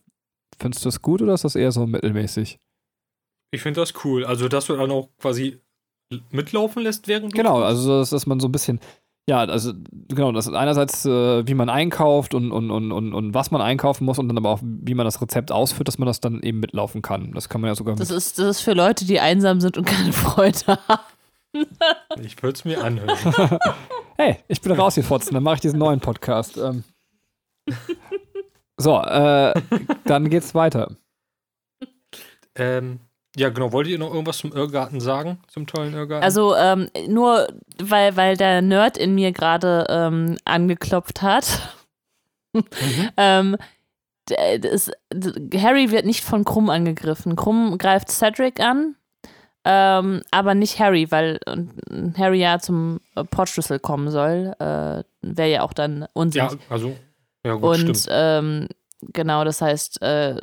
Findest du das gut oder ist das eher so mittelmäßig? Ich finde das cool. Also, dass du dann auch quasi mitlaufen lässt, während du Genau, also dass, dass man so ein bisschen, Ja, also genau, das ist einerseits, äh, wie man einkauft und, und, und, und, und was man einkaufen muss und dann aber auch, wie man das Rezept ausführt, dass man das dann eben mitlaufen kann. Das kann man ja sogar Das ist, das ist für Leute, die einsam sind und keine Freude haben. Ich würde es mir anhören. Hey, ich bin rausgefotzt, dann mache ich diesen neuen Podcast. Ähm. So, äh, dann geht's weiter. ähm, ja, genau. Wolltet ihr noch irgendwas zum Irrgarten sagen? Zum tollen Irrgarten? Also ähm, nur, weil, weil der Nerd in mir gerade ähm, angeklopft hat. ähm, d- das, Harry wird nicht von Krumm angegriffen. Krumm greift Cedric an, ähm, aber nicht Harry, weil Harry ja zum äh, Portschlüssel kommen soll. Äh, Wäre ja auch dann unsinnig. ja, also, ja gut, Und stimmt. ähm, genau, das heißt, äh,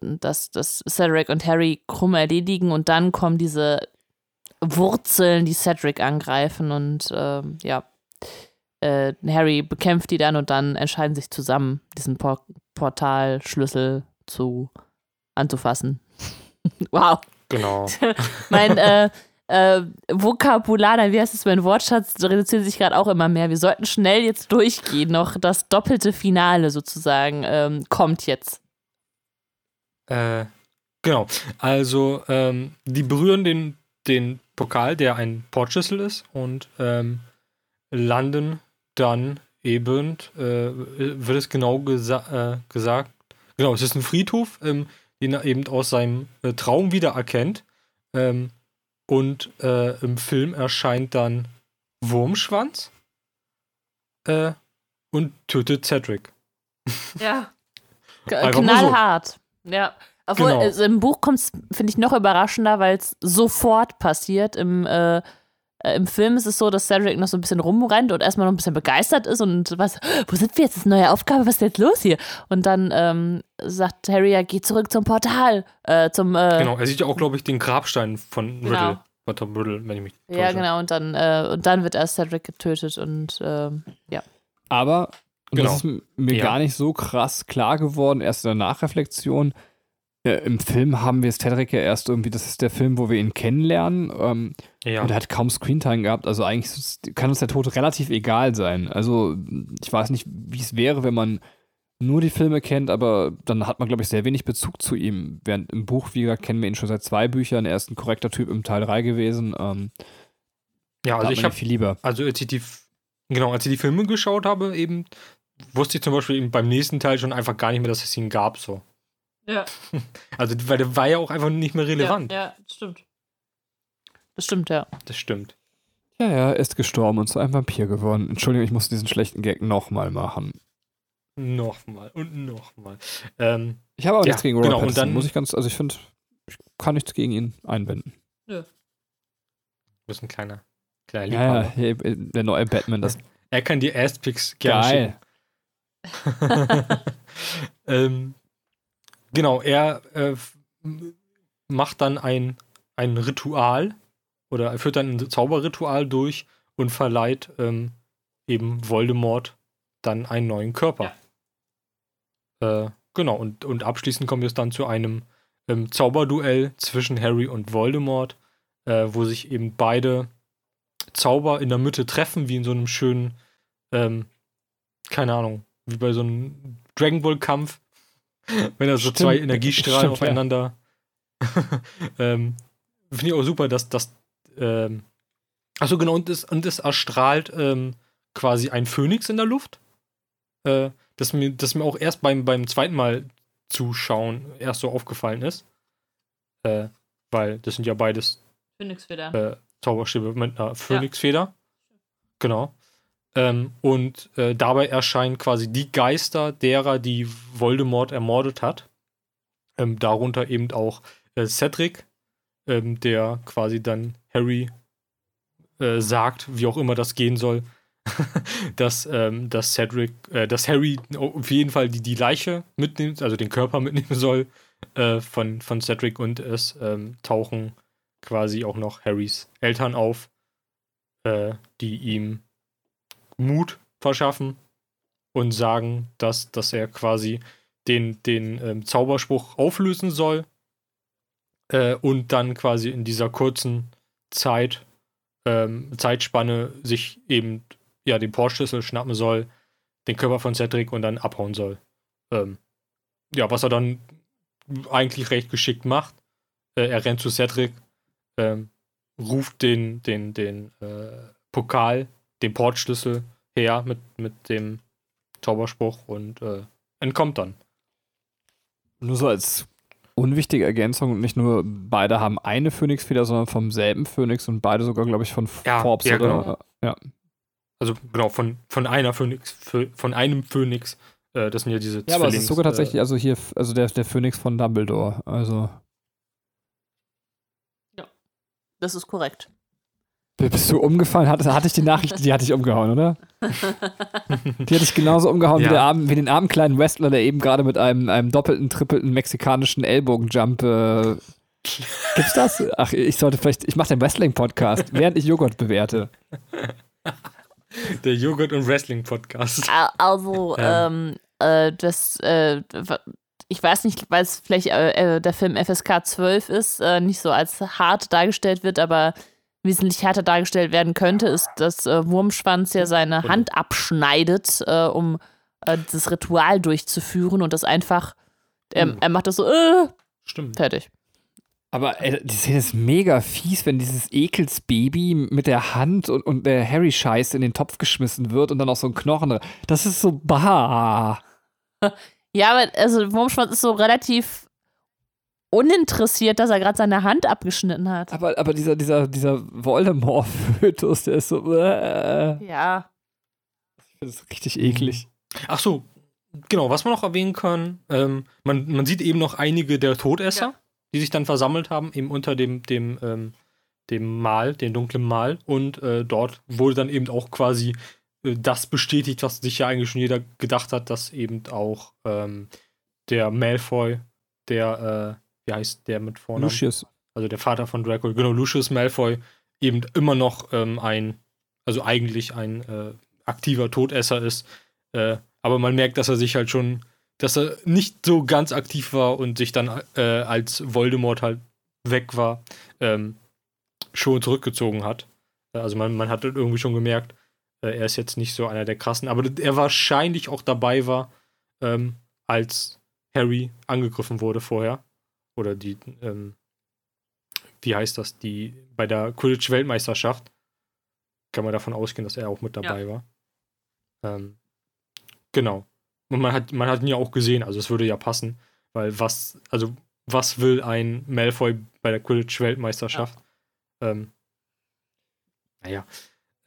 dass, dass Cedric und Harry Krumm erledigen und dann kommen diese Wurzeln, die Cedric angreifen und ähm, ja, äh, Harry bekämpft die dann und dann entscheiden sich zusammen, diesen Por Portalschlüssel zu anzufassen. wow. Genau. Mein äh, äh, Vokabular, nein, wie heißt es, mein Wortschatz reduziert sich gerade auch immer mehr. Wir sollten schnell jetzt durchgehen. Noch das doppelte Finale sozusagen ähm, kommt jetzt. Äh, genau. Also, ähm, die berühren den, den Pokal, der ein Portschlüssel ist, und ähm, landen dann eben, äh, wird es genau gesa äh, gesagt, genau, es ist ein Friedhof, ähm, den er eben aus seinem äh, Traum wiedererkennt. Ähm, und äh, im Film erscheint dann Wurmschwanz äh, und tötet Cedric. Ja. Mal so. Knallhart. Ja. Obwohl, Genau. also im Buch kommt es, finde ich, noch überraschender, weil es sofort passiert. Im, äh, Im Film ist es so, dass Cedric noch so ein bisschen rumrennt und erstmal noch ein bisschen begeistert ist und was, wo sind wir jetzt? Das ist eine neue Aufgabe, was ist jetzt los hier? Und dann ähm, sagt Harry ja, geh zurück zum Portal, äh, zum, äh, Genau, er sieht ja auch, glaube ich, den Grabstein von Genau. Riddle. Von Tom Riddle, wenn ich mich ja, genau, und dann, äh, und dann wird erst Cedric getötet und ähm, ja. Aber, und Genau. das ist mir Ja. gar nicht so krass klar geworden, erst in der Nachreflexion. Äh, Im Film haben wir Cedric ja erst irgendwie, das ist der Film, wo wir ihn kennenlernen. Ähm, Ja. Und er hat kaum Screentime gehabt. Also eigentlich kann uns der Tod relativ egal sein. Also ich weiß nicht, wie es wäre, wenn man nur die Filme kennt, aber dann hat man, glaube ich, sehr wenig Bezug zu ihm. Während im Buch, wie gesagt, kennen wir ihn schon seit zwei Büchern. Er ist ein korrekter Typ im Teil 3 gewesen. Ähm, ja, also ich habe, viel lieber. also als ich die, genau, als ich die Filme geschaut habe, eben, wusste ich zum Beispiel beim nächsten Teil schon einfach gar nicht mehr, dass es ihn gab, so. Ja, Also, weil der war ja auch einfach nicht mehr relevant. Ja, das stimmt. Das stimmt, ja. Das stimmt. Ja, ja, er ist gestorben und zu einem Vampir geworden. Entschuldigung, ich muss diesen schlechten Gag nochmal machen. Nochmal und nochmal. Ähm, Ich habe aber Ja, nichts gegen Robert genau, und dann- muss ich ganz, also ich finde, ich kann nichts gegen ihn einwenden. du bist ein kleiner, kleiner Ja, ja, Liebhaber. hier, der neue Batman, das Er kann die Ass-Picks gerne schicken. geil. ähm, genau, er äh, macht dann ein, ein Ritual oder er führt dann ein Zauberritual durch und verleiht ähm, eben Voldemort dann einen neuen Körper. Äh, genau, und, und abschließend kommt es dann zu einem ähm, Zauberduell zwischen Harry und Voldemort, äh, wo sich eben beide Zauber in der Mitte treffen, wie in so einem schönen, ähm, keine Ahnung, wie bei so einem Dragon Ball Kampf, wenn da so Stimmt, zwei Energiestrahlen stimmt, ja. aufeinander. ähm, Finde ich auch super, dass das. Ähm, Achso, genau, und es, und es erstrahlt ähm, quasi ein Phönix in der Luft. Äh, das, mir, das mir auch erst beim, beim zweiten Mal zuschauen erst so aufgefallen ist. Äh, weil das sind ja beides Phoenix wieder. äh, Zauberstäbe mit einer Phönixfeder. Genau. Ähm, und äh, dabei erscheinen quasi die Geister derer, die Voldemort ermordet hat. Ähm, darunter eben auch äh, Cedric, ähm, der quasi dann Harry äh, sagt, wie auch immer das gehen soll, dass, ähm, dass Cedric, äh, dass Harry auf jeden Fall die, die Leiche mitnimmt, also den Körper mitnehmen soll äh, von, von Cedric und es ähm, tauchen quasi auch noch Harrys Eltern auf, äh, die ihm Mut verschaffen und sagen, dass, dass er quasi den, den ähm, Zauberspruch auflösen soll äh, und dann quasi in dieser kurzen Zeit, ähm, Zeitspanne sich eben ja, den Portschlüssel schnappen soll, den Körper von Cedric und dann abhauen soll. Ähm, ja, was er dann eigentlich recht geschickt macht. Äh, er rennt zu Cedric, ähm, ruft den, den, den äh, Pokal, den Portschlüssel her mit, mit dem Zauberspruch und äh, entkommt dann. Nur so als unwichtige Ergänzung, nicht nur beide haben eine Phönixfeder, sondern vom selben Phönix und beide sogar, glaube ich, von Ja, Forbes ja, oder genau. ja. Also genau, von, von einer Phönix, Phö- von einem Phönix. Äh, das sind ja diese Ja, aber es ist sogar tatsächlich, Äh, also hier, also der, der Phönix von Dumbledore. Also. Das ist korrekt. Bist du umgefallen? Hatte, hatte ich die Nachricht, die hatte ich umgehauen, oder? Die hatte ich genauso umgehauen Ja. wie, der armen, wie den armen kleinen Wrestler, der eben gerade mit einem, einem doppelten, trippelten mexikanischen Ellbogenjump. Äh, gibt's das? Ach, ich sollte vielleicht, ich mache den Wrestling-Podcast, während ich Joghurt bewerte. der Joghurt- und Wrestling-Podcast. Also, ähm, äh, das, äh, ich weiß nicht, weil es vielleicht äh, äh, der Film FSK 12 ist, äh, nicht so als hart dargestellt wird, aber wesentlich härter dargestellt werden könnte, ist, dass äh, Wurmschwanz ja seine Hand abschneidet, äh, um äh, das Ritual durchzuführen und das einfach, er, Mhm. er macht das so, äh, Stimmt. fertig. Aber ey, die Szene ist mega fies, wenn dieses Ekelsbaby mit der Hand und, und der Harry-Scheiß in den Topf geschmissen wird und dann auch so ein Knochen. Das ist so bah. Ja, aber also Wurmschwanz ist so relativ uninteressiert, dass er gerade seine Hand abgeschnitten hat. Aber, aber dieser, dieser, dieser Voldemort-Fötus, der ist so. Äh, Ja. das ist richtig eklig. Ach so, genau, was man noch erwähnen kann, ähm, man, man sieht eben noch einige der Todesser, Ja. die sich dann versammelt haben, eben unter dem, dem, ähm, dem Mal, dem dunklen Mal. Und äh, dort wurde dann eben auch quasi äh, das bestätigt, was sich ja eigentlich schon jeder gedacht hat, dass eben auch ähm, der Malfoy, der, äh, wie heißt der mit Vornamen? Lucius. also der Vater von Draco, genau, Lucius Malfoy, eben immer noch ähm, ein, also eigentlich ein äh, aktiver Todesser ist. Äh, aber man merkt, dass er sich halt schon, dass er nicht so ganz aktiv war und sich dann, äh, als Voldemort halt weg war, ähm, schon zurückgezogen hat. Äh, Also man, man hat irgendwie schon gemerkt, äh, er ist jetzt nicht so einer der krassen, aber er wahrscheinlich auch dabei war, ähm, als Harry angegriffen wurde vorher. Oder die, ähm, wie heißt das, die bei der Quidditch-Weltmeisterschaft kann man davon ausgehen, dass er auch mit dabei war. Ähm, genau. Und man hat, man hat ihn ja auch gesehen, also es würde ja passen, weil was, also was will ein Malfoy bei der Quidditch-Weltmeisterschaft? Ähm, naja.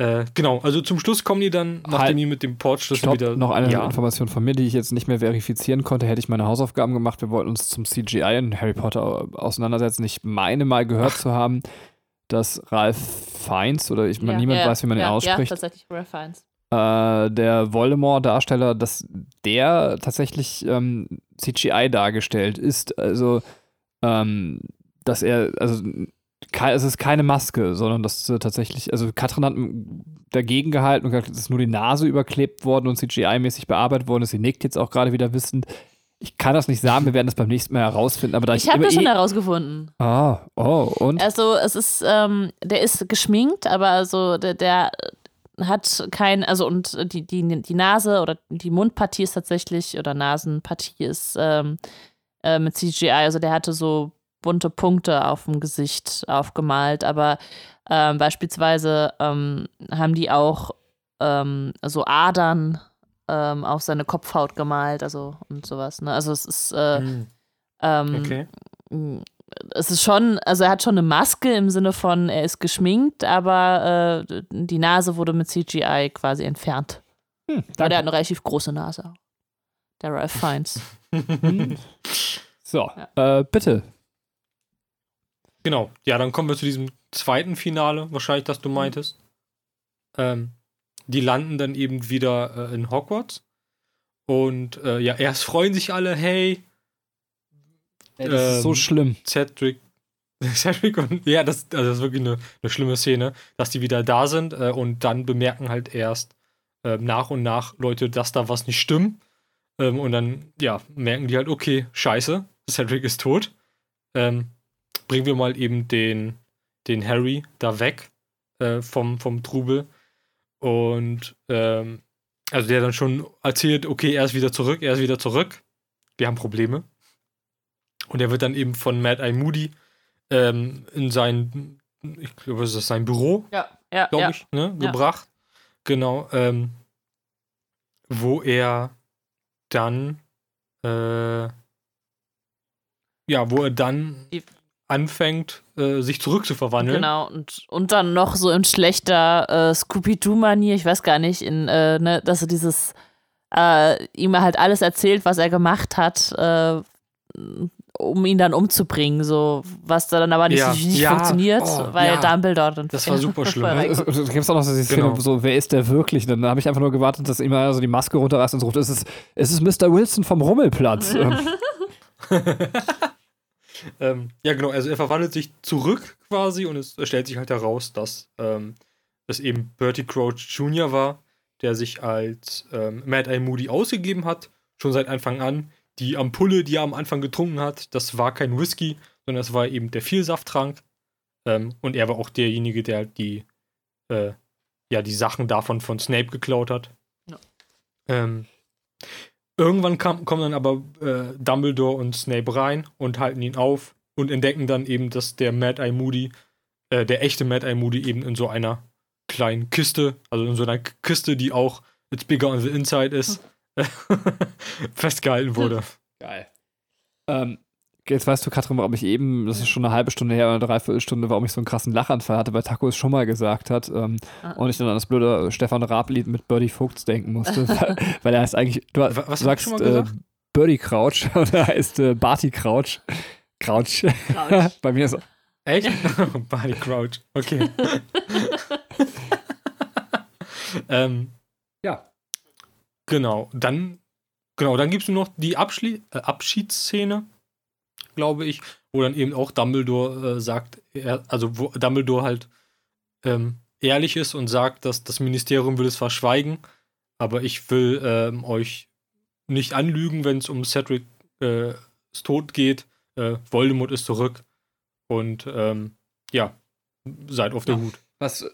Äh, genau, also zum Schluss kommen die dann, nachdem Halt. die mit dem Portschlüssel wieder. noch eine ja. Information von mir, die ich jetzt nicht mehr verifizieren konnte. Hätte ich meine Hausaufgaben gemacht. Wir wollten uns zum CGI in Harry Potter auseinandersetzen. Ich meine mal gehört zu haben, dass Ralph Fiennes oder ich meine, ja, niemand ja, weiß, wie man ja, ihn Ja, ausspricht, tatsächlich Ralph Fiennes. äh, der Voldemort-Darsteller, dass der tatsächlich ähm, CGI dargestellt ist. Also, ähm, dass er, also es ist keine Maske, sondern dass äh, tatsächlich, also Katrin hat dagegen gehalten und gesagt, es ist nur die Nase überklebt worden und CGI-mäßig bearbeitet worden ist. Sie nickt jetzt auch gerade wieder wissend. Ich kann das nicht sagen, wir werden das beim nächsten Mal herausfinden, aber da ich, Ich habe das schon eh, herausgefunden. Ah, oh, und? Also es ist, ähm, der ist geschminkt, aber also der, der hat kein, also und die, die, die Nase oder die Mundpartie ist tatsächlich, oder Nasenpartie ist ähm, äh, mit CGI, also der hatte so bunte Punkte auf dem Gesicht aufgemalt, aber ähm, beispielsweise ähm, haben die auch ähm, so Adern ähm, auf seine Kopfhaut gemalt, also und sowas. Ne? Also es ist äh, Hm, ähm, okay. Mm, es ist schon, also er hat schon eine Maske im Sinne von, er ist geschminkt, aber äh, die Nase wurde mit CGI quasi entfernt. Hm, der danke. hat eine relativ große Nase. Der Ralph Fiennes. So, äh, bitte. Genau, ja, dann kommen wir zu diesem zweiten Finale, wahrscheinlich, das du meintest. Ähm, die landen dann eben wieder äh, in Hogwarts. Und äh, ja, erst freuen sich alle, hey, Ey, das ist so Ähm, schlimm. Cedric. Cedric und ja, das, also das ist wirklich eine, eine schlimme Szene, dass die wieder da sind äh, und dann bemerken halt erst äh, nach und nach Leute, dass da was nicht stimmt. Ähm, und dann, ja, merken die halt, okay, scheiße, Cedric ist tot. Ähm, bringen wir mal eben den, den Harry da weg äh, vom, vom Trubel. Und ähm, also der dann schon erzählt, okay, er ist wieder zurück, er ist wieder zurück. Wir haben Probleme. Und er wird dann eben von Mad Eye Moody ähm, in sein, ich glaube, ist sein Büro, Ja, ja, glaube ja. ich, ne, gebracht. Genau, ähm, wo er dann, äh, ja, wo er dann Die- anfängt, äh, sich zurückzuverwandeln. Genau, und, und dann noch so in schlechter äh, Scooby-Doo-Manier, ich weiß gar nicht, in, äh, ne, dass er dieses, äh, ihm halt alles erzählt, was er gemacht hat, äh, um ihn dann umzubringen, so, was da dann aber nicht, Ja. nicht Ja. funktioniert, Oh, weil ja. Dumbledore dann. Das war super schlimm. Da gibt es auch noch so diese Szene, Genau. so, wer ist der wirklich? Dann habe ich einfach nur gewartet, dass ihm einer so die Maske runterreißt und so ruft, es ist, es ist Mr. Wilson vom Rummelplatz. Ähm, ja, genau, also er verwandelt sich zurück quasi und es stellt sich halt heraus, dass ähm, es eben Bertie Crouch Jr. war, der sich als ähm, Mad Eye Moody ausgegeben hat, schon seit Anfang an. Die Ampulle, die er am Anfang getrunken hat, das war kein Whisky, sondern es war eben der Vielsafttrank. Ähm, und er war auch derjenige, der halt die, äh, ja, die Sachen davon von Snape geklaut hat. Ja. Ähm, Irgendwann kam, kommen dann aber äh, Dumbledore und Snape rein und halten ihn auf und entdecken dann eben, dass der Mad Eye Moody, äh, der echte Mad Eye Moody eben in so einer kleinen Kiste, also in so einer Kiste, die auch It's Bigger on the Inside ist, festgehalten wurde. Geil. Ähm, jetzt weißt du, Katrin, warum ich eben, das ist schon eine halbe Stunde her oder eine Dreiviertelstunde, warum ich so einen krassen Lachanfall hatte, weil Taco es schon mal gesagt hat ähm, Ah. und ich dann an das blöde Stefan Raab-Lied mit Birdie Vogts denken musste, weil, weil er heißt eigentlich, du, Wa- du was ich sagst schon mal äh? Birdie Crouch und er heißt äh, Barty Crouch. Crouch. Crouch. Bei mir ist Echt? Barty Crouch. Okay. ähm, Ja. Genau. Dann, genau, dann gibt es noch die Abschli äh, Abschiedsszene, glaube ich, wo dann eben auch Dumbledore äh, sagt, er, also wo Dumbledore halt ähm, ehrlich ist und sagt, dass das Ministerium will es verschweigen, aber ich will ähm, euch nicht anlügen, wenn es um Cedric äh, Tod geht. Äh, Voldemort ist zurück und ähm, ja, seid auf der Ja. Hut. was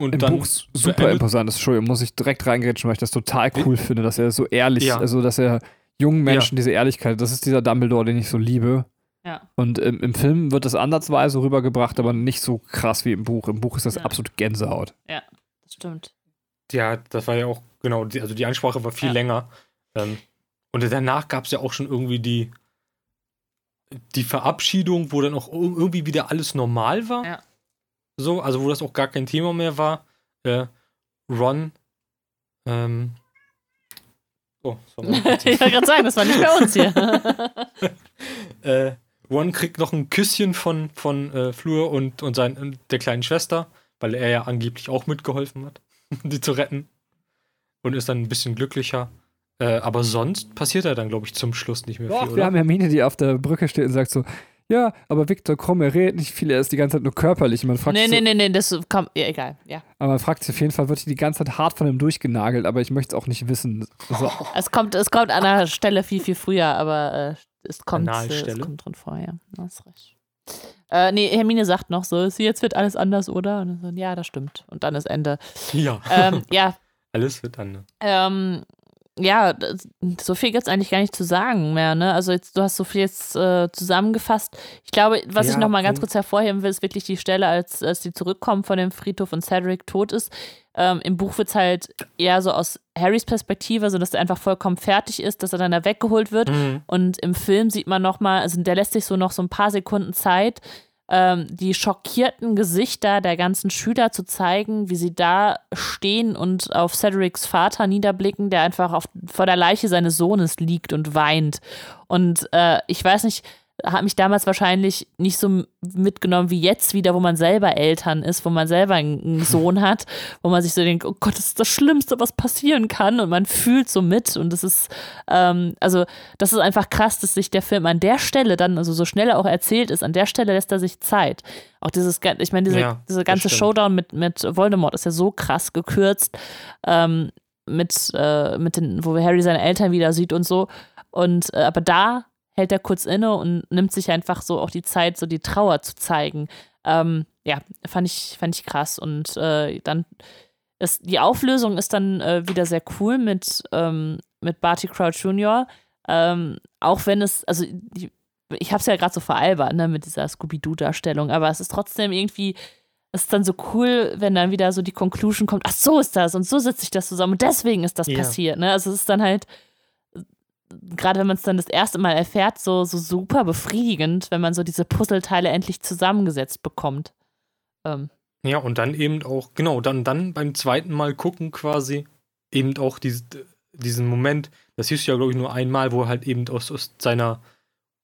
Und im dann Buch super imposant ist. Entschuldigung, muss ich direkt reingrätschen, weil ich das total cool finde, dass er so ehrlich, Ja. also dass er jungen Menschen diese Ehrlichkeit, das ist dieser Dumbledore, den ich so liebe. Ja. Und im, im Film wird das ansatzweise rübergebracht, aber nicht so krass wie im Buch. Im Buch ist das Ja. absolut Gänsehaut. Das stimmt. Ja, das war ja auch, genau, die, also die Ansprache war viel Ja. länger. Ähm, und danach gab es ja auch schon irgendwie die, die Verabschiedung, wo dann auch ir- irgendwie wieder alles normal war. Ja. So, also wo das auch gar kein Thema mehr war. Äh, Ron, ähm, oh, das war mein ich wollte gerade sagen, das war nicht bei uns hier. äh, Ron kriegt noch ein Küsschen von, von äh, Fleur und, und sein, und der kleinen Schwester, weil er ja angeblich auch mitgeholfen hat, die zu retten. Und ist dann ein bisschen glücklicher. Äh, aber sonst passiert er dann, glaube ich, zum Schluss nicht mehr Doch, viel, wir oder? haben Hermine, die auf der Brücke steht und sagt so, ja, aber Viktor Krumm, er redet nicht viel, er ist die ganze Zeit nur körperlich. Man fragt nee, sich nee, so, nee, nee, das kommt, ja, egal, ja. Aber man fragt sich auf jeden Fall, wird die ganze Zeit hart von ihm durchgenagelt, aber ich möchte es auch nicht wissen. So, Es kommt, es kommt an einer Stelle viel, viel früher, aber äh, es kommt, äh, es kommt drin vor, ja. Du hast recht. Äh, nee, Hermine sagt noch so, "Sie, jetzt wird alles anders, oder? Und so, ja, das stimmt. Und dann ist Ende. Ja, ähm, ja, alles wird dann. ähm, ja, so viel gibt es eigentlich gar nicht zu sagen mehr, ne? Also jetzt, du hast so viel jetzt äh, zusammengefasst. Ich glaube, was ich Ja, noch mal ganz kurz hervorheben will, ist wirklich die Stelle, als, als die zurückkommen von dem Friedhof und Cedric tot ist. Ähm, Im Buch wird es halt eher so aus Harrys Perspektive, so dass er einfach vollkommen fertig ist, dass er dann da weggeholt wird. Mhm. Und im Film sieht man noch mal, also der lässt sich so noch so ein paar Sekunden Zeit, ähm, die schockierten Gesichter der ganzen Schüler zu zeigen, wie sie da stehen und auf Cedrics Vater niederblicken, der einfach auf, vor der Leiche seines Sohnes liegt und weint. Und äh, ich weiß nicht, hat mich damals wahrscheinlich nicht so mitgenommen wie jetzt wieder, wo man selber Eltern ist, wo man selber einen Sohn hat, wo man sich so denkt, oh Gott, das ist das Schlimmste, was passieren kann und man fühlt so mit und das ist, ähm, also das ist einfach krass, dass sich der Film an der Stelle dann, also so schnell er auch erzählt ist, an der Stelle lässt er sich Zeit. Auch dieses, ich meine, diese, Ja, diese ganze. Showdown mit, mit Voldemort ist ja so krass gekürzt, ähm, mit, äh, mit den, wo Harry seine Eltern wieder sieht und so. Und äh, aber da hält er kurz inne und nimmt sich einfach so auch die Zeit, so die Trauer zu zeigen. Ähm, ja, fand ich, fand ich krass. Und äh, dann Es, die Auflösung ist dann äh, wieder sehr cool mit, ähm, mit Barty Crouch Jr. Ähm, auch wenn es, also die, ich habe es ja gerade so veralbert, ne, mit dieser Scooby-Doo-Darstellung, aber es ist trotzdem irgendwie, es ist dann so cool, wenn dann wieder so die Conclusion kommt, ach so ist das und so sitze ich das zusammen und deswegen ist das ja. passiert, ne? Also es ist dann halt, gerade wenn man es dann das erste Mal erfährt, so, so super befriedigend, wenn man so diese Puzzleteile endlich zusammengesetzt bekommt. Ähm. Ja, und dann eben auch, genau, dann, dann beim zweiten Mal gucken quasi, eben auch diese, diesen Moment, das du ja, glaube ich, nur einmal, wo er halt eben aus, aus seiner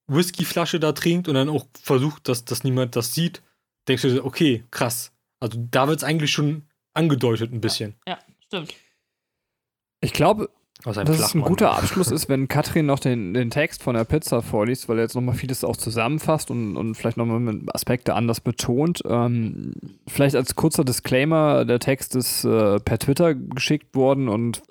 Whiskyflasche da trinkt und dann auch versucht, dass, dass niemand das sieht, denkst du, okay, krass. Also da wird es eigentlich schon angedeutet ein bisschen. Ja, ja stimmt. Ich glaube, dass es ein guter Abschluss ist, wenn Katrin noch den, den Text von der Pizza vorliest, weil er jetzt nochmal vieles auch zusammenfasst und, und vielleicht nochmal Aspekte anders betont. Ähm, vielleicht als kurzer Disclaimer, der Text ist äh, per Twitter geschickt worden und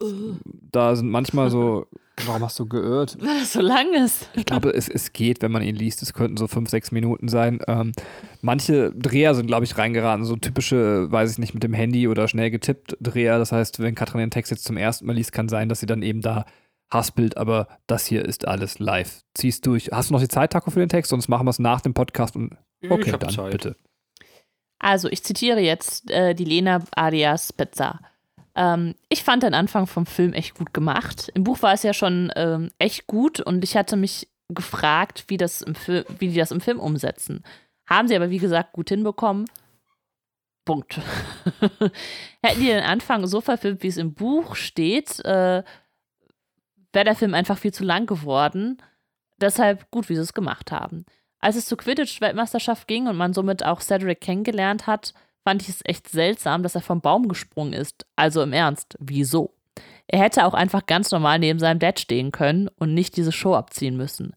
da sind manchmal so Warum hast du geirrt? Weil das so lang ist. Ich glaube, es, es geht, wenn man ihn liest. Es könnten so fünf, sechs Minuten sein. Ähm, manche Dreher sind, glaube ich, reingeraten. So typische, weiß ich nicht, mit dem Handy oder schnell getippt Dreher. Das heißt, wenn Katrin den Text jetzt zum ersten Mal liest, kann sein, dass sie dann eben da haspelt. Aber das hier ist alles live. Ziehst durch. Hast du noch die Zeit, Taco, für den Text? Sonst machen wir es nach dem Podcast. Und okay, dann Zeit. bitte. Also, ich zitiere jetzt äh, die Lena Arias Pizza. Ähm, ich fand den Anfang vom Film echt gut gemacht. Im Buch war es ja schon ähm, echt gut und ich hatte mich gefragt, wie, das im wie die das im Film umsetzen. Haben sie aber, wie gesagt, gut hinbekommen. Punkt. Hätten die den Anfang so verfilmt, wie es im Buch steht, äh, wäre der Film einfach viel zu lang geworden. Deshalb gut, wie sie es gemacht haben. Als es zur Quidditch-Weltmeisterschaft ging und man somit auch Cedric kennengelernt hat, fand ich es echt seltsam, dass er vom Baum gesprungen ist. Also im Ernst, wieso? Er hätte auch einfach ganz normal neben seinem Dad stehen können und nicht diese Show abziehen müssen.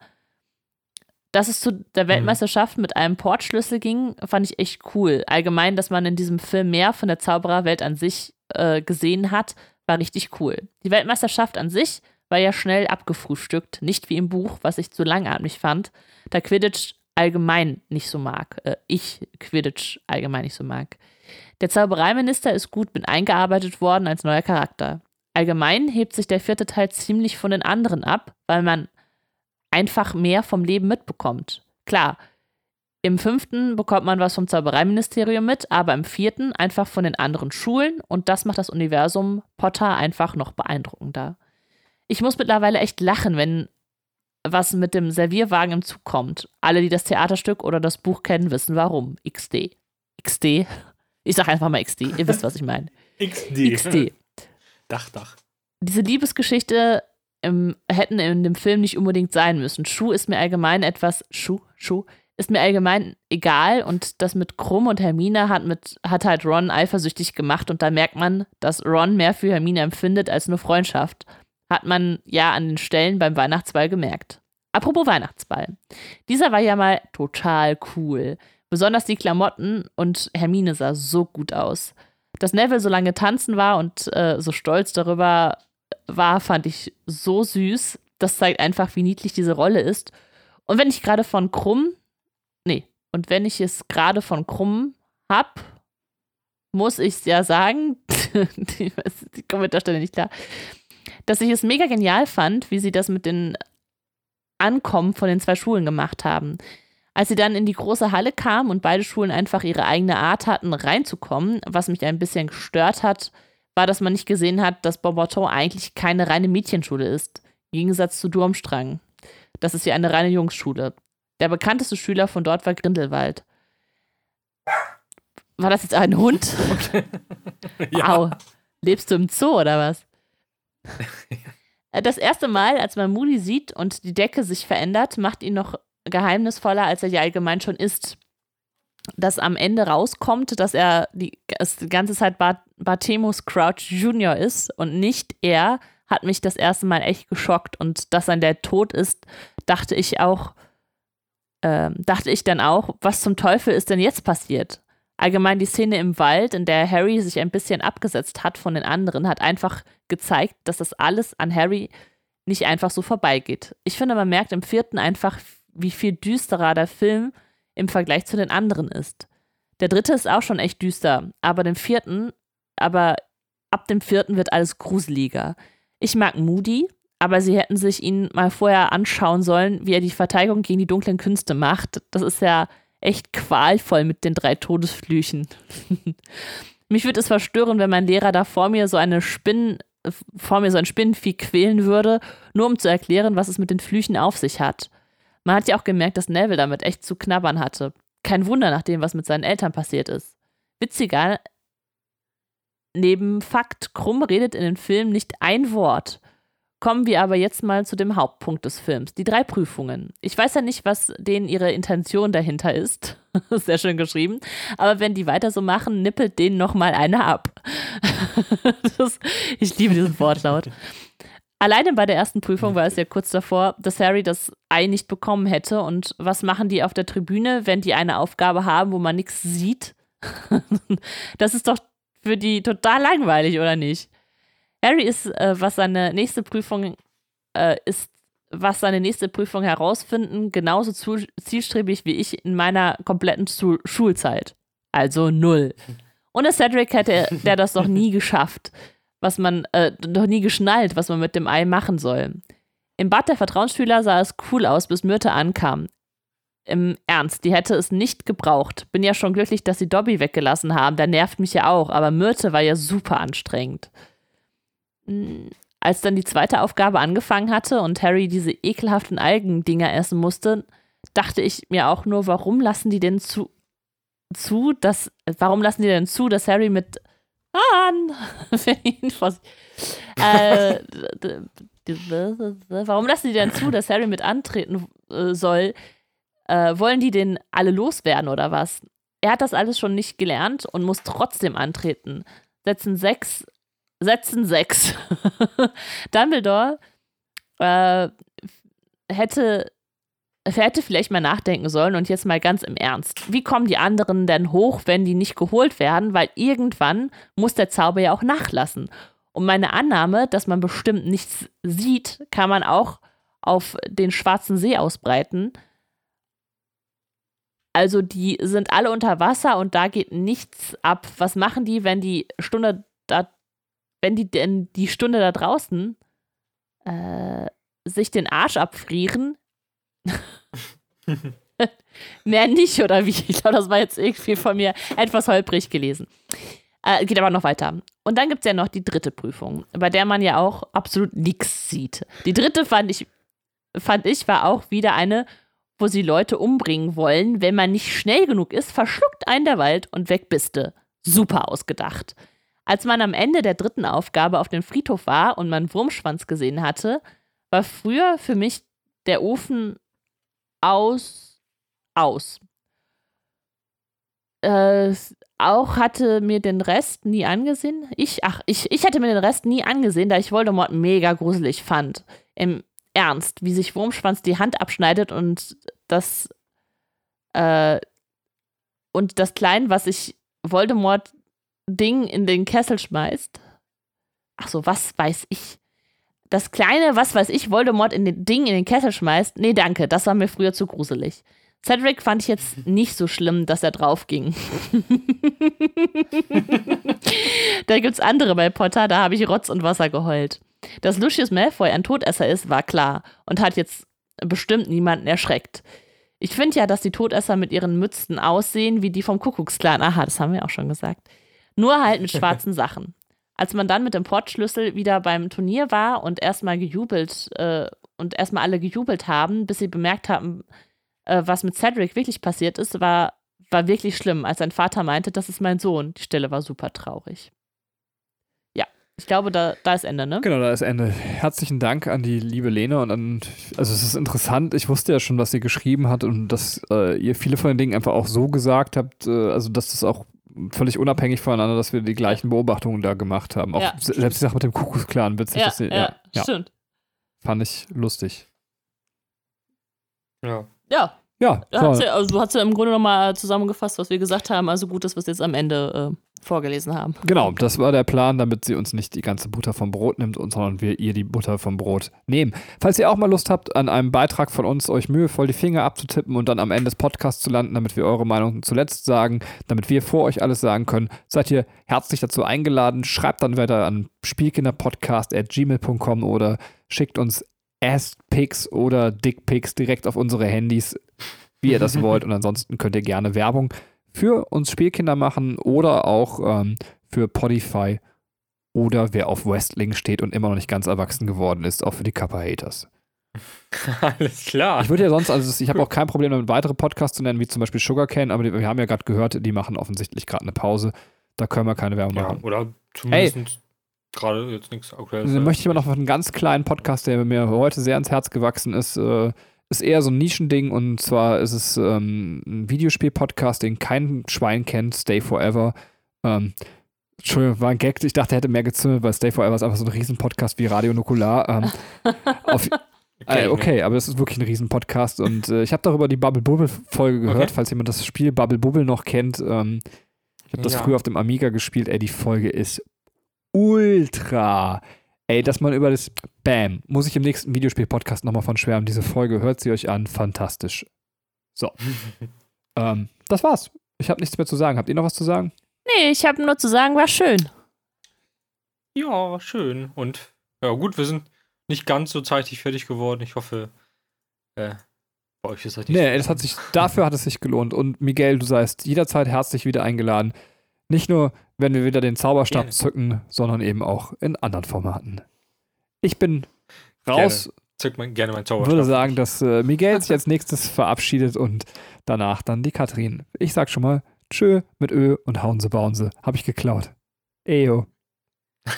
Dass es zu der mhm. Weltmeisterschaft mit einem Portschlüssel ging, fand ich echt cool. Allgemein, dass man in diesem Film mehr von der Zaubererwelt an sich äh, gesehen hat, war richtig cool. Die Weltmeisterschaft an sich war ja schnell abgefrühstückt, nicht wie im Buch, was ich zu langatmig fand, da Quidditch allgemein nicht so mag. Äh, ich Quidditch allgemein nicht so mag. Der Zaubereiminister ist gut mit eingearbeitet worden als neuer Charakter. Allgemein hebt sich der vierte Teil ziemlich von den anderen ab, weil man einfach mehr vom Leben mitbekommt. Klar, im fünften bekommt man was vom Zaubereiministerium mit, aber im vierten einfach von den anderen Schulen und das macht das Universum Potter einfach noch beeindruckender. Ich muss mittlerweile echt lachen, wenn was mit dem Servierwagen im Zug kommt. Alle, die das Theaterstück oder das Buch kennen, wissen warum. XD. XD. Ich sag einfach mal XD. Ihr wisst, was ich meine. XD. XD. Dach, Dach. Diese Liebesgeschichte im, hätten in dem Film nicht unbedingt sein müssen. Schuh ist mir allgemein etwas. Schuh, Schuh ist mir allgemein egal und das mit Krumm und Hermine hat, mit, hat halt Ron eifersüchtig gemacht und da merkt man, dass Ron mehr für Hermine empfindet als nur Freundschaft. Hat man ja an den Stellen beim Weihnachtsball gemerkt. Apropos Weihnachtsball. Dieser war ja mal total cool. Besonders die Klamotten und Hermine sah so gut aus. Dass Neville so lange tanzen war und äh, so stolz darüber war, fand ich so süß. Das zeigt einfach, wie niedlich diese Rolle ist. Und wenn ich gerade von Krumm, nee, und wenn ich es gerade von Krumm hab, muss ich es ja sagen, die, die Kommentarstelle nicht klar, dass ich es mega genial fand, wie sie das mit den Ankommen von den zwei Schulen gemacht haben. Als sie dann in die große Halle kamen und beide Schulen einfach ihre eigene Art hatten, reinzukommen, was mich ein bisschen gestört hat, war, dass man nicht gesehen hat, dass Boboton eigentlich keine reine Mädchenschule ist. Im Gegensatz zu Durmstrang. Das ist ja eine reine Jungsschule. Der bekannteste Schüler von dort war Grindelwald. War das jetzt ein Hund? ja. Au. Lebst du im Zoo oder was? Das erste Mal, als man Moody sieht und die Decke sich verändert, macht ihn noch geheimnisvoller, als er ja allgemein schon ist. Dass am Ende rauskommt, dass er die, die ganze Zeit Bart, Bartemus Crouch Jr. ist und nicht er, hat mich das erste Mal echt geschockt. Und dass dann der Tod ist, dachte ich auch, äh, dachte ich dann auch, was zum Teufel ist denn jetzt passiert? Allgemein die Szene im Wald, in der Harry sich ein bisschen abgesetzt hat von den anderen, hat einfach gezeigt, dass das alles an Harry nicht einfach so vorbeigeht. Ich finde, man merkt im vierten einfach, wie viel düsterer der Film im Vergleich zu den anderen ist. Der dritte ist auch schon echt düster, aber den vierten, aber ab dem vierten wird alles gruseliger. Ich mag Moody, aber sie hätten sich ihn mal vorher anschauen sollen, wie er die Verteidigung gegen die dunklen Künste macht. Das ist ja echt qualvoll mit den drei Todesflüchen. Mich würde es verstören, wenn mein Lehrer da vor mir so eine Spinnen, vor mir so ein Spinnenvieh quälen würde, nur um zu erklären, was es mit den Flüchen auf sich hat. Man hat ja auch gemerkt, dass Neville damit echt zu knabbern hatte. Kein Wunder nach dem, was mit seinen Eltern passiert ist. Witziger, neben Fakt, Krumm redet in den Film nicht ein Wort. Kommen wir aber jetzt mal zu dem Hauptpunkt des Films, die drei Prüfungen. Ich weiß ja nicht, was denen ihre Intention dahinter ist. Sehr schön geschrieben. Aber wenn die weiter so machen, nippelt denen nochmal eine ab. das, ich liebe diesen Wortlaut. Alleine bei der ersten Prüfung war es ja kurz davor, dass Harry das Ei nicht bekommen hätte. Und was machen die auf der Tribüne, wenn die eine Aufgabe haben, wo man nichts sieht? das ist doch für die total langweilig, oder nicht? Harry ist, äh, was seine nächste Prüfung äh, ist, was seine nächste Prüfung herausfinden, genauso zu, zielstrebig wie ich in meiner kompletten Schul Schulzeit. Also null. Ohne Cedric hätte der das doch nie geschafft, was man, äh, noch nie geschnallt, was man mit dem Ei machen soll. Im Bad der Vertrauensschüler sah es cool aus, bis Myrte ankam. Im Ernst, die hätte es nicht gebraucht. Bin ja schon glücklich, dass sie Dobby weggelassen haben. Der nervt mich ja auch, aber Myrte war ja super anstrengend als dann die zweite Aufgabe angefangen hatte und Harry diese ekelhaften Algendinger essen musste, dachte ich mir auch nur, warum lassen die denn zu, zu dass, warum lassen die denn zu, dass Harry mit an, äh, warum lassen die denn zu, dass Harry mit antreten äh, soll? Äh, wollen die denn alle loswerden oder was? Er hat das alles schon nicht gelernt und muss trotzdem antreten. Setzen sechs Sätzen sechs. Dumbledore äh, hätte, hätte vielleicht mal nachdenken sollen und jetzt mal ganz im Ernst. Wie kommen die anderen denn hoch, wenn die nicht geholt werden? Weil irgendwann muss der Zauber ja auch nachlassen. Und meine Annahme, dass man bestimmt nichts sieht, kann man auch auf den Schwarzen See ausbreiten. Also die sind alle unter Wasser und da geht nichts ab. Was machen die, wenn die Stunde da wenn die denn die Stunde da draußen äh, sich den Arsch abfrieren, mehr nicht, oder wie? Ich glaube, das war jetzt irgendwie von mir etwas holprig gelesen. Äh, geht aber noch weiter. Und dann gibt es ja noch die dritte Prüfung, bei der man ja auch absolut nichts sieht. Die dritte fand ich, fand ich, war auch wieder eine, wo sie Leute umbringen wollen. Wenn man nicht schnell genug ist, verschluckt einen der Wald und weg bist du. Super ausgedacht. Als man am Ende der dritten Aufgabe auf dem Friedhof war und man Wurmschwanz gesehen hatte, war früher für mich der Ofen aus. aus. Äh, auch hatte mir den Rest nie angesehen. Ich, ach, ich, ich hätte mir den Rest nie angesehen, da ich Voldemort mega gruselig fand. Im Ernst, wie sich Wurmschwanz die Hand abschneidet und das, äh, und das Kleine, was ich Voldemort Ding in den Kessel schmeißt. Ach so, was weiß ich. Das kleine, was weiß ich, Voldemort in den Ding in den Kessel schmeißt. Nee, danke, das war mir früher zu gruselig. Cedric fand ich jetzt nicht so schlimm, dass er drauf ging. da gibt's andere bei Potter, da habe ich Rotz und Wasser geheult. Dass Lucius Malfoy ein Todesser ist, war klar und hat jetzt bestimmt niemanden erschreckt. Ich finde ja, dass die Todesser mit ihren Mützen aussehen wie die vom Kuckucksklan. Aha, das haben wir auch schon gesagt. Nur halt mit schwarzen Sachen. Als man dann mit dem Portschlüssel wieder beim Turnier war und erstmal gejubelt äh, und erstmal alle gejubelt haben, bis sie bemerkt haben, äh, was mit Cedric wirklich passiert ist, war, war wirklich schlimm, als sein Vater meinte, das ist mein Sohn. Die Stelle war super traurig. Ja, ich glaube, da, da ist Ende, ne? Genau, da ist Ende. Herzlichen Dank an die liebe Lene und an, also es ist interessant, ich wusste ja schon, was sie geschrieben hat und dass äh, ihr viele von den Dingen einfach auch so gesagt habt, äh, also dass das auch völlig unabhängig voneinander, dass wir die gleichen Beobachtungen da gemacht haben. Auch ja. selbst die Sache mit dem Kuckucksklan witzig. Ja, ja, ja, ja, stimmt. Fand ich lustig. Ja. Ja, Ja, Ja, so. ja, also du hast ja im Grunde nochmal zusammengefasst, was wir gesagt haben. Also gut, dass wir es jetzt am Ende äh, vorgelesen haben. Genau, das war der Plan, damit sie uns nicht die ganze Butter vom Brot nimmt, sondern wir ihr die Butter vom Brot nehmen. Falls ihr auch mal Lust habt, an einem Beitrag von uns euch mühevoll die Finger abzutippen und dann am Ende des Podcasts zu landen, damit wir eure Meinung zuletzt sagen, damit wir vor euch alles sagen können, seid ihr herzlich dazu eingeladen. Schreibt dann weiter an spielkinderpodcast.gmail.com oder schickt uns Ass-Pics oder Dickpics direkt auf unsere Handys, wie ihr das wollt. Und ansonsten könnt ihr gerne Werbung für uns Spielkinder machen oder auch ähm, für Podify oder wer auf Wrestling steht und immer noch nicht ganz erwachsen geworden ist, auch für die Kappa-Haters. Alles klar. Ich würde ja sonst, also ich habe auch kein Problem damit, weitere Podcasts zu nennen, wie zum Beispiel Sugarcane, aber die, wir haben ja gerade gehört, die machen offensichtlich gerade eine Pause. Da können wir keine Werbung Ja, machen. oder zumindest gerade jetzt nichts aktuelles. Dann möchte ich aber noch auf einen ganz kleinen Podcast, der mir heute sehr ans Herz gewachsen ist. Äh, ist eher so ein Nischending und zwar ist es ähm, ein Videospiel-Podcast, den kein Schwein kennt, Stay Forever. Ähm, Entschuldigung, war ein Gag. Ich dachte, er hätte mehr gezündet, weil Stay Forever ist einfach so ein Riesen-Podcast wie Radio Nukular. Ähm, auf, äh, okay, aber das ist wirklich ein Riesen-Podcast und äh, ich habe darüber die Bubble Bubble-Folge gehört, Okay. falls jemand das Spiel Bubble Bubble noch kennt. Ähm, ich habe das Ja. früher auf dem Amiga gespielt. Ey, die Folge ist ultra. Ey, dass man über das Bam, muss ich im nächsten Videospiel-Podcast nochmal von schwärmen. Diese Folge hört sie euch an. Fantastisch. So. ähm, das war's. Ich habe nichts mehr zu sagen. Habt ihr noch was zu sagen? Nee, ich habe nur zu sagen, war schön. Ja, schön. Und ja, gut, wir sind nicht ganz so zeitig fertig geworden. Ich hoffe, äh, bei euch ist das nicht Nee, so. das hat sich, dafür hat es sich gelohnt. Und Miguel, du seist jederzeit herzlich wieder eingeladen. Nicht nur, wenn wir wieder den Zauberstab Gerne. zücken, sondern eben auch in anderen Formaten. Ich bin raus, Zück mal gerne mein Zauberstab. würde sagen, dass äh, Miguel sich als nächstes verabschiedet und danach dann die Katrin. Ich sag schon mal Tschö mit Ö und Haunse Baunse. Hab ich geklaut. Eyo.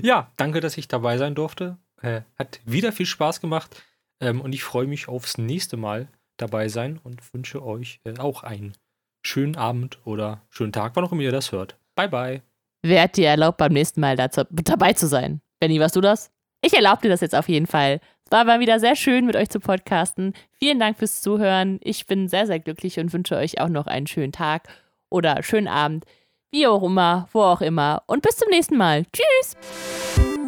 Ja, danke, dass ich dabei sein durfte. Äh, hat wieder viel Spaß gemacht. Ähm, und ich freue mich aufs nächste Mal dabei sein und wünsche euch äh, auch einen schönen Abend oder schönen Tag, wann auch immer ihr das hört. Bye, bye. Wer hat dir erlaubt, beim nächsten Mal dazu, dabei zu sein? Benny, warst du das? Ich erlaube dir das jetzt auf jeden Fall. Es war mal wieder sehr schön, mit euch zu podcasten. Vielen Dank fürs Zuhören. Ich bin sehr, sehr glücklich und wünsche euch auch noch einen schönen Tag oder schönen Abend. Wie auch immer, wo auch immer. Und bis zum nächsten Mal. Tschüss!